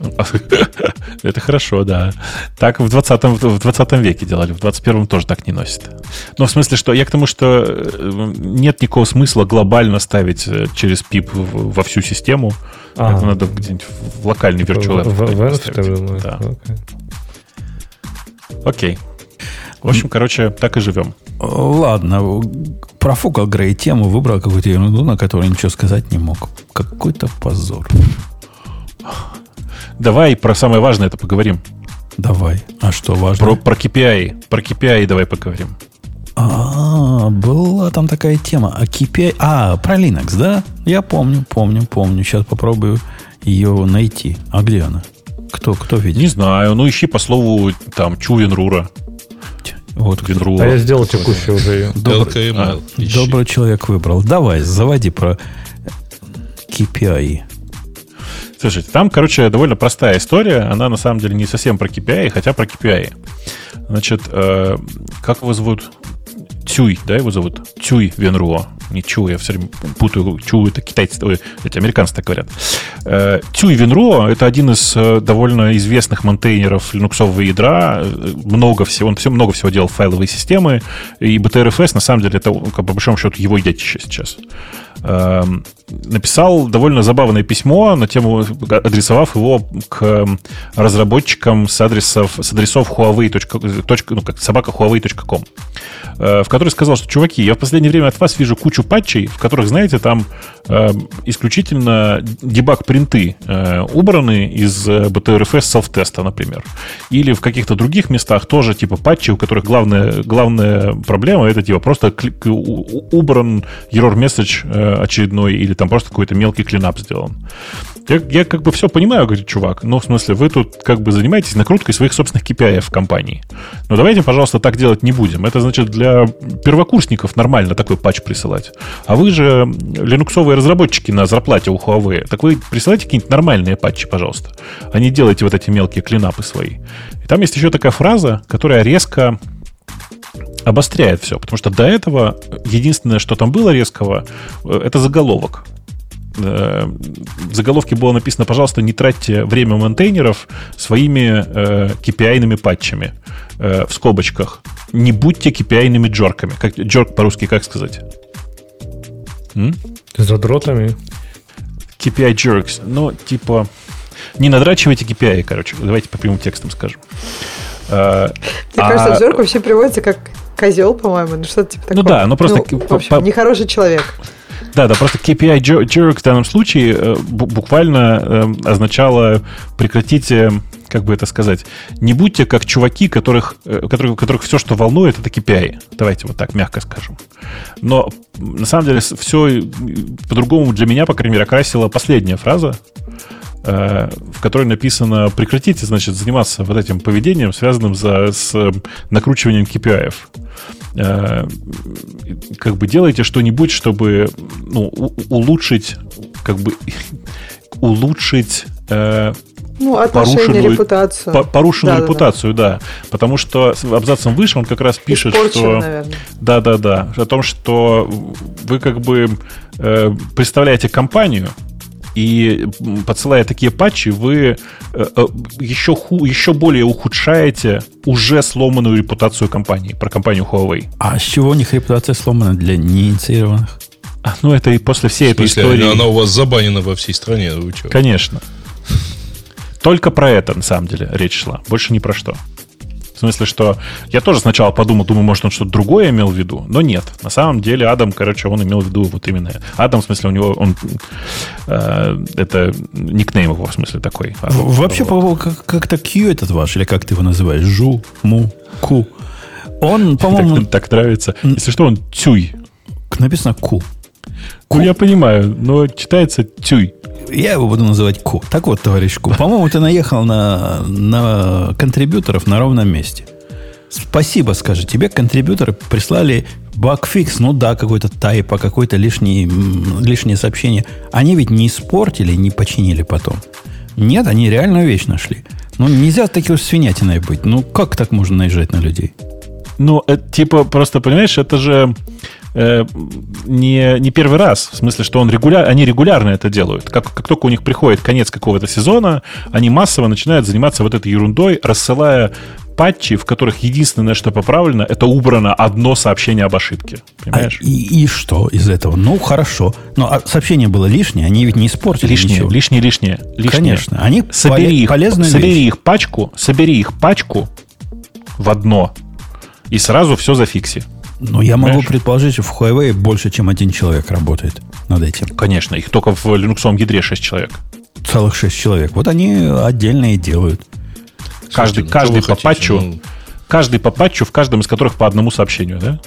Это хорошо, да. Так в 20, в 20 веке делали, в 21 тоже так не носят. Но в смысле, что я к тому, что э, нет никакого смысла глобально ставить э, через пип во всю систему. А. Это надо где-нибудь в локальный virtual думаешь? Да. Окей. Окей. В общем, короче, так и живем. Ладно, профукал Грей тему, выбрал какую-то ерунду, на которую ничего сказать не мог. Какой-то позор. Давай про самое важное это поговорим. Давай. А что важно? Про, про KPI. Про KPI давай поговорим. А, была там такая тема. А KPI... А, про Linux, да? Я помню, помню, помню. Сейчас попробую ее найти. А где она? Кто, кто Не видит? знаю, ну ищи по слову там Чу Венрура. Вот. Венруа. А я сделал текущую уже ее. Добрый, ищи. добрый человек выбрал. Давай, заводи про KPI. Слушайте, там, короче, довольно простая история. Она на самом деле не совсем про KPI, хотя про KPI. Значит, э, как его зовут? Цюй, да, его зовут? Цюй Венруо. Не Чу, я все время путаю. Чу это китайцы, ой, эти американцы так говорят. Э, Цюй Венруо это один из э, довольно известных монтейнеров линуксового ядра. Э, Много всего, он все, много всего делал файловые системы. И BTRFS, на самом деле, это, как, по большому счету, его детище сейчас эм, написал довольно забавное письмо на тему, адресовав его к разработчикам с адресов, с адресов Huawei. точка- ну, как собака Huawei.com, э, в которой сказал, что, чуваки, я в последнее время от вас вижу кучу патчей, в которых, знаете, там э, исключительно дебаг-принты э, убраны из э, BTRFS self-теста, например. Или в каких-то других местах тоже типа патчи, у которых главная, главная проблема это типа просто кли- у- у- убран error message э, очередной или там просто какой-то мелкий клинап сделан. Я, я как бы все понимаю, говорит чувак, но в смысле вы тут как бы занимаетесь накруткой своих собственных KPI в компании. Но давайте, пожалуйста, так делать не будем. Это значит для первокурсников нормально такой патч присылать. А вы же линуксовые разработчики на зарплате у Huawei. Так вы присылайте какие-нибудь нормальные патчи, пожалуйста. А не делайте вот эти мелкие клинапы свои. И там есть еще такая фраза, которая резко обостряет все. Потому что до этого единственное, что там было резкого, э, это заголовок. Э, В заголовке было написано, пожалуйста, не тратьте время монтейнеров своими э, KPI-ными патчами. Э, в скобочках. Не будьте KPI-ными джорками. Как, джорк по-русски как сказать? М? Задротами. KPI jerks. Ну, типа, не надрачивайте KPI, короче. Давайте по прямым текстам скажем. Мне а- кажется, Джорк вообще переводится как козел, по-моему, ну что-то типа такого. да, ну просто Ну, в общем, по- нехороший человек. Да, да, просто KPI jer- jerk в данном случае э, бу- буквально э, означало прекратите, как бы это сказать, не будьте как чуваки, которых, э, которых, которых все, что волнует, это KPI. Давайте вот так мягко скажем. Но на самом деле все по-другому для меня, по крайней мере, окрасила последняя фраза, э, в которой написано прекратите, значит, заниматься вот этим поведением, связанным за, с э, накручиванием KPI. Э, как бы делайте что-нибудь, чтобы ну, улучшить, как бы улучшить э, Ну, Порушенную- репутацию. по- порушенную Да-да-да. репутацию, да. Потому что абзацем выше он как раз пишет, что... наверное. Да, да, да. О том, что вы как бы э, представляете компанию, И подсылая такие патчи, вы еще, ху, еще более ухудшаете уже сломанную репутацию компании, про компанию Huawei. А с чего у них репутация сломана для неинициированных? А, ну, это и после всей этой истории. Она у вас забанена во всей стране. Вы что? Конечно. Только про это, на самом деле, речь шла. Больше ни про что. В смысле, что я тоже сначала подумал, думаю, может, он что-то другое имел в виду, но нет. На самом деле Адам, короче, он имел в виду вот именно... Адам, в смысле, у него... Он, э, это никнейм его, в смысле, такой. Адам, Вообще, вот. как- как-то Q этот ваш, или как ты его называешь? Жу, Му, Ку. Он, по-моему, так, так нравится. Если что, он Тюй. написано Ку. Ну, я понимаю, но читается Тюй. Я его буду называть Ку. Так вот, товарищ Ку, по-моему, ты наехал на, на контрибьюторов на ровном месте. Спасибо, скажи. Тебе контрибьюторы прислали багфикс, ну да, какой-то тайпа, какое-то лишнее, лишнее сообщение. Они ведь не испортили, не починили потом. Нет, они реальную вещь нашли. Ну, нельзя такой свинятиной быть. Ну, как так можно наезжать на людей? Ну, это, типа, просто, понимаешь, это же э, не, не первый раз. В смысле, что он регуляр, они регулярно это делают. Как, как только у них приходит конец какого-то сезона, они массово начинают заниматься вот этой ерундой, рассылая патчи, в которых единственное, что поправлено, это убрано одно сообщение об ошибке. А Понимаешь? и, и что из этого? Ну, хорошо. Но а сообщение было лишнее, они ведь не испортили лишнее, ничего. лишнее, лишнее, лишнее. Конечно. Они собери поле- их, собери вещь. их пачку, собери их пачку в одно и сразу все зафикси. Но я могу Понимаешь? предположить, что в Huawei больше, чем один человек работает над этим. Конечно, их только в линуксовом ядре 6 человек. Целых шесть человек. Вот они отдельно и делают. Каждый, Слушайте, ну, каждый по хотите? патчу, Ну, каждый по патчу, в каждом из которых по одному сообщению, да?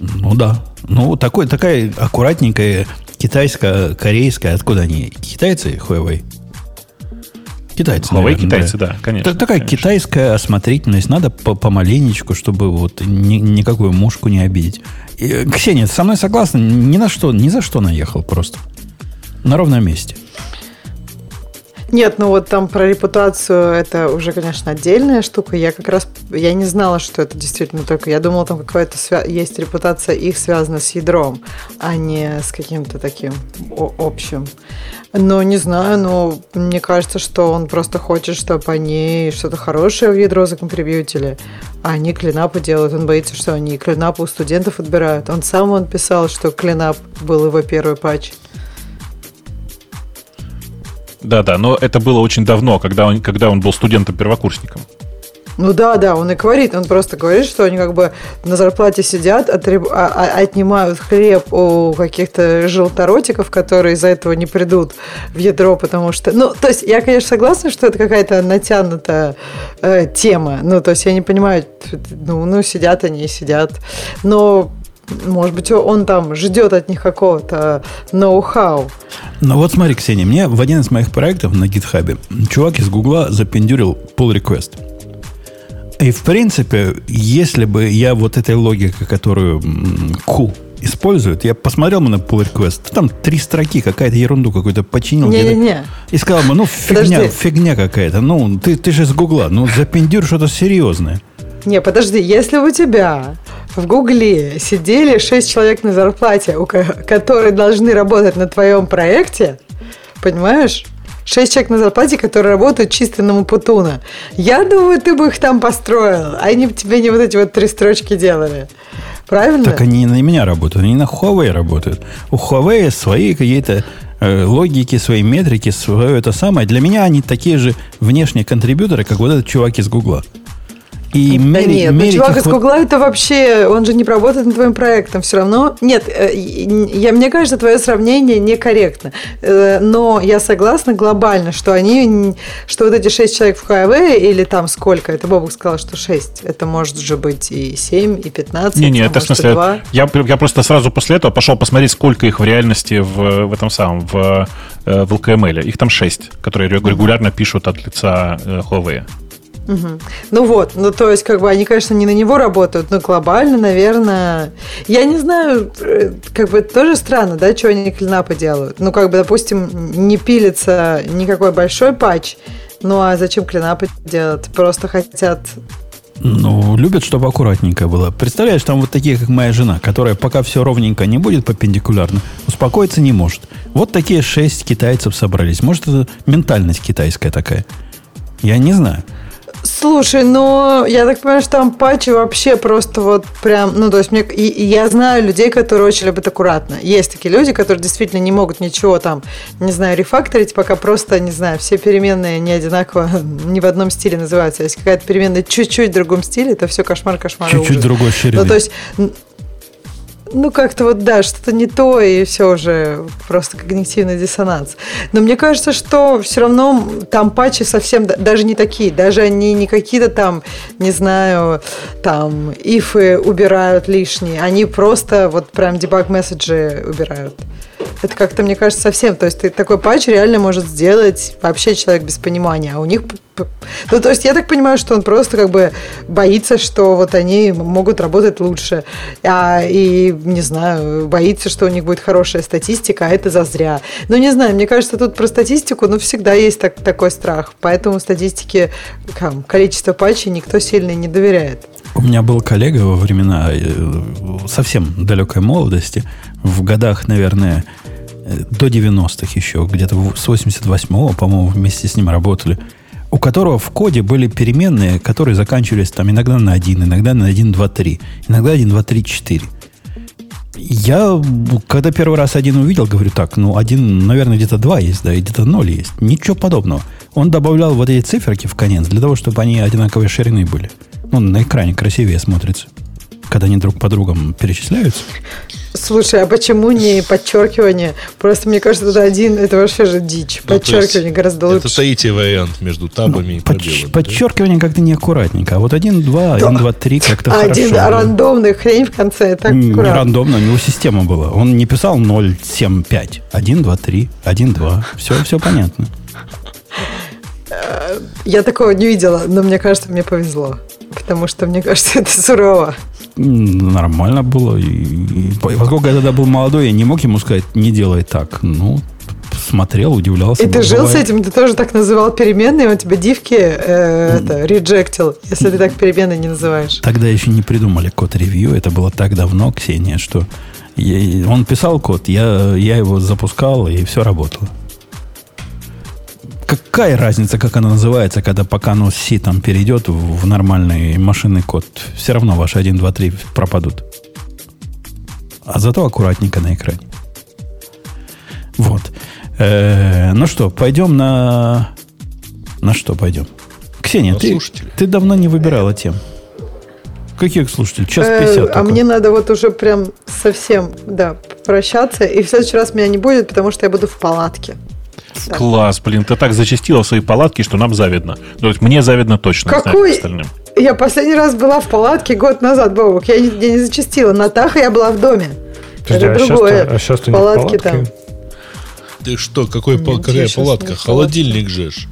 Ну да. Ну, такой, такая аккуратненькая китайская, корейская. Откуда они? Китайцы Huawei? Китайцы, Huawei наверное, китайцы, да, конечно. Та- Такая конечно. китайская осмотрительность. Надо по помаленечку, чтобы вот ни- никакую мушку не обидеть. И, Ксения, ты со мной согласна? Ни на что, ни за что наехал просто. На ровном месте. Нет, ну вот там про репутацию это уже, конечно, отдельная штука. Я как раз я не знала, что это действительно только. Я думала, там какая-то свя- есть репутация их связана с ядром, а не с каким-то таким общим. Но не знаю, но мне кажется, что он просто хочет, чтобы они что-то хорошее в ядро законтрибьютили, а они клинапы делают. Он боится, что они клинапы у студентов отбирают. Он сам он писал, что клинап был его первый патч. Да-да, но это было очень давно, когда он, когда он был студентом-первокурсником. Ну да, да, он и говорит, он просто говорит, что они как бы на зарплате сидят, отреб- а- а- отнимают хлеб у каких-то желторотиков, которые из-за этого не придут в ядро, потому что... Ну, то есть я, конечно, согласна, что это какая-то натянутая э, тема. Ну, то есть я не понимаю, ну, ну, сидят они и сидят. Но может быть, он там ждет от них какого-то ноу-хау. Ну вот смотри, Ксения, мне в один из моих проектов на гитхабе чувак из Гугла запендюрил pull request. И в принципе, если бы я вот этой логикой, которую м, Q использует, я посмотрел бы на pull request, там три строки, какая-то ерунду какую-то починил. где-то, Не-не-не. И сказал бы, ну фигня, Подожди. фигня какая-то. Ну, ты, ты же из Гугла, ну запендюр что-то серьезное. Не, подожди, если у тебя в Гугле сидели шесть человек на зарплате, которые должны работать на твоем проекте, понимаешь? Шесть человек на зарплате, которые работают чисто на Мапутуна. Я думаю, ты бы их там построил. а Они тебе не вот эти вот три строчки делали. Правильно? Так они не на меня работают, они на Huawei работают. У Huawei свои какие-то э, логики, свои метрики, свое это самое. Для меня они такие же внешние контрибьюторы, как вот этот чувак из Гугла. И Да мерить- нет, ну, мерить чувак их из вот- Гугла это вообще, он же не работает над твоим проектом все равно. Нет, э, я, мне кажется, твое сравнение некорректно. Э, Но я согласна глобально, что они, что вот эти шесть человек в Huawei или там сколько, это Бобук сказал, что шесть, это может же быть и 7, и 15, Не-не, а это в смысле... два. Я, я просто сразу после этого пошел посмотреть, сколько их в реальности в, в этом самом, в, э, в LKML. Их там 6, которые регу- регулярно пишут от лица Huawei. Мгм. Ну вот, ну то есть, как бы они, конечно, не на него работают, но глобально, наверное, я не знаю, э, как бы это тоже странно, да, что они клинапы делают. Ну, как бы, допустим, не пилится никакой большой патч, ну а зачем клинапы делать? Просто хотят Ну, любят, чтобы аккуратненько было. Представляешь, там вот такие, как моя жена, которая пока все ровненько не будет перпендикулярно, успокоиться не может. Вот такие шесть китайцев собрались. Может, это ментальность китайская такая? Я не знаю. Слушай, ну, я так понимаю, что там патчи вообще просто вот прям, ну, то есть мне, и, и я знаю людей, которые очень любят аккуратно. Есть такие люди, которые действительно не могут ничего там, не знаю, рефакторить, пока просто, не знаю, все переменные не одинаково, не в одном стиле называются. Если какая-то переменная чуть-чуть в другом стиле, это все кошмар, кошмар. Чуть-чуть другой ширины. Ну, то есть, ну, как-то вот, да, что-то не то, и все уже просто когнитивный диссонанс. Но мне кажется, что все равно там патчи совсем да- даже не такие, даже они не какие-то там, не знаю, там, ифы убирают лишние, они просто вот прям дебаг-месседжи убирают. Это как-то, мне кажется, совсем. То есть ты такой патч реально может сделать вообще человек без понимания. А у них... Ну, то есть я так понимаю, что он просто как бы боится, что вот они могут работать лучше. А, и, не знаю, боится, что у них будет хорошая статистика, а это зазря. Ну, не знаю, мне кажется, тут про статистику, ну, всегда есть так, такой страх. Поэтому статистике там, количество патчей никто сильно не доверяет. У меня был коллега во времена э, совсем далекой молодости, в годах, наверное, до 90-х еще, где-то с 88-го, по-моему, вместе с ним работали, у которого в коде были переменные, которые заканчивались там иногда на 1, иногда на 1, 2, 3, иногда 1, 2, 3, 4. Я, когда первый раз один увидел, говорю, так, ну, один, наверное, где-то два есть, да, и где-то ноль есть. Ничего подобного. Он добавлял вот эти циферки в конец для того, чтобы они одинаковой ширины были. Ну, на экране красивее смотрится, когда они друг по другам перечисляются. Слушай, а почему не подчеркивание? Просто мне кажется, это один, это вообще же дичь. Ну, Подчеркивание гораздо лучше. Это третий вариант между табами и Подч- пробелами. да? подчеркивание как-то неаккуратненько. А вот один, два, один, два, три как-то А хорошо. один было. рандомный хрень в конце, это Не аккуратно. рандомно, у него система была. Он не писал 0, 7, 5. 1, 2, 3, 1, 2. Все, все понятно. Я такого не видела, но мне кажется, мне повезло. Потому что, мне кажется, это сурово. Нормально было. И, и поскольку я тогда был молодой, я не мог ему сказать, не делай так. Ну, смотрел, удивлялся. И ты жил с Бывает. этим, ты тоже так называл переменные, он тебя дивки э, это, реджектил, если ты так переменные не называешь. Тогда еще не придумали код-ревью. Это было так давно, Ксения, что я- он писал код, я, я его запускал, и все работало. Какая разница, как она называется, когда пока оно с C там перейдет в, в нормальный машинный код? Все равно ваши 1, 2, 3 пропадут. А зато аккуратненько на экране. Вот. Э, ну что, пойдем на... На что пойдем? Ксения, На ты, ты давно не выбирала тем. Каких слушателей? Час Э, 50 а только. мне надо вот уже прям совсем, да, прощаться. И в следующий раз меня не будет, потому что я буду в палатке. Да. Класс, блин, ты так зачастила в свои палатки, что нам завидно. То есть мне завидно точно, Какой? как остальным. Я последний раз была в палатке год назад, Бобок. Я не, я не зачастила. На Тахо я была в доме. Подожди, Это а сейчас другое. ты, а сейчас ты не в палатке? там. Ты что, какой, Нет, какая палатка? Холодильник же ж.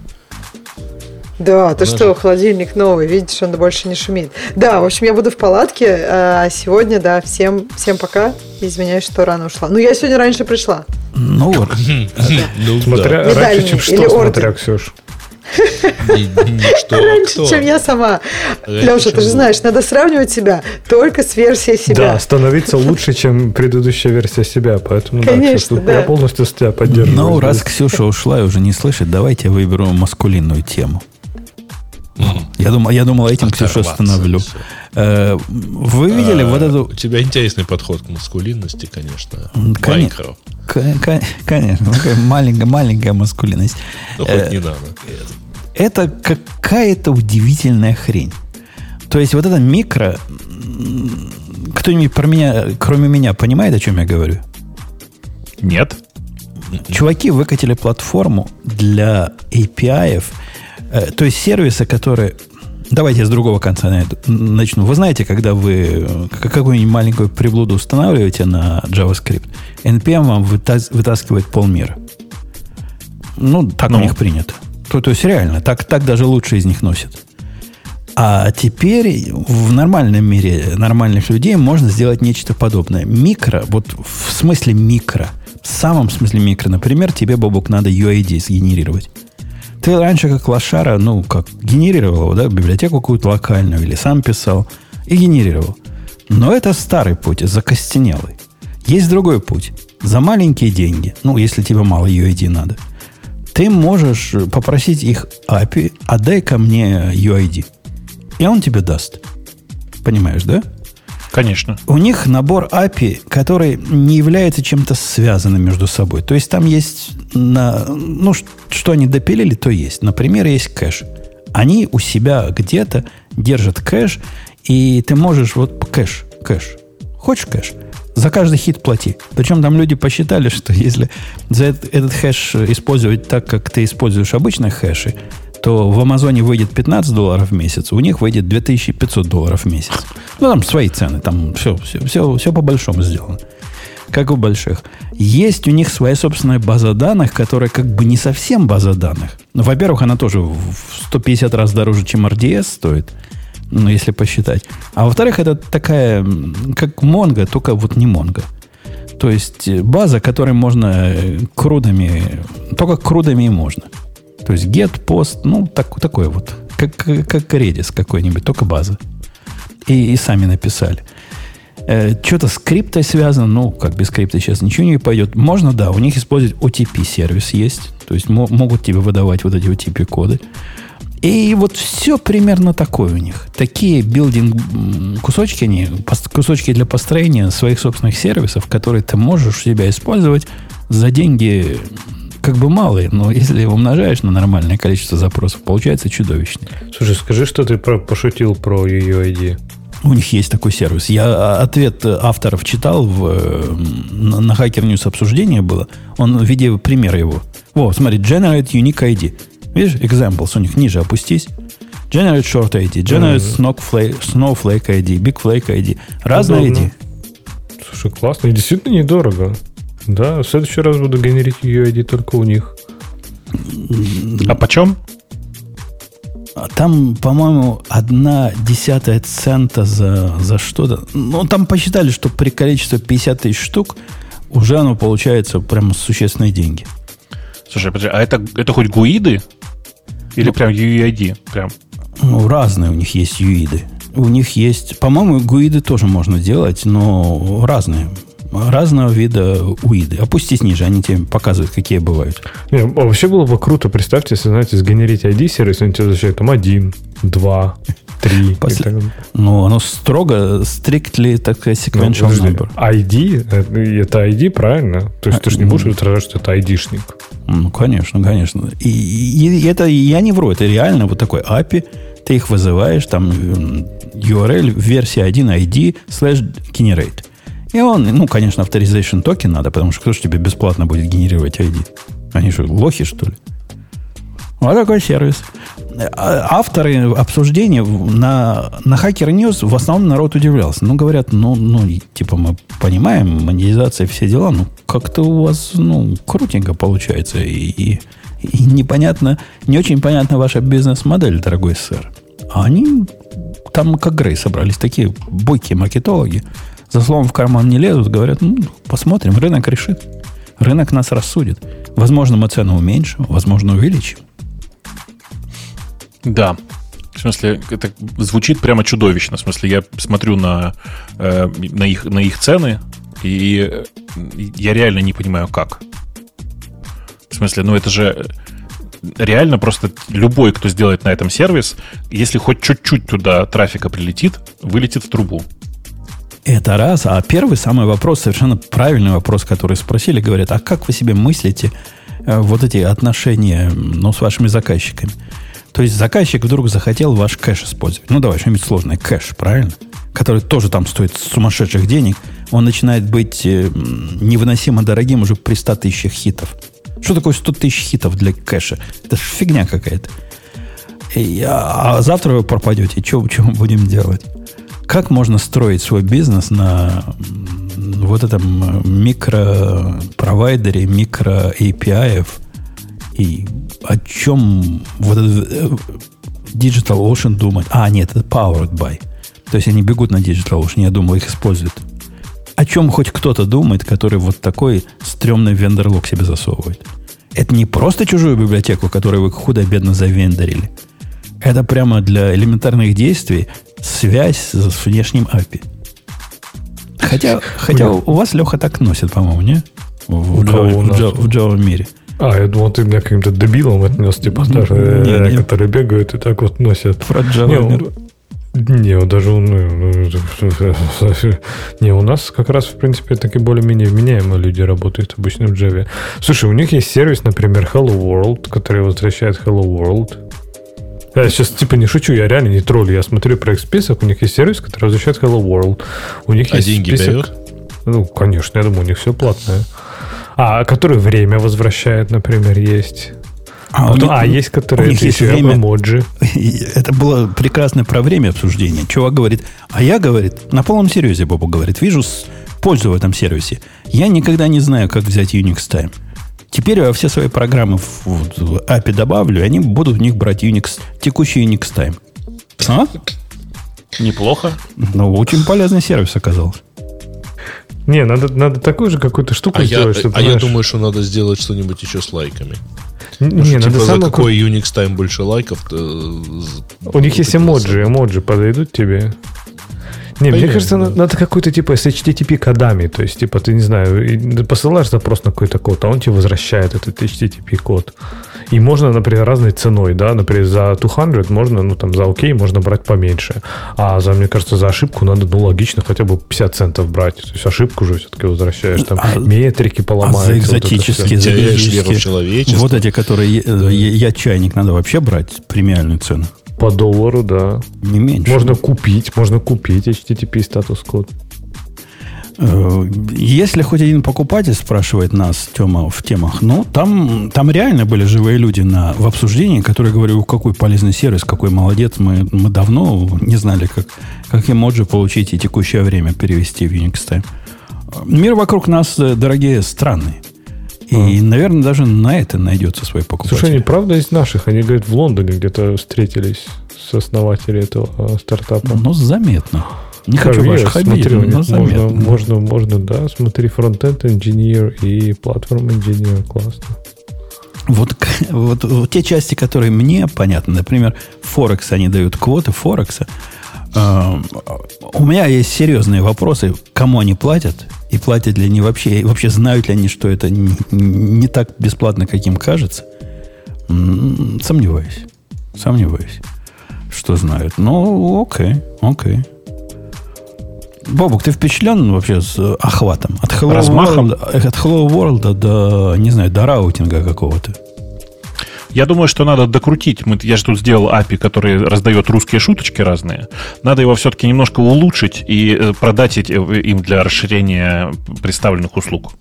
Да, ты что, же- холодильник новый, видишь, он больше не шумит. Да, в общем, я буду в палатке, а сегодня, да, всем, всем пока. Извиняюсь, что рано ушла. Ну, я сегодня раньше пришла. Ну, вот. Ну, Смотря Медальный раньше, чем что, смотря. Ксюш. что, а Раньше, кто. чем я сама. Раньше, Леша, ты же знаешь, надо сравнивать себя только с версией себя. Да, становиться лучше, чем предыдущая версия себя. Поэтому да, Конечно, да. я полностью тебя поддерживаю. Ну, раз. Ксюша ушла и уже не слышит, давайте я выберу маскулинную тему. Я думал, я думал этим Ксюшу остановлю. Э, Вы видели А, вот эту... У тебя интересный подход к маскулинности, конечно. М, конечно. Такая маленькая, маленькая маскулинность. Ну, Э, хоть не надо. Это какая-то удивительная хрень. То есть вот это микро... Кто-нибудь про меня, кроме меня, понимает, о чем я говорю? Нет? Чуваки выкатили платформу для API, э, то есть сервисы, которые... Давайте я с другого конца начну. Вы знаете, когда вы э, какую-нибудь маленькую приблуду устанавливаете на JavaScript, NPM вам вытас- вытаскивает полмира. Ну, так Ну. у них принято. То, то есть реально, так, так даже лучше из них носят. А теперь в нормальном мире нормальных людей можно сделать нечто подобное. Микро, вот в смысле микро, в самом смысле микро, например, тебе, Бобок, надо UID сгенерировать. Ты раньше как лошара, ну, как генерировал, да, библиотеку какую-то локальную или сам писал и генерировал. Но это старый путь, закостенелый. Есть другой путь. За маленькие деньги, ну, если тебе мало UID надо, ты можешь попросить их API, а дай ко мне UID. И он тебе даст. Понимаешь, да? Конечно. У них набор API, который не является чем-то связанным между собой. То есть там есть, на, ну, что они допилили, то есть. Например, есть кэш. Они у себя где-то держат кэш, и ты можешь вот кэш, кэш. Хочешь кэш? За каждый хит плати. Причем там люди посчитали, что если за этот, этот кэш использовать так, как ты используешь обычные кэши, то в Амазоне выйдет 15 долларов в месяц, у них выйдет 2500 долларов в месяц. Ну, там свои цены, там все, все, все, все по-большому сделано. Как у больших. Есть у них своя собственная база данных, которая как бы не совсем база данных. Ну, во-первых, она тоже в 150 раз дороже, чем RDS стоит ну, если посчитать. А во-вторых, это такая, как Монго, только вот не Монго. То есть база, которой можно э, крудами, только крудами и можно. То есть get, post, ну, так, такое вот. Как, как Redis какой-нибудь, только база. И, и сами написали. Э, что-то с криптой связано, ну, как без крипта сейчас ничего не пойдет. Можно, да, у них использовать OTP-сервис есть. То есть могут тебе выдавать вот эти OTP-коды. И вот все примерно такое у них. Такие билдинг кусочки, они, кусочки для построения своих собственных сервисов, которые ты можешь у себя использовать за деньги как бы малые, но если умножаешь на нормальное количество запросов, получается чудовищный. Слушай, скажи, что ты про, пошутил про UUID. У них есть такой сервис. Я а, ответ авторов читал в, на, на Hacker News обсуждение было. Он в виде примера его. Во, смотри, Generate Unique ID. Видишь, examples у них ниже опустись. Generate Short ID, Generate Snowflake, Snowflake ID, Big Flake ID. Разные ID. Слушай, классно. И действительно недорого. Да, в следующий раз буду генерить UID только у них. А почем? А там, по-моему, одна десятая цента за, за что-то. Ну, там посчитали, что при количестве 50 тысяч штук уже оно получается прямо существенные деньги. Слушай, подожди, а это, это хоть гуиды? Или ну, прям UID? Прям? Ну, разные у них есть UID. У них есть, по-моему, гуиды тоже можно делать, но разные разного вида уиды. Опустись ниже, они тебе показывают, какие бывают. Не, а вообще было бы круто, представьте, если, знаете, сгенерить ID-сервис, он тебе возвращает там один, два, три. После... Ну, оно строго, strictly, так сказать, sequential ну, number. ID, это ID, правильно? То есть а, ты же не будешь отражать, что это ID-шник. Ну, конечно, конечно. И, и, и это, я не вру, это реально вот такой API, ты их вызываешь, там URL, версия 1 ID, slash generate. И он, ну, конечно, авторизation токен надо, потому что кто же тебе бесплатно будет генерировать ID? Они же лохи, что ли? Вот такой сервис. А, авторы обсуждения на, на Hacker News в основном народ удивлялся. Ну, говорят, ну, ну, типа, мы понимаем, монетизация, все дела, ну, как-то у вас, ну, крутенько получается. И, и, и непонятно, не очень понятна ваша бизнес-модель, дорогой сэр. А они там как Грей собрались, такие бойкие маркетологи, за словом в карман не лезут, говорят, ну, посмотрим, рынок решит. Рынок нас рассудит. Возможно, мы цену уменьшим, возможно, увеличим. Да. В смысле, это звучит прямо чудовищно. В смысле, я смотрю на, э, на, их, на их цены, и я реально не понимаю, как. В смысле, ну это же реально просто любой, кто сделает на этом сервис, если хоть чуть-чуть туда трафика прилетит, вылетит в трубу. Это раз. А первый самый вопрос, совершенно правильный вопрос, который спросили, говорят, а как вы себе мыслите э, вот эти отношения ну, с вашими заказчиками? То есть заказчик вдруг захотел ваш кэш использовать. Ну, давай, что-нибудь сложное. Кэш, правильно? Который тоже там стоит сумасшедших денег. Он начинает быть э, невыносимо дорогим уже при 100 тысячах хитов. Что такое 100 тысяч хитов для кэша? Это фигня какая-то. А, а завтра вы пропадете. Что, будем делать? Как можно строить свой бизнес на вот этом микропровайдере, микро API и о чем вот этот э, Digital Ocean думает? А, нет, это Powered by. То есть они бегут на Digital Ocean, я думаю, их используют. О чем хоть кто-то думает, который вот такой стрёмный вендерлог себе засовывает? Это не просто чужую библиотеку, которую вы худо-бедно завендорили. Это прямо для элементарных действий связь с внешним API. Хотя, хотя у вас, Леха, так носит, по-моему, не? В, в, кого Java, у в? Java, в Java мире. А, я думал, ты меня каким-то дебилом отнес, типа, Не, которые, не. которые бегают и так вот носят. Про Java Не, он- не, даже он, ну, ну, не, у нас как раз, в принципе, такие более-менее вменяемые люди работают обычно в Java. Слушай, у них есть сервис, например, Hello World, который возвращает Hello World. Я сейчас типа не шучу, я реально не троллю. Я смотрю проект список, у них есть сервис, который возвращает Hello World. У них А есть деньги список- берет? Ну, конечно, я думаю, у них все платное. А, который время возвращает, например, есть. А, А, у них- а есть, которые у них это есть время- эмоджи. Это было прекрасное про время обсуждения. Чувак говорит, а я, говорит, на полном серьезе, Бобу говорит, вижу пользу в этом сервисе. Я никогда не знаю, как взять Unix Time. Теперь я все свои программы в, в- в API добавлю, и они будут в них брать Unix, текущий Unix Time. А? Неплохо. Ну, очень полезный сервис оказался. Не, надо, надо такую же какую-то штуку А, я, сделать, чтобы, а я знаешь, думаю, что надо сделать что-нибудь еще с лайками. Не, Потому что, надо типа, за самое кру- какой Unix Time больше лайков? то, э, У них есть эмоджи, эмоджи подойдут тебе. Не, мне кажется, да. на- надо какой-то типа с HTTP кодами. То есть, типа, ты не знаю, посылаешь запрос на какой-то код, а он тебе возвращает этот HTTP код. И можно, например, разной ценой, да, например, за 200 можно, ну, там, за окей можно брать поменьше. А за, мне кажется, за ошибку надо, ну, логично, хотя бы 50 центов брать. То есть ошибку же все-таки возвращаешь, там, А- метрики А поломаются. за вот это всё. экзотические, за экзотические, человечество. вот эти, которые э, я, я чайник, надо вообще брать премиальную цену. По доллару, да. Не меньше. Можно купить, можно купить HTTP статус-код. Э, Если хоть один покупатель спрашивает нас, Тема, в темах, ну, там, там реально были живые люди на, в обсуждении, которые говорили, «О, какой полезный сервис, какой молодец, мы, мы давно не знали, как, как эмоджи получить и текущее время перевести в Unix Time. Мир вокруг нас, э, дорогие, странный. И, наверное, даже на это найдется свой покупатель. Слушай, они правда из наших? Они, говорят, в Лондоне где-то встретились с основателем этого э, стартапа. ну, заметно. Не хочу у них но можно, заметно. можно, можно, да, смотри, фронтенд инженер и платформ инженер, классно. Вот, вот, вот те части, которые мне понятны, например, Форекс, они дают квоты Форекса. Эм, У меня есть серьезные вопросы, кому они платят, и платят ли они вообще, и вообще знают ли они, что это не, не так бесплатно, как им кажется. Сомневаюсь. Сомневаюсь, что знают. Ну, окей, окей. Бобук, ты впечатлен вообще с охватом? От Hello, Размахом? World, от Hello World до, не знаю, до раутинга какого-то. Я думаю, что надо докрутить. Мы, я же тут сделал API, который раздает русские шуточки разные. Надо его все-таки немножко улучшить и э, продать эти- им для расширения представленных услуг.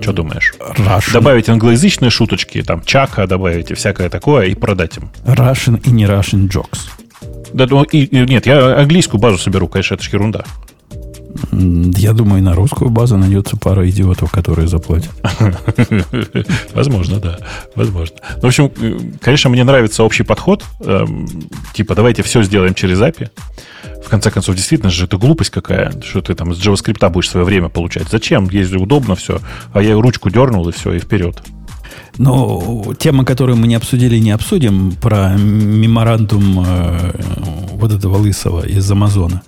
Что думаешь? Russian, Добавить англоязычные шуточки, там чака добавить и всякое такое, и продать им. Russian и не Russian jokes. Да, ну, и, и нет, я английскую базу соберу, конечно, это ж ерунда. Я думаю, на русскую базу найдется пара идиотов, которые заплатят. Возможно, да. Возможно. Ну, в общем, э, конечно, мне нравится общий подход. Эм, Типа, давайте все сделаем через API. В конце концов, действительно же, это глупость какая, что ты там с JavaScript будешь свое время получать. Зачем? Если удобно все. А я ручку дернул, и все, и вперед. Но тема, которую мы не обсудили, не обсудим, про меморандум э, вот этого лысого из Амазона.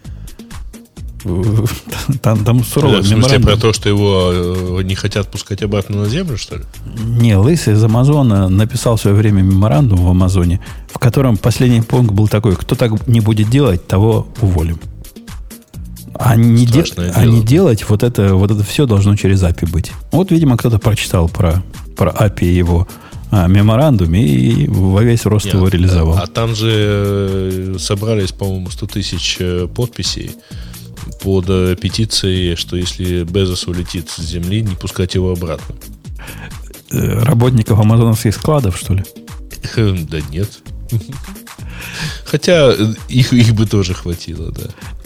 Там, там В суровый смысле, меморандум. про то, что его э, не хотят пускать обратно на землю, что ли? Не, Лысый из Амазона написал в свое время меморандум в Амазоне, в котором последний пункт был такой, кто так не будет делать, того уволим. А не, де- а не делать, вот это, вот это все должно через API быть. Вот, видимо, кто-то прочитал про, про API его а, меморандуме и во весь рост его Нет, реализовал. А там же э, собрались, по-моему, 100 тысяч э, подписей под петицией, что если Безос улетит с Земли, не пускать его обратно. Э, Работников амазоновских складов, что ли? Да нет. Хотя э, их, их бы тоже хватило, да.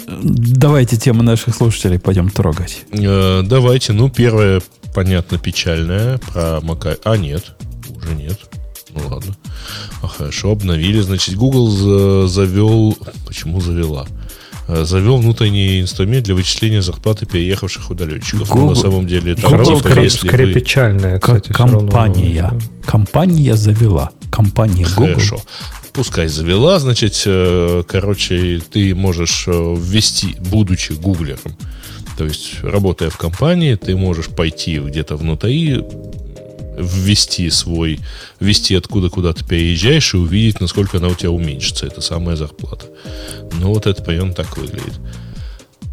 Давайте тему наших слушателей пойдем трогать. Э, Давайте, ну, первое, понятно, печальное про Мака... А, нет, уже нет. Ну, ладно. А, хорошо, обновили. Значит, Google за- завел... Почему завела? Э, завел внутренний инструмент для вычисления зарплаты переехавших удаленщиков. Google- Но на самом деле там, Google скорее, если скорее вы- печальная, кстати. всё равно. компания. Компания завела. Компания Google. Хорошо. Пускай завела, значит, э, короче, ты можешь э, ввести, будучи гуглером, то есть работая в компании, ты можешь пойти где-то внутри, ввести свой, ввести откуда куда ты переезжаешь и увидеть, насколько она у тебя уменьшится, это самая зарплата. Ну, вот это примерно так выглядит.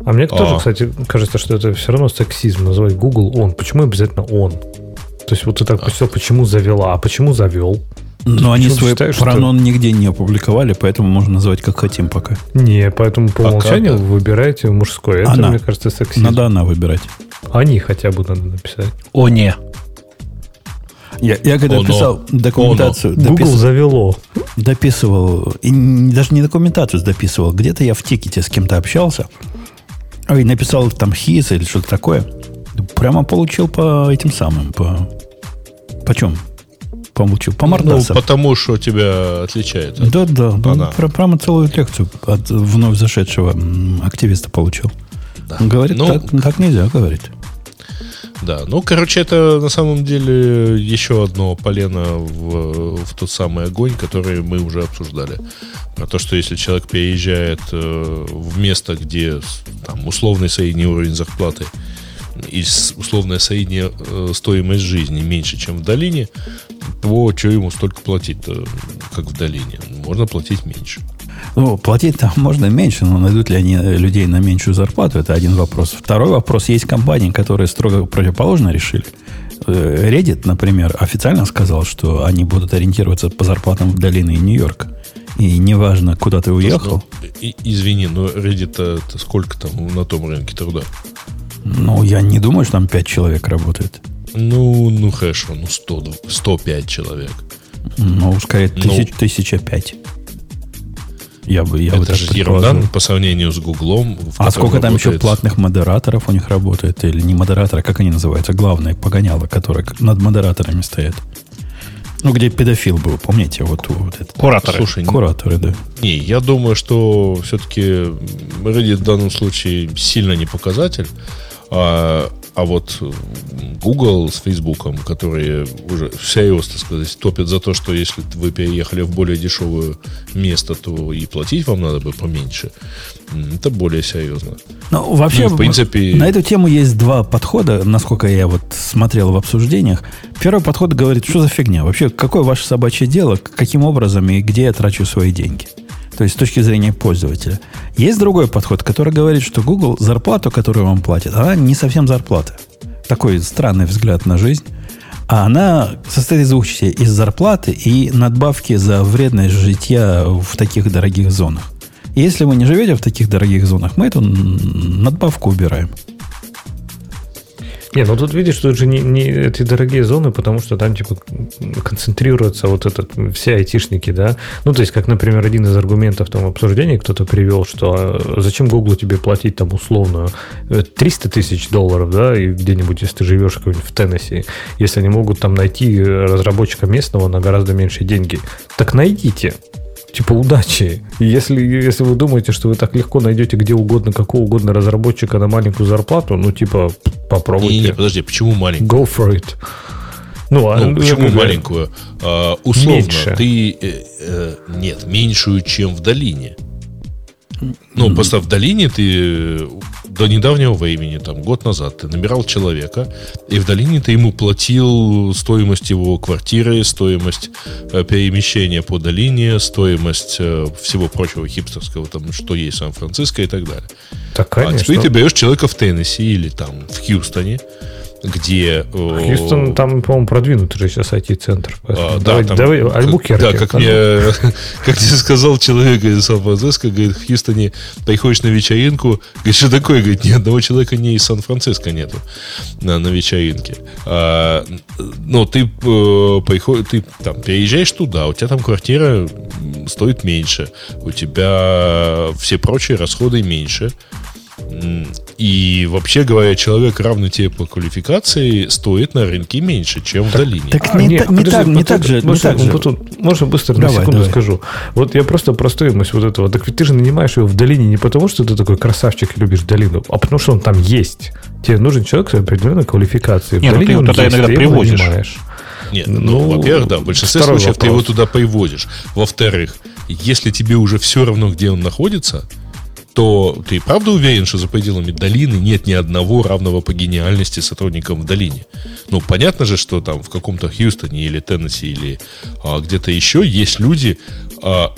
А мне тоже, А. кстати, кажется, что это все равно сексизм называть Google он. Почему обязательно он? То есть вот ты так все, почему завела, а почему завел? Но они свой считаешь, что- пронон нигде не опубликовали, поэтому можно называть как хотим пока. Не, поэтому по А умолчанию как? вы выбираете мужское. Это, Она. мне кажется, сексизм. Надо она выбирать. Они хотя бы надо написать. О, не. Я, я когда Оно. писал документацию, Google допис- завело. дописывал, и даже не документацию дописывал, где-то я в тикете с кем-то общался, и написал там хиз или что-то такое, прямо получил по этим самым, по... Чем? Получил, по Ну, мордасам. потому что тебя отличает. от- Да, да, да. Она. Про- прямо целую лекцию от вновь зашедшего активиста получил. Он Говорит, Ну, так, так нельзя, говорит. Да, ну, короче, это на самом деле еще одно полено в, в тот самый огонь, который мы уже обсуждали. Про то, что если человек переезжает э, в место, где там условный средний уровень зарплаты и условная средняя э, стоимость жизни меньше, чем в долине, то что ему столько платить, как в долине? Можно платить меньше. Ну, платить там можно меньше, но найдут ли они э, людей на меньшую зарплату, это один вопрос. Второй вопрос, есть компании, которые строго противоположно решили. Э, Reddit, например, официально сказал, что они будут ориентироваться по зарплатам в долине Нью-Йорка. И неважно, куда ты уехал, Ну, и- извини, но Reddit это сколько там на том рынке труда? ну, я не думаю, что там 5 человек работает. Ну, ну хорошо, ну 100, 105 человек. Ну, скорее, Ну. тысяч, тысяча пять. Я бы, я бы это так же ерунда по сравнению с Гуглом. А сколько там еще платных модераторов у них работает? Или не модераторы, как они называются? Главные погоняло, которые над модераторами стоят. Ну, где педофил был, помните? Вот, вот это. Кураторы. Слушай, Кураторы, да. не, я думаю, что все-таки Reddit в данном случае сильно не показатель. А, а вот Google с Facebook, которые уже всерьез, так сказать, топят за то, что если вы переехали в более дешевое место, то и платить вам надо бы поменьше. Это более серьезно. Ну, вообще, Ну, в принципе- на эту тему есть два подхода, насколько я вот смотрел в обсуждениях. Первый подход говорит, что за фигня? Вообще, какое ваше собачье дело, каким образом и где я трачу свои деньги? То есть с точки зрения пользователя. Есть другой подход, который говорит, что Google зарплату, которую вам платит, она не совсем зарплата. Такой странный взгляд на жизнь. А она состоит из двух частей. Из зарплаты и надбавки за вредность житья в таких дорогих зонах. Если вы не живете в таких дорогих зонах, мы эту надбавку убираем. Не, ну тут видишь, это же не, не эти дорогие зоны, потому что там типа концентрируются вот этот, все айтишники, да. Ну, то есть, как, например, один из аргументов там в обсуждении кто-то привел, что а, зачем Google тебе платить там условно э, 300 тысяч долларов, да, и где-нибудь, если ты живешь в Теннесси, если они могут там найти разработчика местного на гораздо меньшие деньги, так найдите. Типа удачи. И если, если вы думаете, что вы так легко найдете где угодно, какого угодно разработчика на маленькую зарплату, ну, типа, попробуйте. Не, не, подожди, почему маленькую? Go for it. Ну, а, Ну, почему бы, маленькую? А, условно, Меньше. ты... э, э, нет, меньшую, чем в долине. Ну, просто в долине ты до недавнего времени, там, год назад, ты набирал человека, и в долине ты ему платил стоимость его квартиры, стоимость э, перемещения по долине, стоимость э, всего прочего хипстерского, там, что есть в Сан-Франциско и так далее. Так, А конечно. теперь ты берешь человека в Теннесси или там в Хьюстоне, где... э, Хьюстон, там, по-моему, продвинутый же сейчас IT-центр. а, Поэтому да, давай, там, давай, Альбукерке. Да, как мне, как мне сказал человек из Сан-Франциско, говорит, в Хьюстоне приходишь на вечеринку, говорит, что такое? Говорит, ни одного человека не из Сан-Франциско нету на, на вечеринке. А, ну, ты, э, приход- ты там переезжаешь туда, у тебя там квартира стоит меньше, у тебя все прочие расходы меньше. И вообще говоря, человек равный тебе по квалификации стоит на рынке меньше, чем в долине. Так не, нет, та- не подожди, так, не так же. Не можно, так же. Батон, можно быстро Давай, на секунду давай. скажу. Вот я просто про стоимость вот этого. Так ведь ты же нанимаешь его в долине не потому, что ты такой красавчик и любишь долину, а потому что он там есть. Тебе нужен человек с определенной квалификацией. В Не, ну ты долине его он туда есть, иногда ты его привозишь. нанимаешь. Нет, ну, Ну, во-первых, да, в большинстве случаев ты его вопрос. туда привозишь. Во-вторых, если тебе уже все равно, где он находится, то ты правда уверен, что за пределами долины нет ни одного равного по гениальности сотрудника в долине? Ну, понятно же, что там в каком-то Хьюстоне или Теннесси или а, где-то еще есть люди, а,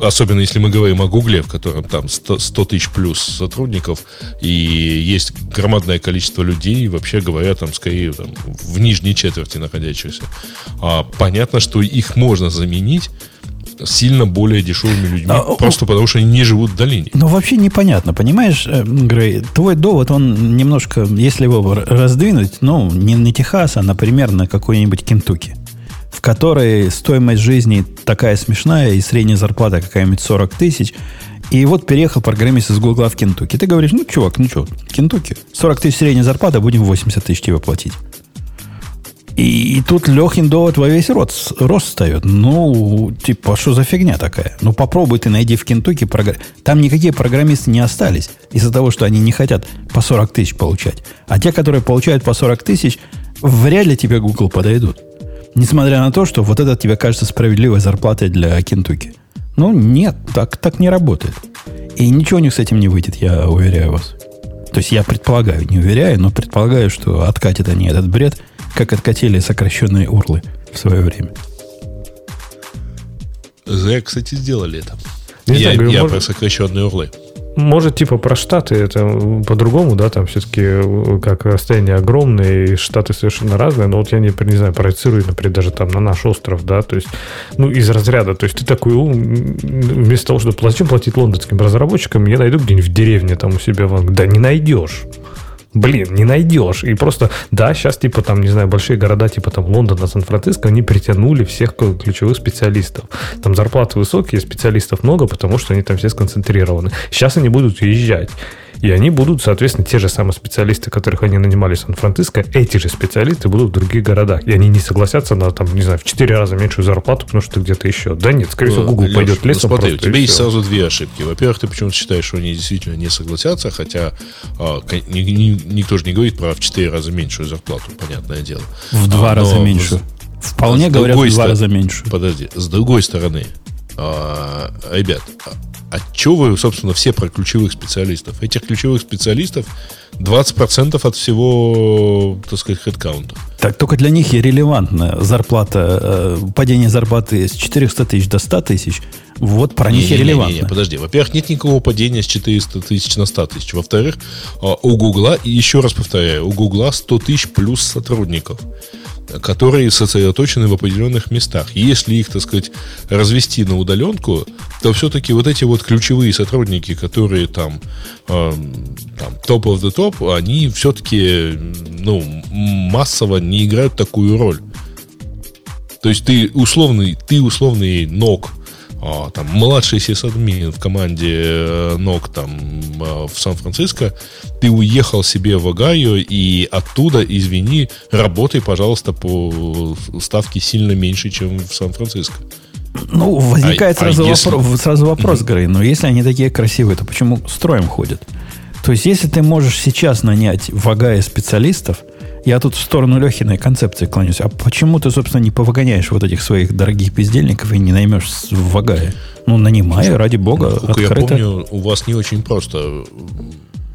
особенно если мы говорим о Гугле, в котором там 100, 100 тысяч плюс сотрудников, и есть громадное количество людей, вообще говоря, там скорее там, в нижней четверти находящихся. А, понятно, что их можно заменить сильно более дешевыми людьми, А, просто потому что они не живут в долине. Ну, вообще непонятно, понимаешь, э, Грей, твой довод, он немножко, если его раздвинуть, ну, не на Техас, а, например, на какой-нибудь Кентукки, в которой стоимость жизни такая смешная, и средняя зарплата какая-нибудь 40 тысяч, и вот переехал программист из Гугла в Кентукки. Ты говоришь, ну, чувак, ну что, Кентукки, 40 тысяч средняя зарплата, будем 80 тысяч тебе платить. И, и тут Лехин довод во весь рот, рост встает. Ну, типа, что за фигня такая? Ну, попробуй ты найди в Кентукки програ- Там никакие программисты не остались из-за того, что они не хотят по 40 тысяч получать. А те, которые получают по 40 тысяч, вряд ли тебе Google подойдут. Несмотря на то, что вот это тебе кажется справедливой зарплатой для Кентукки. Ну, нет, так, так не работает. И ничего у них с этим не выйдет, я уверяю вас. То есть я предполагаю, не уверяю, но предполагаю, что откатят они этот бред, как откатили сокращенные урлы в свое время. Зря, кстати, сделали это. Не я знаю, говорю, я может- про сокращенные урлы. Может, типа про Штаты это по-другому, да, там все-таки как расстояние огромное, и Штаты совершенно разные, но вот я не, не знаю, проецирую, например, даже там на наш остров, да, то есть, ну, из разряда, то есть ты такой, «О, м, вместо того, чтобы платить, платить лондонским разработчикам, я найду где-нибудь в деревне там у себя, в Англии». да не найдешь. Блин, не найдешь. И просто, да, сейчас, типа, там, не знаю, большие города, типа, там, Лондон, Сан-Франциско, они притянули всех ключевых специалистов. Там зарплаты высокие, специалистов много, потому что они там все сконцентрированы. Сейчас они будут уезжать. И они будут, соответственно, те же самые специалисты, которых они нанимали в Сан-Франциско, эти же специалисты будут в других городах. И они не согласятся на, там, не знаю, в 4 раза меньшую зарплату, потому что где-то еще. Да нет, скорее всего, Google Леш, пойдет ну лесом смотри, у тебя есть всё. сразу две ошибки. Во-первых, ты почему-то считаешь, что они действительно не согласятся, хотя а, ни- ни- никто же не говорит про в 4 раза меньшую зарплату, понятное дело. В два А, раза но меньше. Вполне говорят, в два раза меньше. Подожди, с другой стороны, а, ребят, а, что вы, собственно, все про ключевых специалистов? Этих ключевых специалистов 20% от всего, так сказать, хедкаунта. Так только для них и релевантна зарплата, э, падение зарплаты с 400 тысяч до 100 тысяч. Вот про них и Не-не-не-не, релевантно. подожди. Во-первых, нет никакого падения с 400 тысяч на 100 тысяч. Во-вторых, а, у Гугла, и еще раз повторяю, у Гугла 100 тысяч плюс сотрудников, которые сосредоточены в определенных местах. И Если их, так сказать, развести на удаленку, то все-таки вот эти вот ключевые сотрудники, которые там, эм, там топ of the top, они все-таки ну, массово не играют такую роль. То есть ты условный, ты условный ног, а, там, младший сисадмин в команде э, ног там а, в Сан-Франциско, ты уехал себе в Огайо и оттуда, извини, работай, пожалуйста, по ставке сильно меньше, чем в Сан-Франциско. Ну, возникает А- а сразу, если- вопро- сразу вопрос, Грей, но если они такие красивые, то почему строем ходят? То есть, если ты можешь сейчас нанять в Агае специалистов, я тут в сторону Лехиной концепции клонюсь, а почему ты, собственно, не повыгоняешь вот этих своих дорогих бездельников и не наймешь в Агае? Ну, нанимай, ради бога, Насколько я помню, у вас не очень просто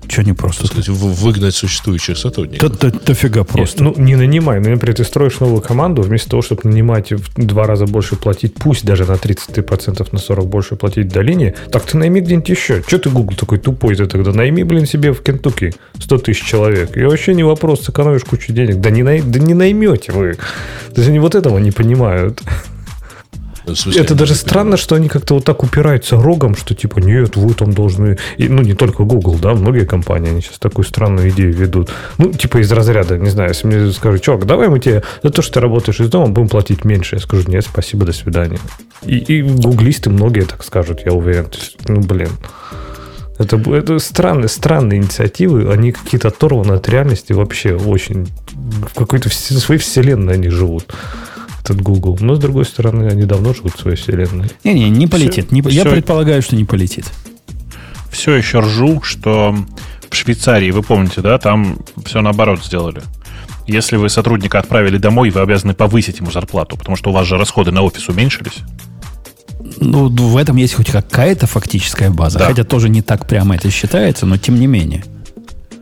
Что не просто? так сказать, выгнать существующих сотрудников. Да, да, дофига просто. Ну, не нанимай. Ну, например, ты строишь новую команду, вместо того, чтобы нанимать и в два раза больше платить, пусть даже на 30% на 40 больше платить долине, так ты найми где-нибудь еще. Че ты, Google, такой тупой ты тогда? Найми, блин, себе в Кентукки 100 тысяч человек. И вообще не вопрос, сэкономишь кучу денег. Да не, най... да не наймете вы. То есть они вот этого не понимают. Смысле, Это даже странно, что они как-то вот так упираются рогом, что типа, нет, вы там должны... И, ну, не только Google, да, многие компании, они сейчас такую странную идею ведут. Ну, типа из разряда, не знаю, если мне скажут, чувак, давай мы тебе за то, что ты работаешь из дома, будем платить меньше. Я скажу, нет, спасибо, до свидания. И, и гуглисты многие так скажут, я уверен. Ну, блин. Это, это странные, странные инициативы, они какие-то оторваны от реальности вообще очень. В какой-то своей вселенной они живут, этот Google. Но, с другой стороны, они давно живут в своей вселенной. Не-не, не полетит. Не по- я всё- предполагаю, что не полетит. Все еще ржу, что в Швейцарии, вы помните, да, там все наоборот сделали. Если вы сотрудника отправили домой, вы обязаны повысить ему зарплату, потому что у вас же расходы на офис уменьшились. Ну, в этом есть хоть какая-то фактическая база. Да. Хотя тоже не так прямо это считается, но тем не менее.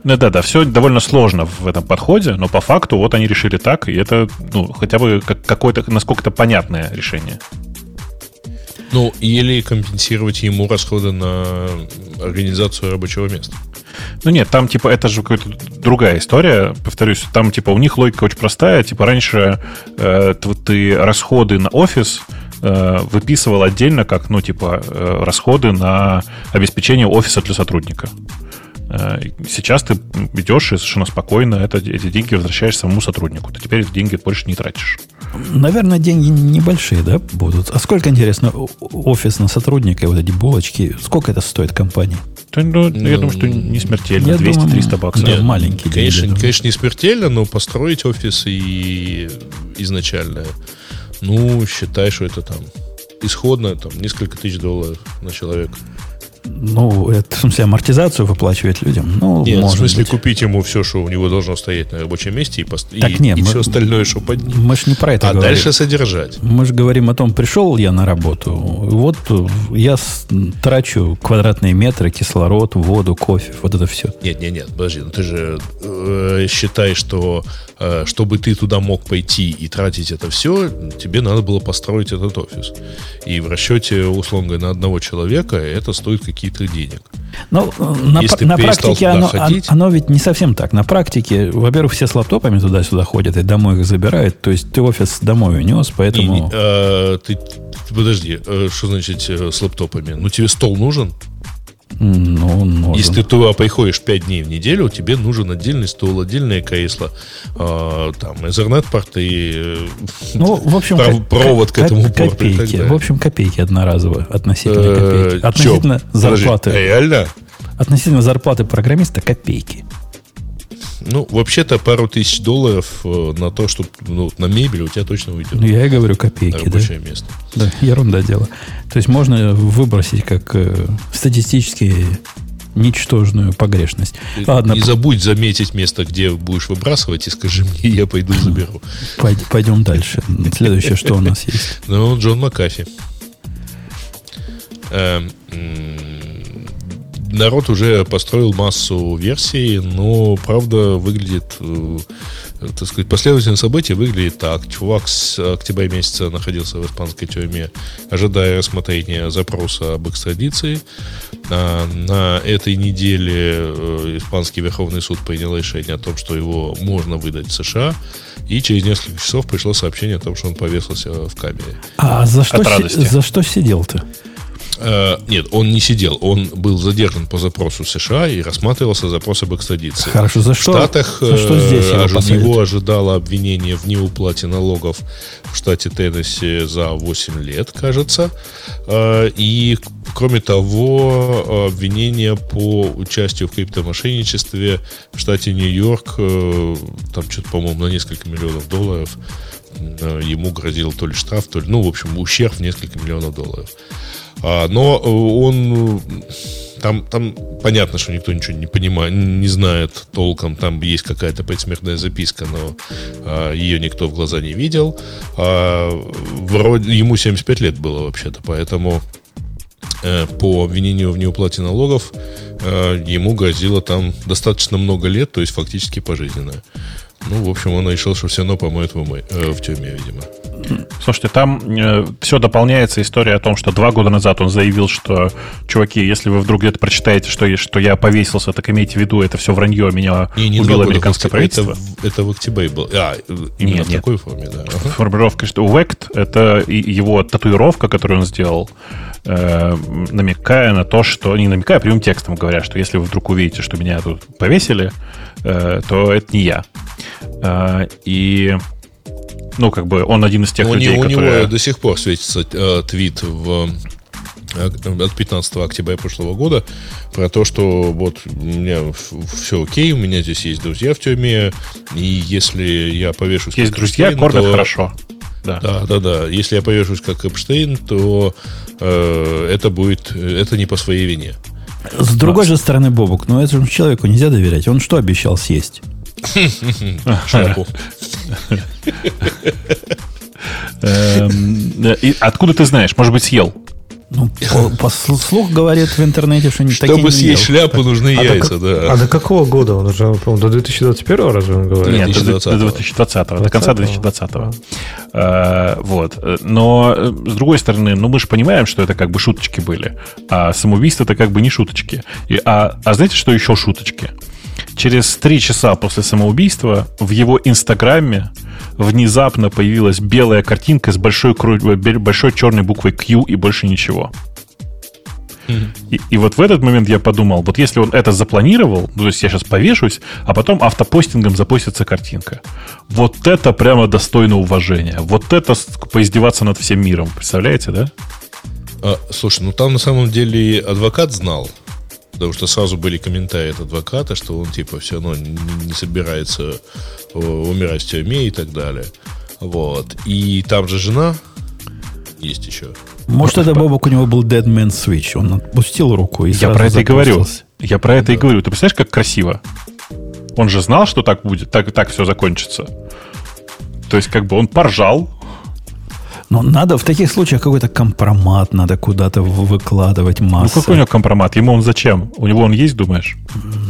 Ну да, да, все довольно сложно в этом подходе, но по факту вот они решили так, и это, ну, хотя бы как, какое-то, насколько-то понятное решение. Ну, или компенсировать ему расходы на организацию рабочего места. Ну нет, там типа это же какая-то другая история. Повторюсь, там типа у них логика очень простая. Типа раньше э, ты расходы на офис э, выписывал отдельно как, ну типа э, расходы на обеспечение офиса для сотрудника. Э, Сейчас ты идешь и совершенно спокойно это, эти деньги возвращаешь самому сотруднику. Ты теперь деньги больше не тратишь. Наверное, деньги небольшие, да, будут. А сколько, интересно, офис на сотрудника, вот эти булочки, сколько это стоит компании? То, ну, я Ну, думаю, что не смертельно. я 200-300 думаю, баксов. нет. маленький деньги, Конечно, думаю. конечно, не смертельно, но построить офис и изначально, ну, считай, что это там исходно там несколько тысяч долларов на человека. Ну, это, в смысле, амортизацию выплачивать людям? Ну, Нет, в может смысле быть. купить ему все, что у него должно стоять на рабочем месте, и, пост- и, Так нет, и мы- все остальное, что под ним. Мы ж не про это А говорим. дальше содержать. Мы же говорим о том, пришел я на работу, вот э, я трачу квадратные метры, кислород, воду, кофе, вот это все. Нет, нет, нет, подожди, ну ты же э, считай, что э, чтобы ты туда мог пойти и тратить это все, тебе надо было построить этот офис. И в расчете, условно говоря, на одного человека это стоит какие-то денег. Но э, на, Если на практике оно, ходить. оно ведь не совсем так. На практике, во-первых, все с лаптопами туда-сюда ходят и домой их забирают. То есть ты офис домой унес, Не, поэтому... не, э, ты, подожди, э, что значит с лаптопами? Ну тебе стол нужен? Ну, нужен. Если ты туда приходишь 5 дней в неделю, тебе нужен отдельный стол, отдельное кресло, э, там, Ethernet-порты, э, Ну, в общем, пров- провод к этому порту копейки. В общем, копейки одноразово относительно э, копейки. Относительно зарплаты. Реально? Относительно зарплаты программиста копейки. Ну, вообще-то пару тысяч долларов э, на то, чтобы ну, на мебель у тебя точно уйдет. Ну, я и говорю копейки, да? рабочее место. Да, ерунда дело. То есть можно выбросить как э, статистически ничтожную погрешность. Ты Ладно, Не забудь заметить место, где будешь выбрасывать, и скажи мне, я пойду заберу. пой- пойдем дальше. Следующее, что у нас есть? Ну, Джон Макафи. Народ уже построил массу версий, но, правда, выглядит, э, так сказать, последовательное событие выглядит так. Чувак с октября месяца находился в испанской тюрьме, ожидая рассмотрения запроса об экстрадиции. А На этой неделе э, испанский Верховный суд принял решение о том, что его можно выдать в США. И через несколько часов пришло сообщение о том, что он повесился в камере. А за что, От радости. за что сидел-то? Э, нет, он не сидел. Он был задержан по запросу США и рассматривался запрос об экстрадиции. Хорошо, за В что, Штатах за что э, здесь его ожи- его ожидало обвинение в неуплате налогов в штате Теннесси за 8 лет, кажется. Э, И, кроме того, обвинение по участию в криптомошенничестве в штате Нью-Йорк, э, там что-то, по-моему, на несколько миллионов долларов ему грозил то ли штраф, то ли, ну, в общем, ущерб в несколько миллионов долларов. А, но э, он э, там, там понятно, что никто ничего не понимает, не знает толком. Там есть какая-то предсмертная записка, но а, ее никто в глаза не видел. А, вроде ему 75 лет было вообще-то, поэтому э, по обвинению в неуплате налогов э, ему грозило там достаточно много лет, то есть фактически пожизненное. Ну, в общем, он решил, что все равно помоет в, умы- э, в тюрьме, видимо. Слушайте, там все дополняется история о том, что два года назад он заявил, что, чуваки, если вы вдруг где-то прочитаете, что, я- что я повесился, так имейте в виду, это все вранье, меня Не, не убило года, американское октябре, правительство. Это, в- это в октябре был. А, именно Нет, в нет. такой форме, да. Ага. Формулировка, что вект — это его татуировка, которую он сделал, э, намекая на то, что... Не намекая, а прямым текстом говоря, что если вы вдруг увидите, что меня тут повесили, э, то это не я. Э, и... Ну, как бы он один из тех у, людей, у которые... него до сих пор светится э, твит в от 15 октября прошлого года про то, что вот у меня все окей, у меня здесь есть друзья в тюрьме, и если я повешусь... Есть друзья, кормят то... хорошо. Да. да, да, да. Если я повешусь как Эпштейн, то э, это будет, это не по своей вине. С другой же стороны, Бобук, ну этому человеку нельзя доверять. Он что обещал съесть? Шляпу. Эм, откуда ты знаешь? Может быть, съел? Ну, по, по слух говорят в интернете, что не Чтобы съесть шляпу, нужны а яйца, да. А до какого года он уже? До 2021 разве он говорит? Нет, 2020. до 2020, до конца 2020. А, вот. Но, э, с другой стороны, ну, мы же понимаем, что это как бы шуточки были. А самоубийство это как бы не шуточки. И, а, а знаете, что еще шуточки? Через три часа после самоубийства в его инстаграме внезапно появилась белая картинка с большой, большой черной буквой Q и больше ничего. И, и вот в этот момент я подумал, вот если он это запланировал, ну, то есть я сейчас повешусь, а потом автопостингом запостится картинка. Вот это прямо достойно уважения. Вот это поиздеваться над всем миром. Представляете, да? А, слушай, ну там на самом деле адвокат знал, Потому что сразу были комментарии от адвоката, что он типа все равно не, не собирается э, умирать в тюрьме и так далее. Вот. И там же жена есть еще. Может, это Бобок у него был Dead Man Switch. Он отпустил руку и Я про это и говорю. Я про это да. и говорю. Ты представляешь, как красиво? Он же знал, что так будет, так, так все закончится. То есть, как бы он поржал, но надо в таких случаях какой-то компромат надо куда-то выкладывать массу. Ну какой у него компромат? Ему он зачем? У него он есть, думаешь?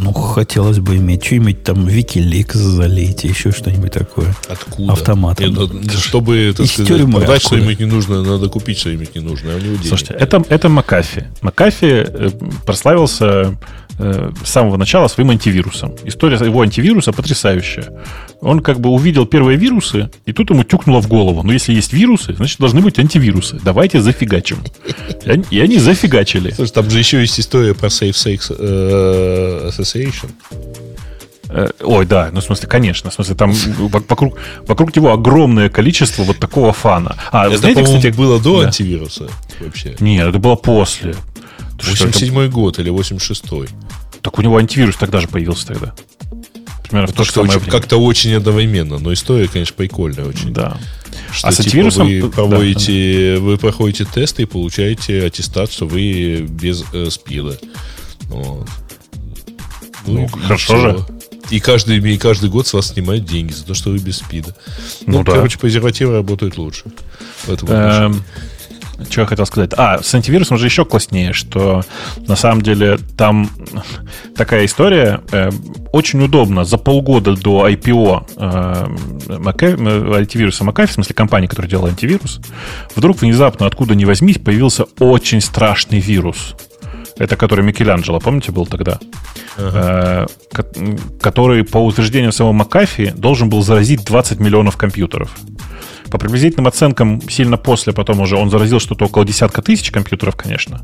Ну, хотелось бы иметь что-нибудь там Wikileaks залить, еще что-нибудь такое. Откуда? Автоматом. Нет, ну, чтобы, так сказать, тюрьмы, продать что-нибудь не нужно, надо купить что-нибудь не нужно, а у него денег. Слушайте, это, это Макафи. Макафи э, прославился Э, с самого начала своим антивирусом. История его антивируса потрясающая. Он как бы увидел первые вирусы, и тут ему тюкнуло в голову. Ну, если есть вирусы, значит, должны быть антивирусы. Давайте зафигачим. И они, и они зафигачили. Слушай, там же еще есть история про Safe Sex э, Association. Э, ой, да, ну, в смысле, конечно. В смысле, там вокруг, вокруг него огромное количество вот такого фана. А, это, знаете, кстати, было до да. антивируса вообще? Нет, это было после. 87 год или 86-й. Так у него антивирус тогда же появился тогда. Примерно в то же очень, Как-то очень одновременно, но история, конечно, прикольная очень. Да. Что, а с типа, антивирусом... Вы, проводите, да. вы проходите тесты и получаете аттестат, что вы без э, спида. Вот. Ну, ну хорошо же. И каждый, и каждый год с вас снимают деньги за то, что вы без спида. Ну, ну да. короче, презервативы работают лучше. В этом эм, что я хотел сказать? А, с антивирусом же еще класснее, что на самом деле там такая история. Э, очень удобно за полгода до IPO э, Мака, антивируса McAfee, в смысле компании, которая делала антивирус, вдруг внезапно, откуда ни возьмись, появился очень страшный вирус. Это который Микеланджело, помните, был тогда? Ага. Э, который, по утверждению самого Макафи, должен был заразить 20 миллионов компьютеров. По приблизительным оценкам, сильно после потом уже он заразил что-то около десятка тысяч компьютеров, конечно.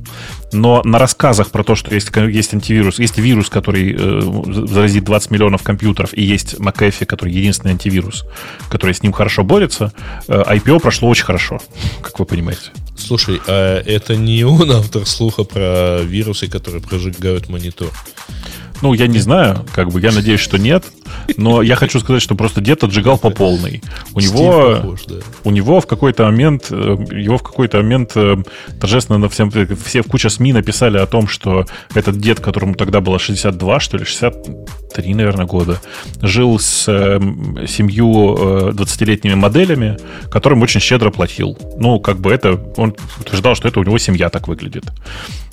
Но на рассказах про то, что есть, есть антивирус, есть вирус, который э, заразит 20 миллионов компьютеров, и есть McAfee, который единственный антивирус, который с ним хорошо борется, э, IPO прошло очень хорошо, как вы понимаете. Слушай, а это не он автор слуха про вирусы, которые прожигают монитор? Ну, я не знаю, как бы, я надеюсь, что нет. Но я хочу сказать, что просто дед отжигал по полной. У него, похож, да. у него в какой-то момент, э, его в какой-то момент э, торжественно на всем, все в куча СМИ написали о том, что этот дед, которому тогда было 62, что ли, 63, наверное, года, жил с э, семью 20-летними моделями, которым очень щедро платил. Ну, как бы это, он утверждал, что это у него семья так выглядит.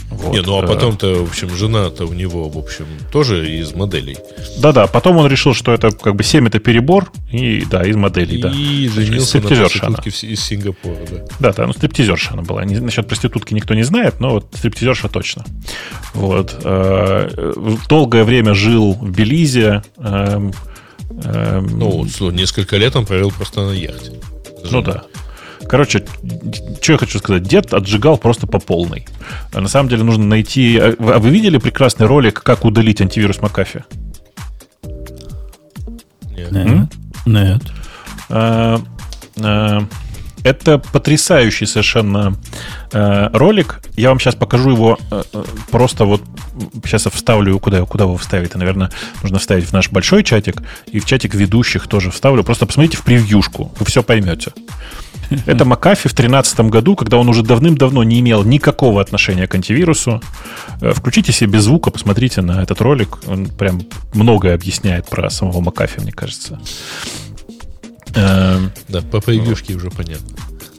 Вот. Не, ну а потом-то, в общем, жена-то у него, в общем, тоже из моделей. Да-да, потом он решил, что это как бы 7 это перебор, и да, из моделей, и да. И женился на проститутке из Сингапура, да. Да, да, ну стриптизерша она была. Насчет проститутки никто не знает, но вот стриптизерша точно. Вот. Э, долгое время жил в Белизе. Эм, эм, ну, несколько лет он провел просто на яхте. Ну да. Короче, что я хочу сказать? Дед отжигал просто по полной. А на самом деле нужно найти... А вы видели прекрасный ролик, как удалить антивирус Макафи? Нет. Нет. А, а, Это потрясающий совершенно э, ролик. Я вам сейчас покажу его э просто вот сейчас я вставлю, куда, куда его вставить? Наверное, нужно вставить в наш большой чатик и в чатик ведущих тоже вставлю. Просто посмотрите в превьюшку, вы все поймете. Это Макафи в 2013 году, когда он уже давным-давно не имел никакого отношения к антивирусу. Э, включите себе без звука, посмотрите на этот ролик. Он прям многое объясняет про самого Макафи, мне кажется. Эм, да, по превьюшке уже понятно.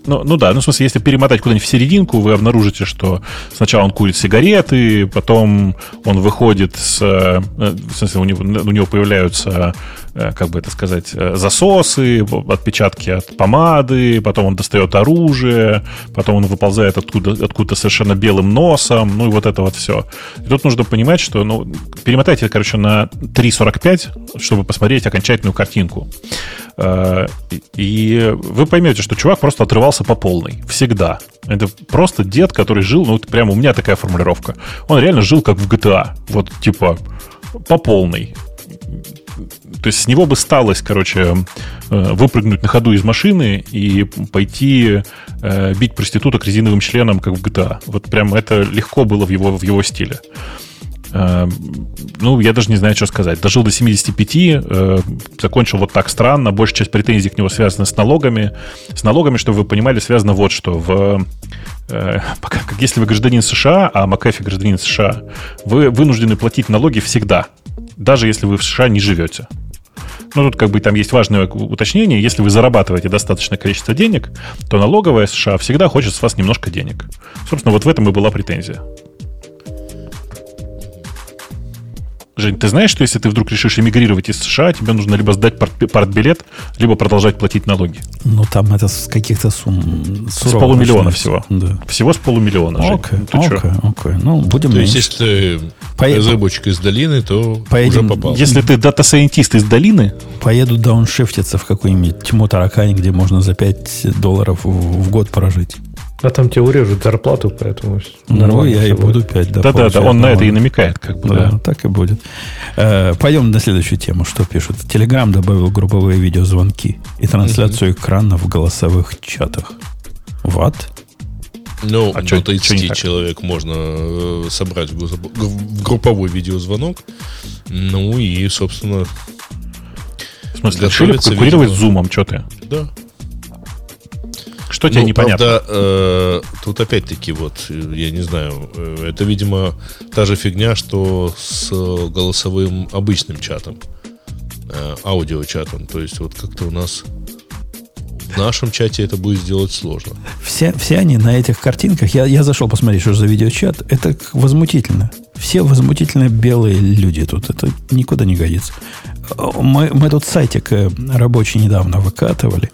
Ну, ну да, ну в смысле, если перемотать куда-нибудь в серединку, вы обнаружите, что сначала он курит сигареты, потом он выходит с... Э, в смысле, у него, у него появляются, как бы это сказать, э, засосы, отпечатки от помады, потом он достает оружие, потом он выползает откуда, откуда совершенно белым носом, ну и вот это вот все. И тут нужно понимать, что, ну, перемотайте, короче, на 3.45, чтобы посмотреть окончательную картинку. И вы поймете, что чувак просто отрывался по полной. Всегда. Это просто дед, который жил, ну, прямо у меня такая формулировка. Он реально жил как в GTA. Вот, типа, по полной. То есть с него бы сталось, короче, э, выпрыгнуть на ходу из машины и пойти э, бить проституток резиновым членом, как в GTA. Вот прям это легко было в его, в его стиле. Э, ну, я даже не знаю, что сказать. Дожил до 75, э, закончил вот так странно. Большая часть претензий к нему связана с налогами. С налогами, чтобы вы понимали, связано вот что. В, как, если вы гражданин США, а Макафи гражданин США, вы вынуждены платить налоги всегда, даже если вы в США не живете. Ну, тут как бы там есть важное уточнение. Если вы зарабатываете достаточное количество денег, то налоговая США всегда хочет с вас немножко денег. Собственно, вот в этом и была претензия. Жень, ты знаешь, что если ты вдруг решишь эмигрировать из США, тебе нужно либо сдать партбилет, либо продолжать платить налоги? Ну, там это с каких-то сумм... С полумиллиона всего. Да. Всего с полумиллиона, Жень. Окей, ну, окей, окей. Ну, будем... То есть, если ты Поед... разработчик из долины, то Поедем... уже попал. Если ты data scientist из долины... Поеду дауншифтиться в какую-нибудь Тьмутаракань, где можно за 5 долларов в год прожить. А там тебе урежут зарплату, поэтому Ну, я и буду 5, да. Да-да, он на это и намекает, как бы. Да, да. так и будет. Э, пойдем на следующую тему, что пишут. Телеграм добавил групповые видеозвонки и трансляцию экрана в голосовых чатах. Вот. Ну, а до 30 человек можно э, собрать в групповой видеозвонок. Ну и, собственно... В смысле, решили конкурировать с Zoom, что ты? Да. Что тебе ну, непонятно? Правда, э, тут опять-таки вот, я не знаю, э, это, видимо, та же фигня, что с голосовым обычным чатом, э, аудиочатом. То есть вот как-то у нас в нашем чате это будет сделать сложно. Все, все они на этих картинках, я, я зашел посмотреть, что за видеочат, это возмутительно. Все возмутительно белые люди тут. Это никуда не годится. Мы, мы тут сайтик э, рабочий недавно выкатывали.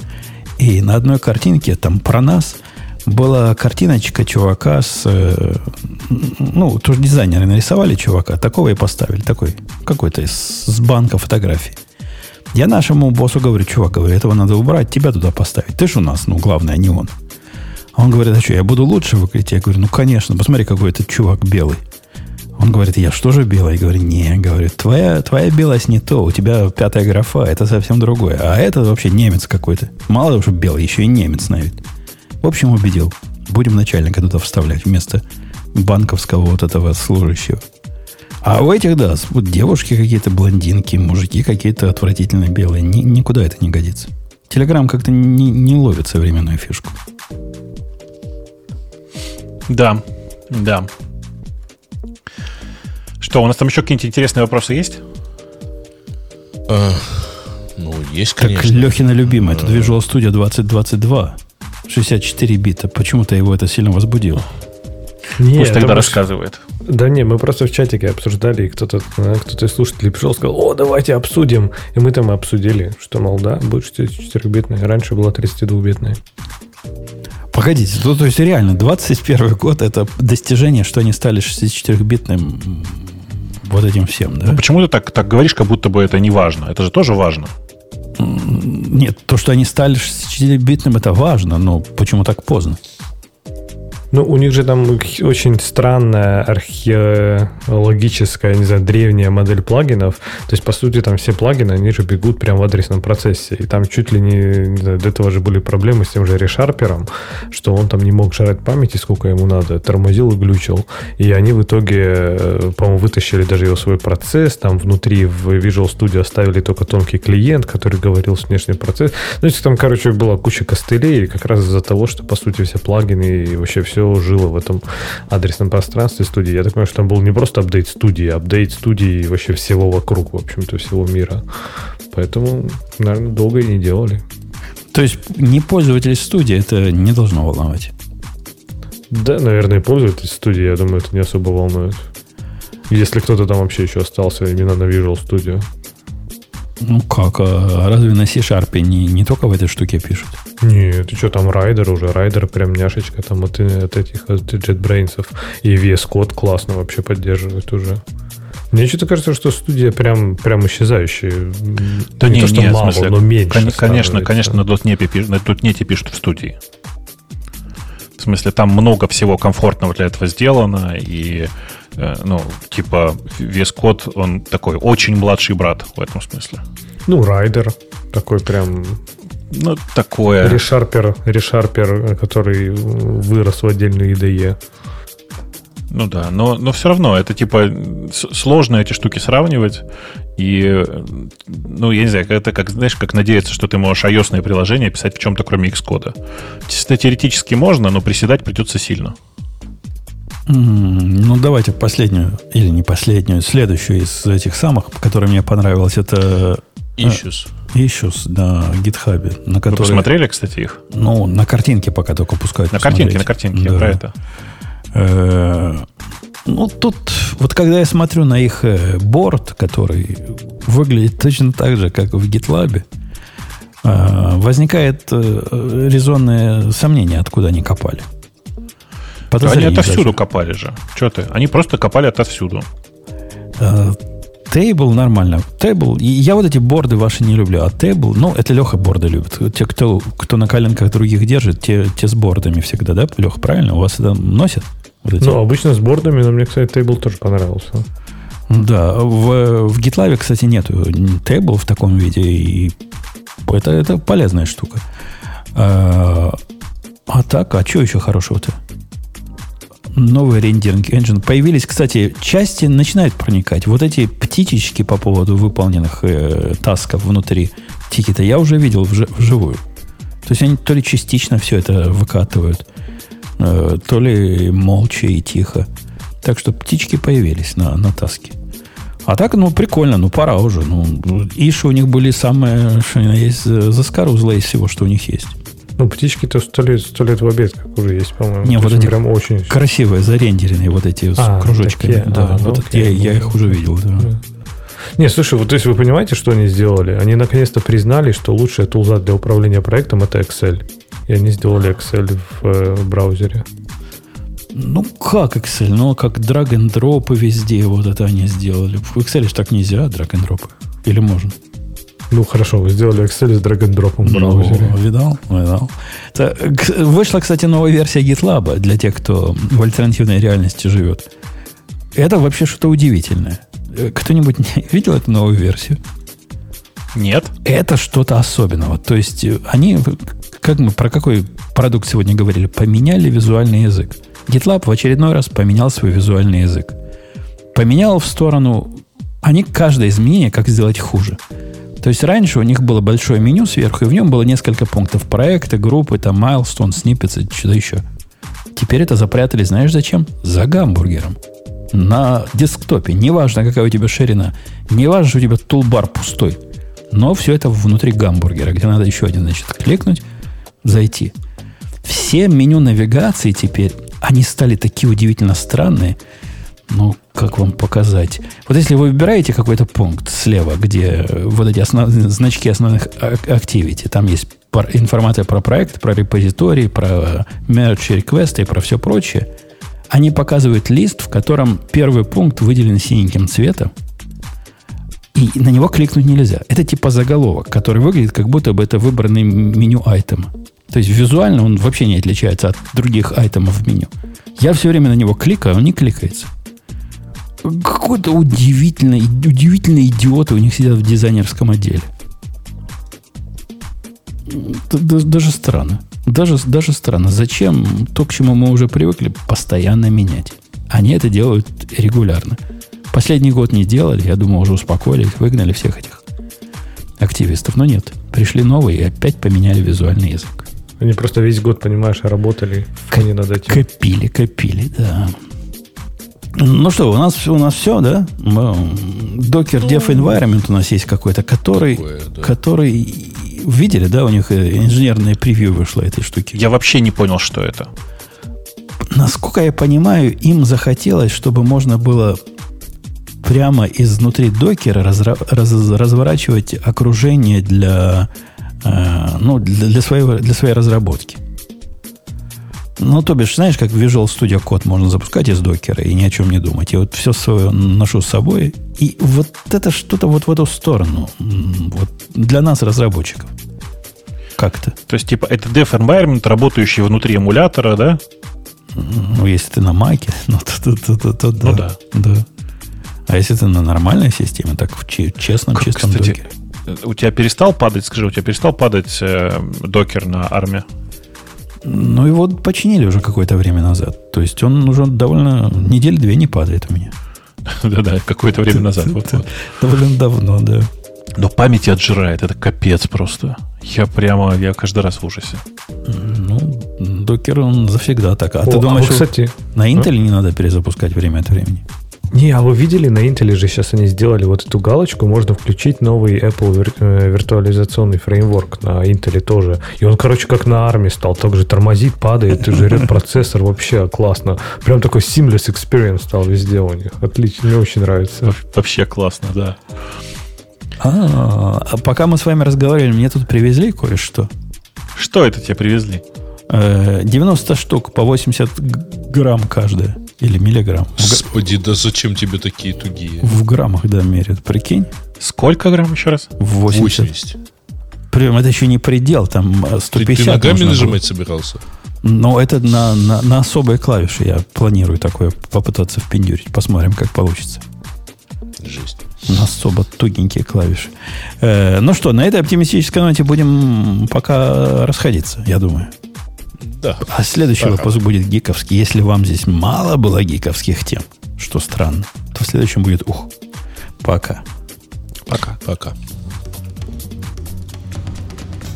И на одной картинке, там про нас, была картиночка чувака с... Э, ну, тоже дизайнеры нарисовали чувака, такого и поставили, такой, какой-то с банка фотографии. Я нашему боссу говорю, чувак, говорю, этого надо убрать, тебя туда поставить. Ты же у нас, ну, главное, не он. А он говорит, а что, я буду лучше выглядеть? Я говорю, ну, конечно, посмотри, какой этот чувак белый. Он говорит, я что же белый? Я говорю, не, говорю, твоя, твоя белость не то, у тебя пятая графа, это совсем другое. А это вообще немец какой-то. Мало того, что белый, еще и немец на вид. В общем, убедил. Будем начальника туда вставлять вместо банковского вот этого служащего. А у этих, да, вот девушки какие-то блондинки, мужики какие-то отвратительно белые. Ни, никуда это не годится. Телеграм как-то не, не ловит современную фишку. Да, да. Что, у нас там еще какие-нибудь интересные вопросы есть? А, ну, есть, конечно. Как Лехина любимая. Тут Visual Studio 2022. 64 бита. Почему-то его это сильно возбудило. Не, Пусть тогда рассказывает. Да не, мы просто в чатике обсуждали, и кто-то кто из слушателей пришел и сказал, о, давайте обсудим. И мы там обсудили, что, мол, да, будет 64-битная. Раньше была 32-битная. Погодите, то, то есть реально, 21 год это достижение, что они стали 64-битным вот этим всем, да? Ну, почему ты так, так говоришь, как будто бы это не важно? Это же тоже важно. Нет, то, что они стали 64-битным, это важно, но почему так поздно? Ну, у них же там очень странная археологическая, не знаю, древняя модель плагинов. То есть, по сути, там все плагины, они же бегут прямо в адресном процессе. И там чуть ли не, не знаю, до этого же были проблемы с тем же решарпером, что он там не мог жрать памяти, сколько ему надо, тормозил и глючил. И они в итоге, э, по-моему, вытащили даже его свой процесс, там внутри в Visual Studio оставили только тонкий клиент, который говорил с внешним процессом. Ну, там, короче, была куча костылей, как раз из-за того, что, по сути, все плагины и вообще все все жило в этом адресном пространстве студии. Я так понимаю, что там был не просто апдейт студии, а апдейт студии вообще всего вокруг, в общем-то, всего мира. Поэтому, наверное, долго и не делали. То есть не пользователь студии это не должно волновать? Да, наверное, пользователь студии, я думаю, это не особо волнует. Если кто-то там вообще еще остался именно на Visual Studio. Ну как, а разве на C-Sharp не, не только в этой штуке пишут? Нет, ты что, там Rider уже, Rider прям няшечка там от, от этих от JetBrains. И VS Code классно вообще поддерживает уже. Мне что-то кажется, что студия прям, прям исчезающая. Да не, не, то, что не, мало, смысле, но меньше. Кон- конечно, конечно, на .NET, пишут, на .NET пишут в студии. В смысле, там много всего комфортного для этого сделано, и Э, ну, типа, весь код, он такой очень младший брат в этом смысле. Ну, райдер такой прям... Ну, такое... Решарпер, решарпер, который вырос в отдельную IDE. Ну да, но, но все равно это типа сложно эти штуки сравнивать. И, ну, я не знаю, это как, знаешь, как надеяться, что ты можешь ios приложение писать в чем-то, кроме Xcode. Теоретически можно, но приседать придется сильно. Ну, давайте последнюю, или не последнюю, следующую из этих самых, которая мне понравилась, это... Э, Issues. Issues на GitHub. На который, Вы посмотрели, кстати, их? Ну, на картинке пока только пускают На картинке, на картинке, да. про это. Э, ну, тут, вот когда я смотрю на их э, борт, который выглядит точно так же, как в GitLab, возникает резонное сомнение, откуда они копали. Они отовсюду даже. копали же. Что ты? Они просто копали отовсюду. Тейбл нормально. Тейбл, я вот эти борды ваши не люблю, а тейбл, ну, это Леха борды любит. Те, кто, кто на коленках других держит, те, те с бордами всегда, да, Леха, правильно? У вас это носят? Вот эти? Ну, обычно с бордами, но мне, кстати, тейбл тоже понравился. Да, в, в GitLab, кстати, нету тейбл в таком виде, и это, это полезная штука. А, а так, а что еще хорошего-то? Новый рендеринг engine. Появились, кстати, части начинают проникать. Вот эти птичечки по поводу выполненных э, тасков внутри тикета я уже видел вж, вживую. То есть они то ли частично все это выкатывают, э, то ли молча и тихо. Так что птички появились на, на таске. А так, ну, прикольно, ну, пора уже. Ну, иши у них были самые, что есть, заскорузлые из всего, что у них есть. Ну, птички-то сто лет, сто лет в обед, как уже есть, по-моему. Не, вот эти прям очень... красивые, зарендеренные вот эти а, с кружочками. Такие, да, а, вот ну, я, я их уже видел, да. да. Не, слушай, вот то есть вы понимаете, что они сделали? Они наконец-то признали, что лучшая тулза для управления проектом это Excel. И они сделали Excel в, э, в браузере. Ну, как Excel? Ну, как drag and drop везде вот это они сделали. В Excel же так нельзя, drag and drop. Или можно? Ну, хорошо, вы сделали Excel с драг-н-дропом в браузере. Ну, видал, видал. Это, вышла, кстати, новая версия GitLab для тех, кто в альтернативной реальности живет. Это вообще что-то удивительное. Кто-нибудь видел эту новую версию? Нет. Это что-то особенного. То есть э, они, как мы про какой продукт сегодня говорили, поменяли визуальный язык. GitLab в очередной раз поменял свой визуальный язык. Поменял в сторону... Они каждое изменение как сделать хуже. То есть раньше у них было большое меню сверху, и в нем было несколько пунктов. Проекты, группы, там, milestone, сниппеты, что-то еще. Теперь это запрятали, знаешь зачем? За гамбургером. На десктопе. Неважно, какая у тебя ширина. Неважно, что у тебя тулбар пустой. Но все это внутри гамбургера, где надо еще один, значит, кликнуть, зайти. Все меню навигации теперь, они стали такие удивительно странные. Ну, как вам показать? Вот если вы выбираете какой-то пункт слева, где вот эти основ... значки основных activity, там есть информация про проект, про репозиторий, про merge реквесты и про все прочее, они показывают лист, в котором первый пункт выделен синеньким цветом, и на него кликнуть нельзя. Это типа заголовок, который выглядит, как будто бы это выбранный меню айтем. То есть визуально он вообще не отличается от других айтемов в меню. Я все время на него кликаю, он не кликается. Какой-то удивительный, удивительные идиоты у них сидят в дизайнерском отделе. Даже странно. Даже, даже странно. Зачем то, к чему мы уже привыкли, постоянно менять? Они это делают регулярно. Последний год не делали, я думаю, уже успокоились, выгнали всех этих активистов. Но нет, пришли новые и опять поменяли визуальный язык. Они просто весь год, понимаешь, работали К- над этим. Копили, копили, да. Ну что, у нас, у нас все, да? Docker Dev Environment у нас есть какой-то, который, Такое, да. который видели, да, у них э, инженерное превью вышло этой штуки. Я вообще не понял, что это. Насколько я понимаю, им захотелось, чтобы можно было прямо изнутри докера разра, раз, разворачивать окружение для, э, ну, для, для, своего, для своей разработки. Ну, то бишь, знаешь, как Visual Studio код можно запускать из докера и ни о чем не думать. Я вот все свое ношу с собой. И вот это что-то вот в эту сторону. Вот для нас, разработчиков. Как-то. То есть, типа, это dev environment, работающий внутри эмулятора, да? Ну, если ты на маке, ну, то, то, то, то, то, ну, да. да. А если ты на нормальной системе, так в честном, чистом кстати, докере? У тебя перестал падать, скажи, у тебя перестал падать э, докер на армии? Ну, его починили уже какое-то время назад. То есть он уже довольно недели две не падает у меня. Да-да, какое-то время назад. Довольно давно, да. Но память отжирает, это капец просто. Я прямо, я каждый раз в ужасе. Ну, докер, он завсегда так. А О, ты думаешь, а кстати, на Intel а? не надо перезапускать время от времени? Не, а вы видели, на Intel же сейчас они сделали вот эту галочку, можно включить новый Apple вир- э, виртуализационный фреймворк на Intel тоже. И он, короче, как на армии стал, также тормозит, падает, и жрет процессор, вообще классно. Прям такой seamless experience стал везде у них. Отлично, мне очень нравится. Вообще классно, да. А, а пока мы с вами разговаривали, мне тут привезли кое-что. Что это тебе привезли? 90 э, штук по 80 грамм каждая. Или миллиграмм. Господи, да зачем тебе такие тугие? В граммах, да, меряют. Прикинь. Сколько грамм еще раз? 80. 80. Прям это еще не предел, там 150. Ты, ты ногами нажимать было. собирался? Но это на, на, на особые клавиши. Я планирую такое попытаться впендюрить. Посмотрим, как получится. Жесть. На особо тугенькие клавиши. Э, ну что, на этой оптимистической ноте будем пока расходиться, я думаю. Да. А следующий ага. выпуск будет гиковский. Если вам здесь мало было гиковских тем, что странно, то в следующем будет ух. Пока. Пока. Пока.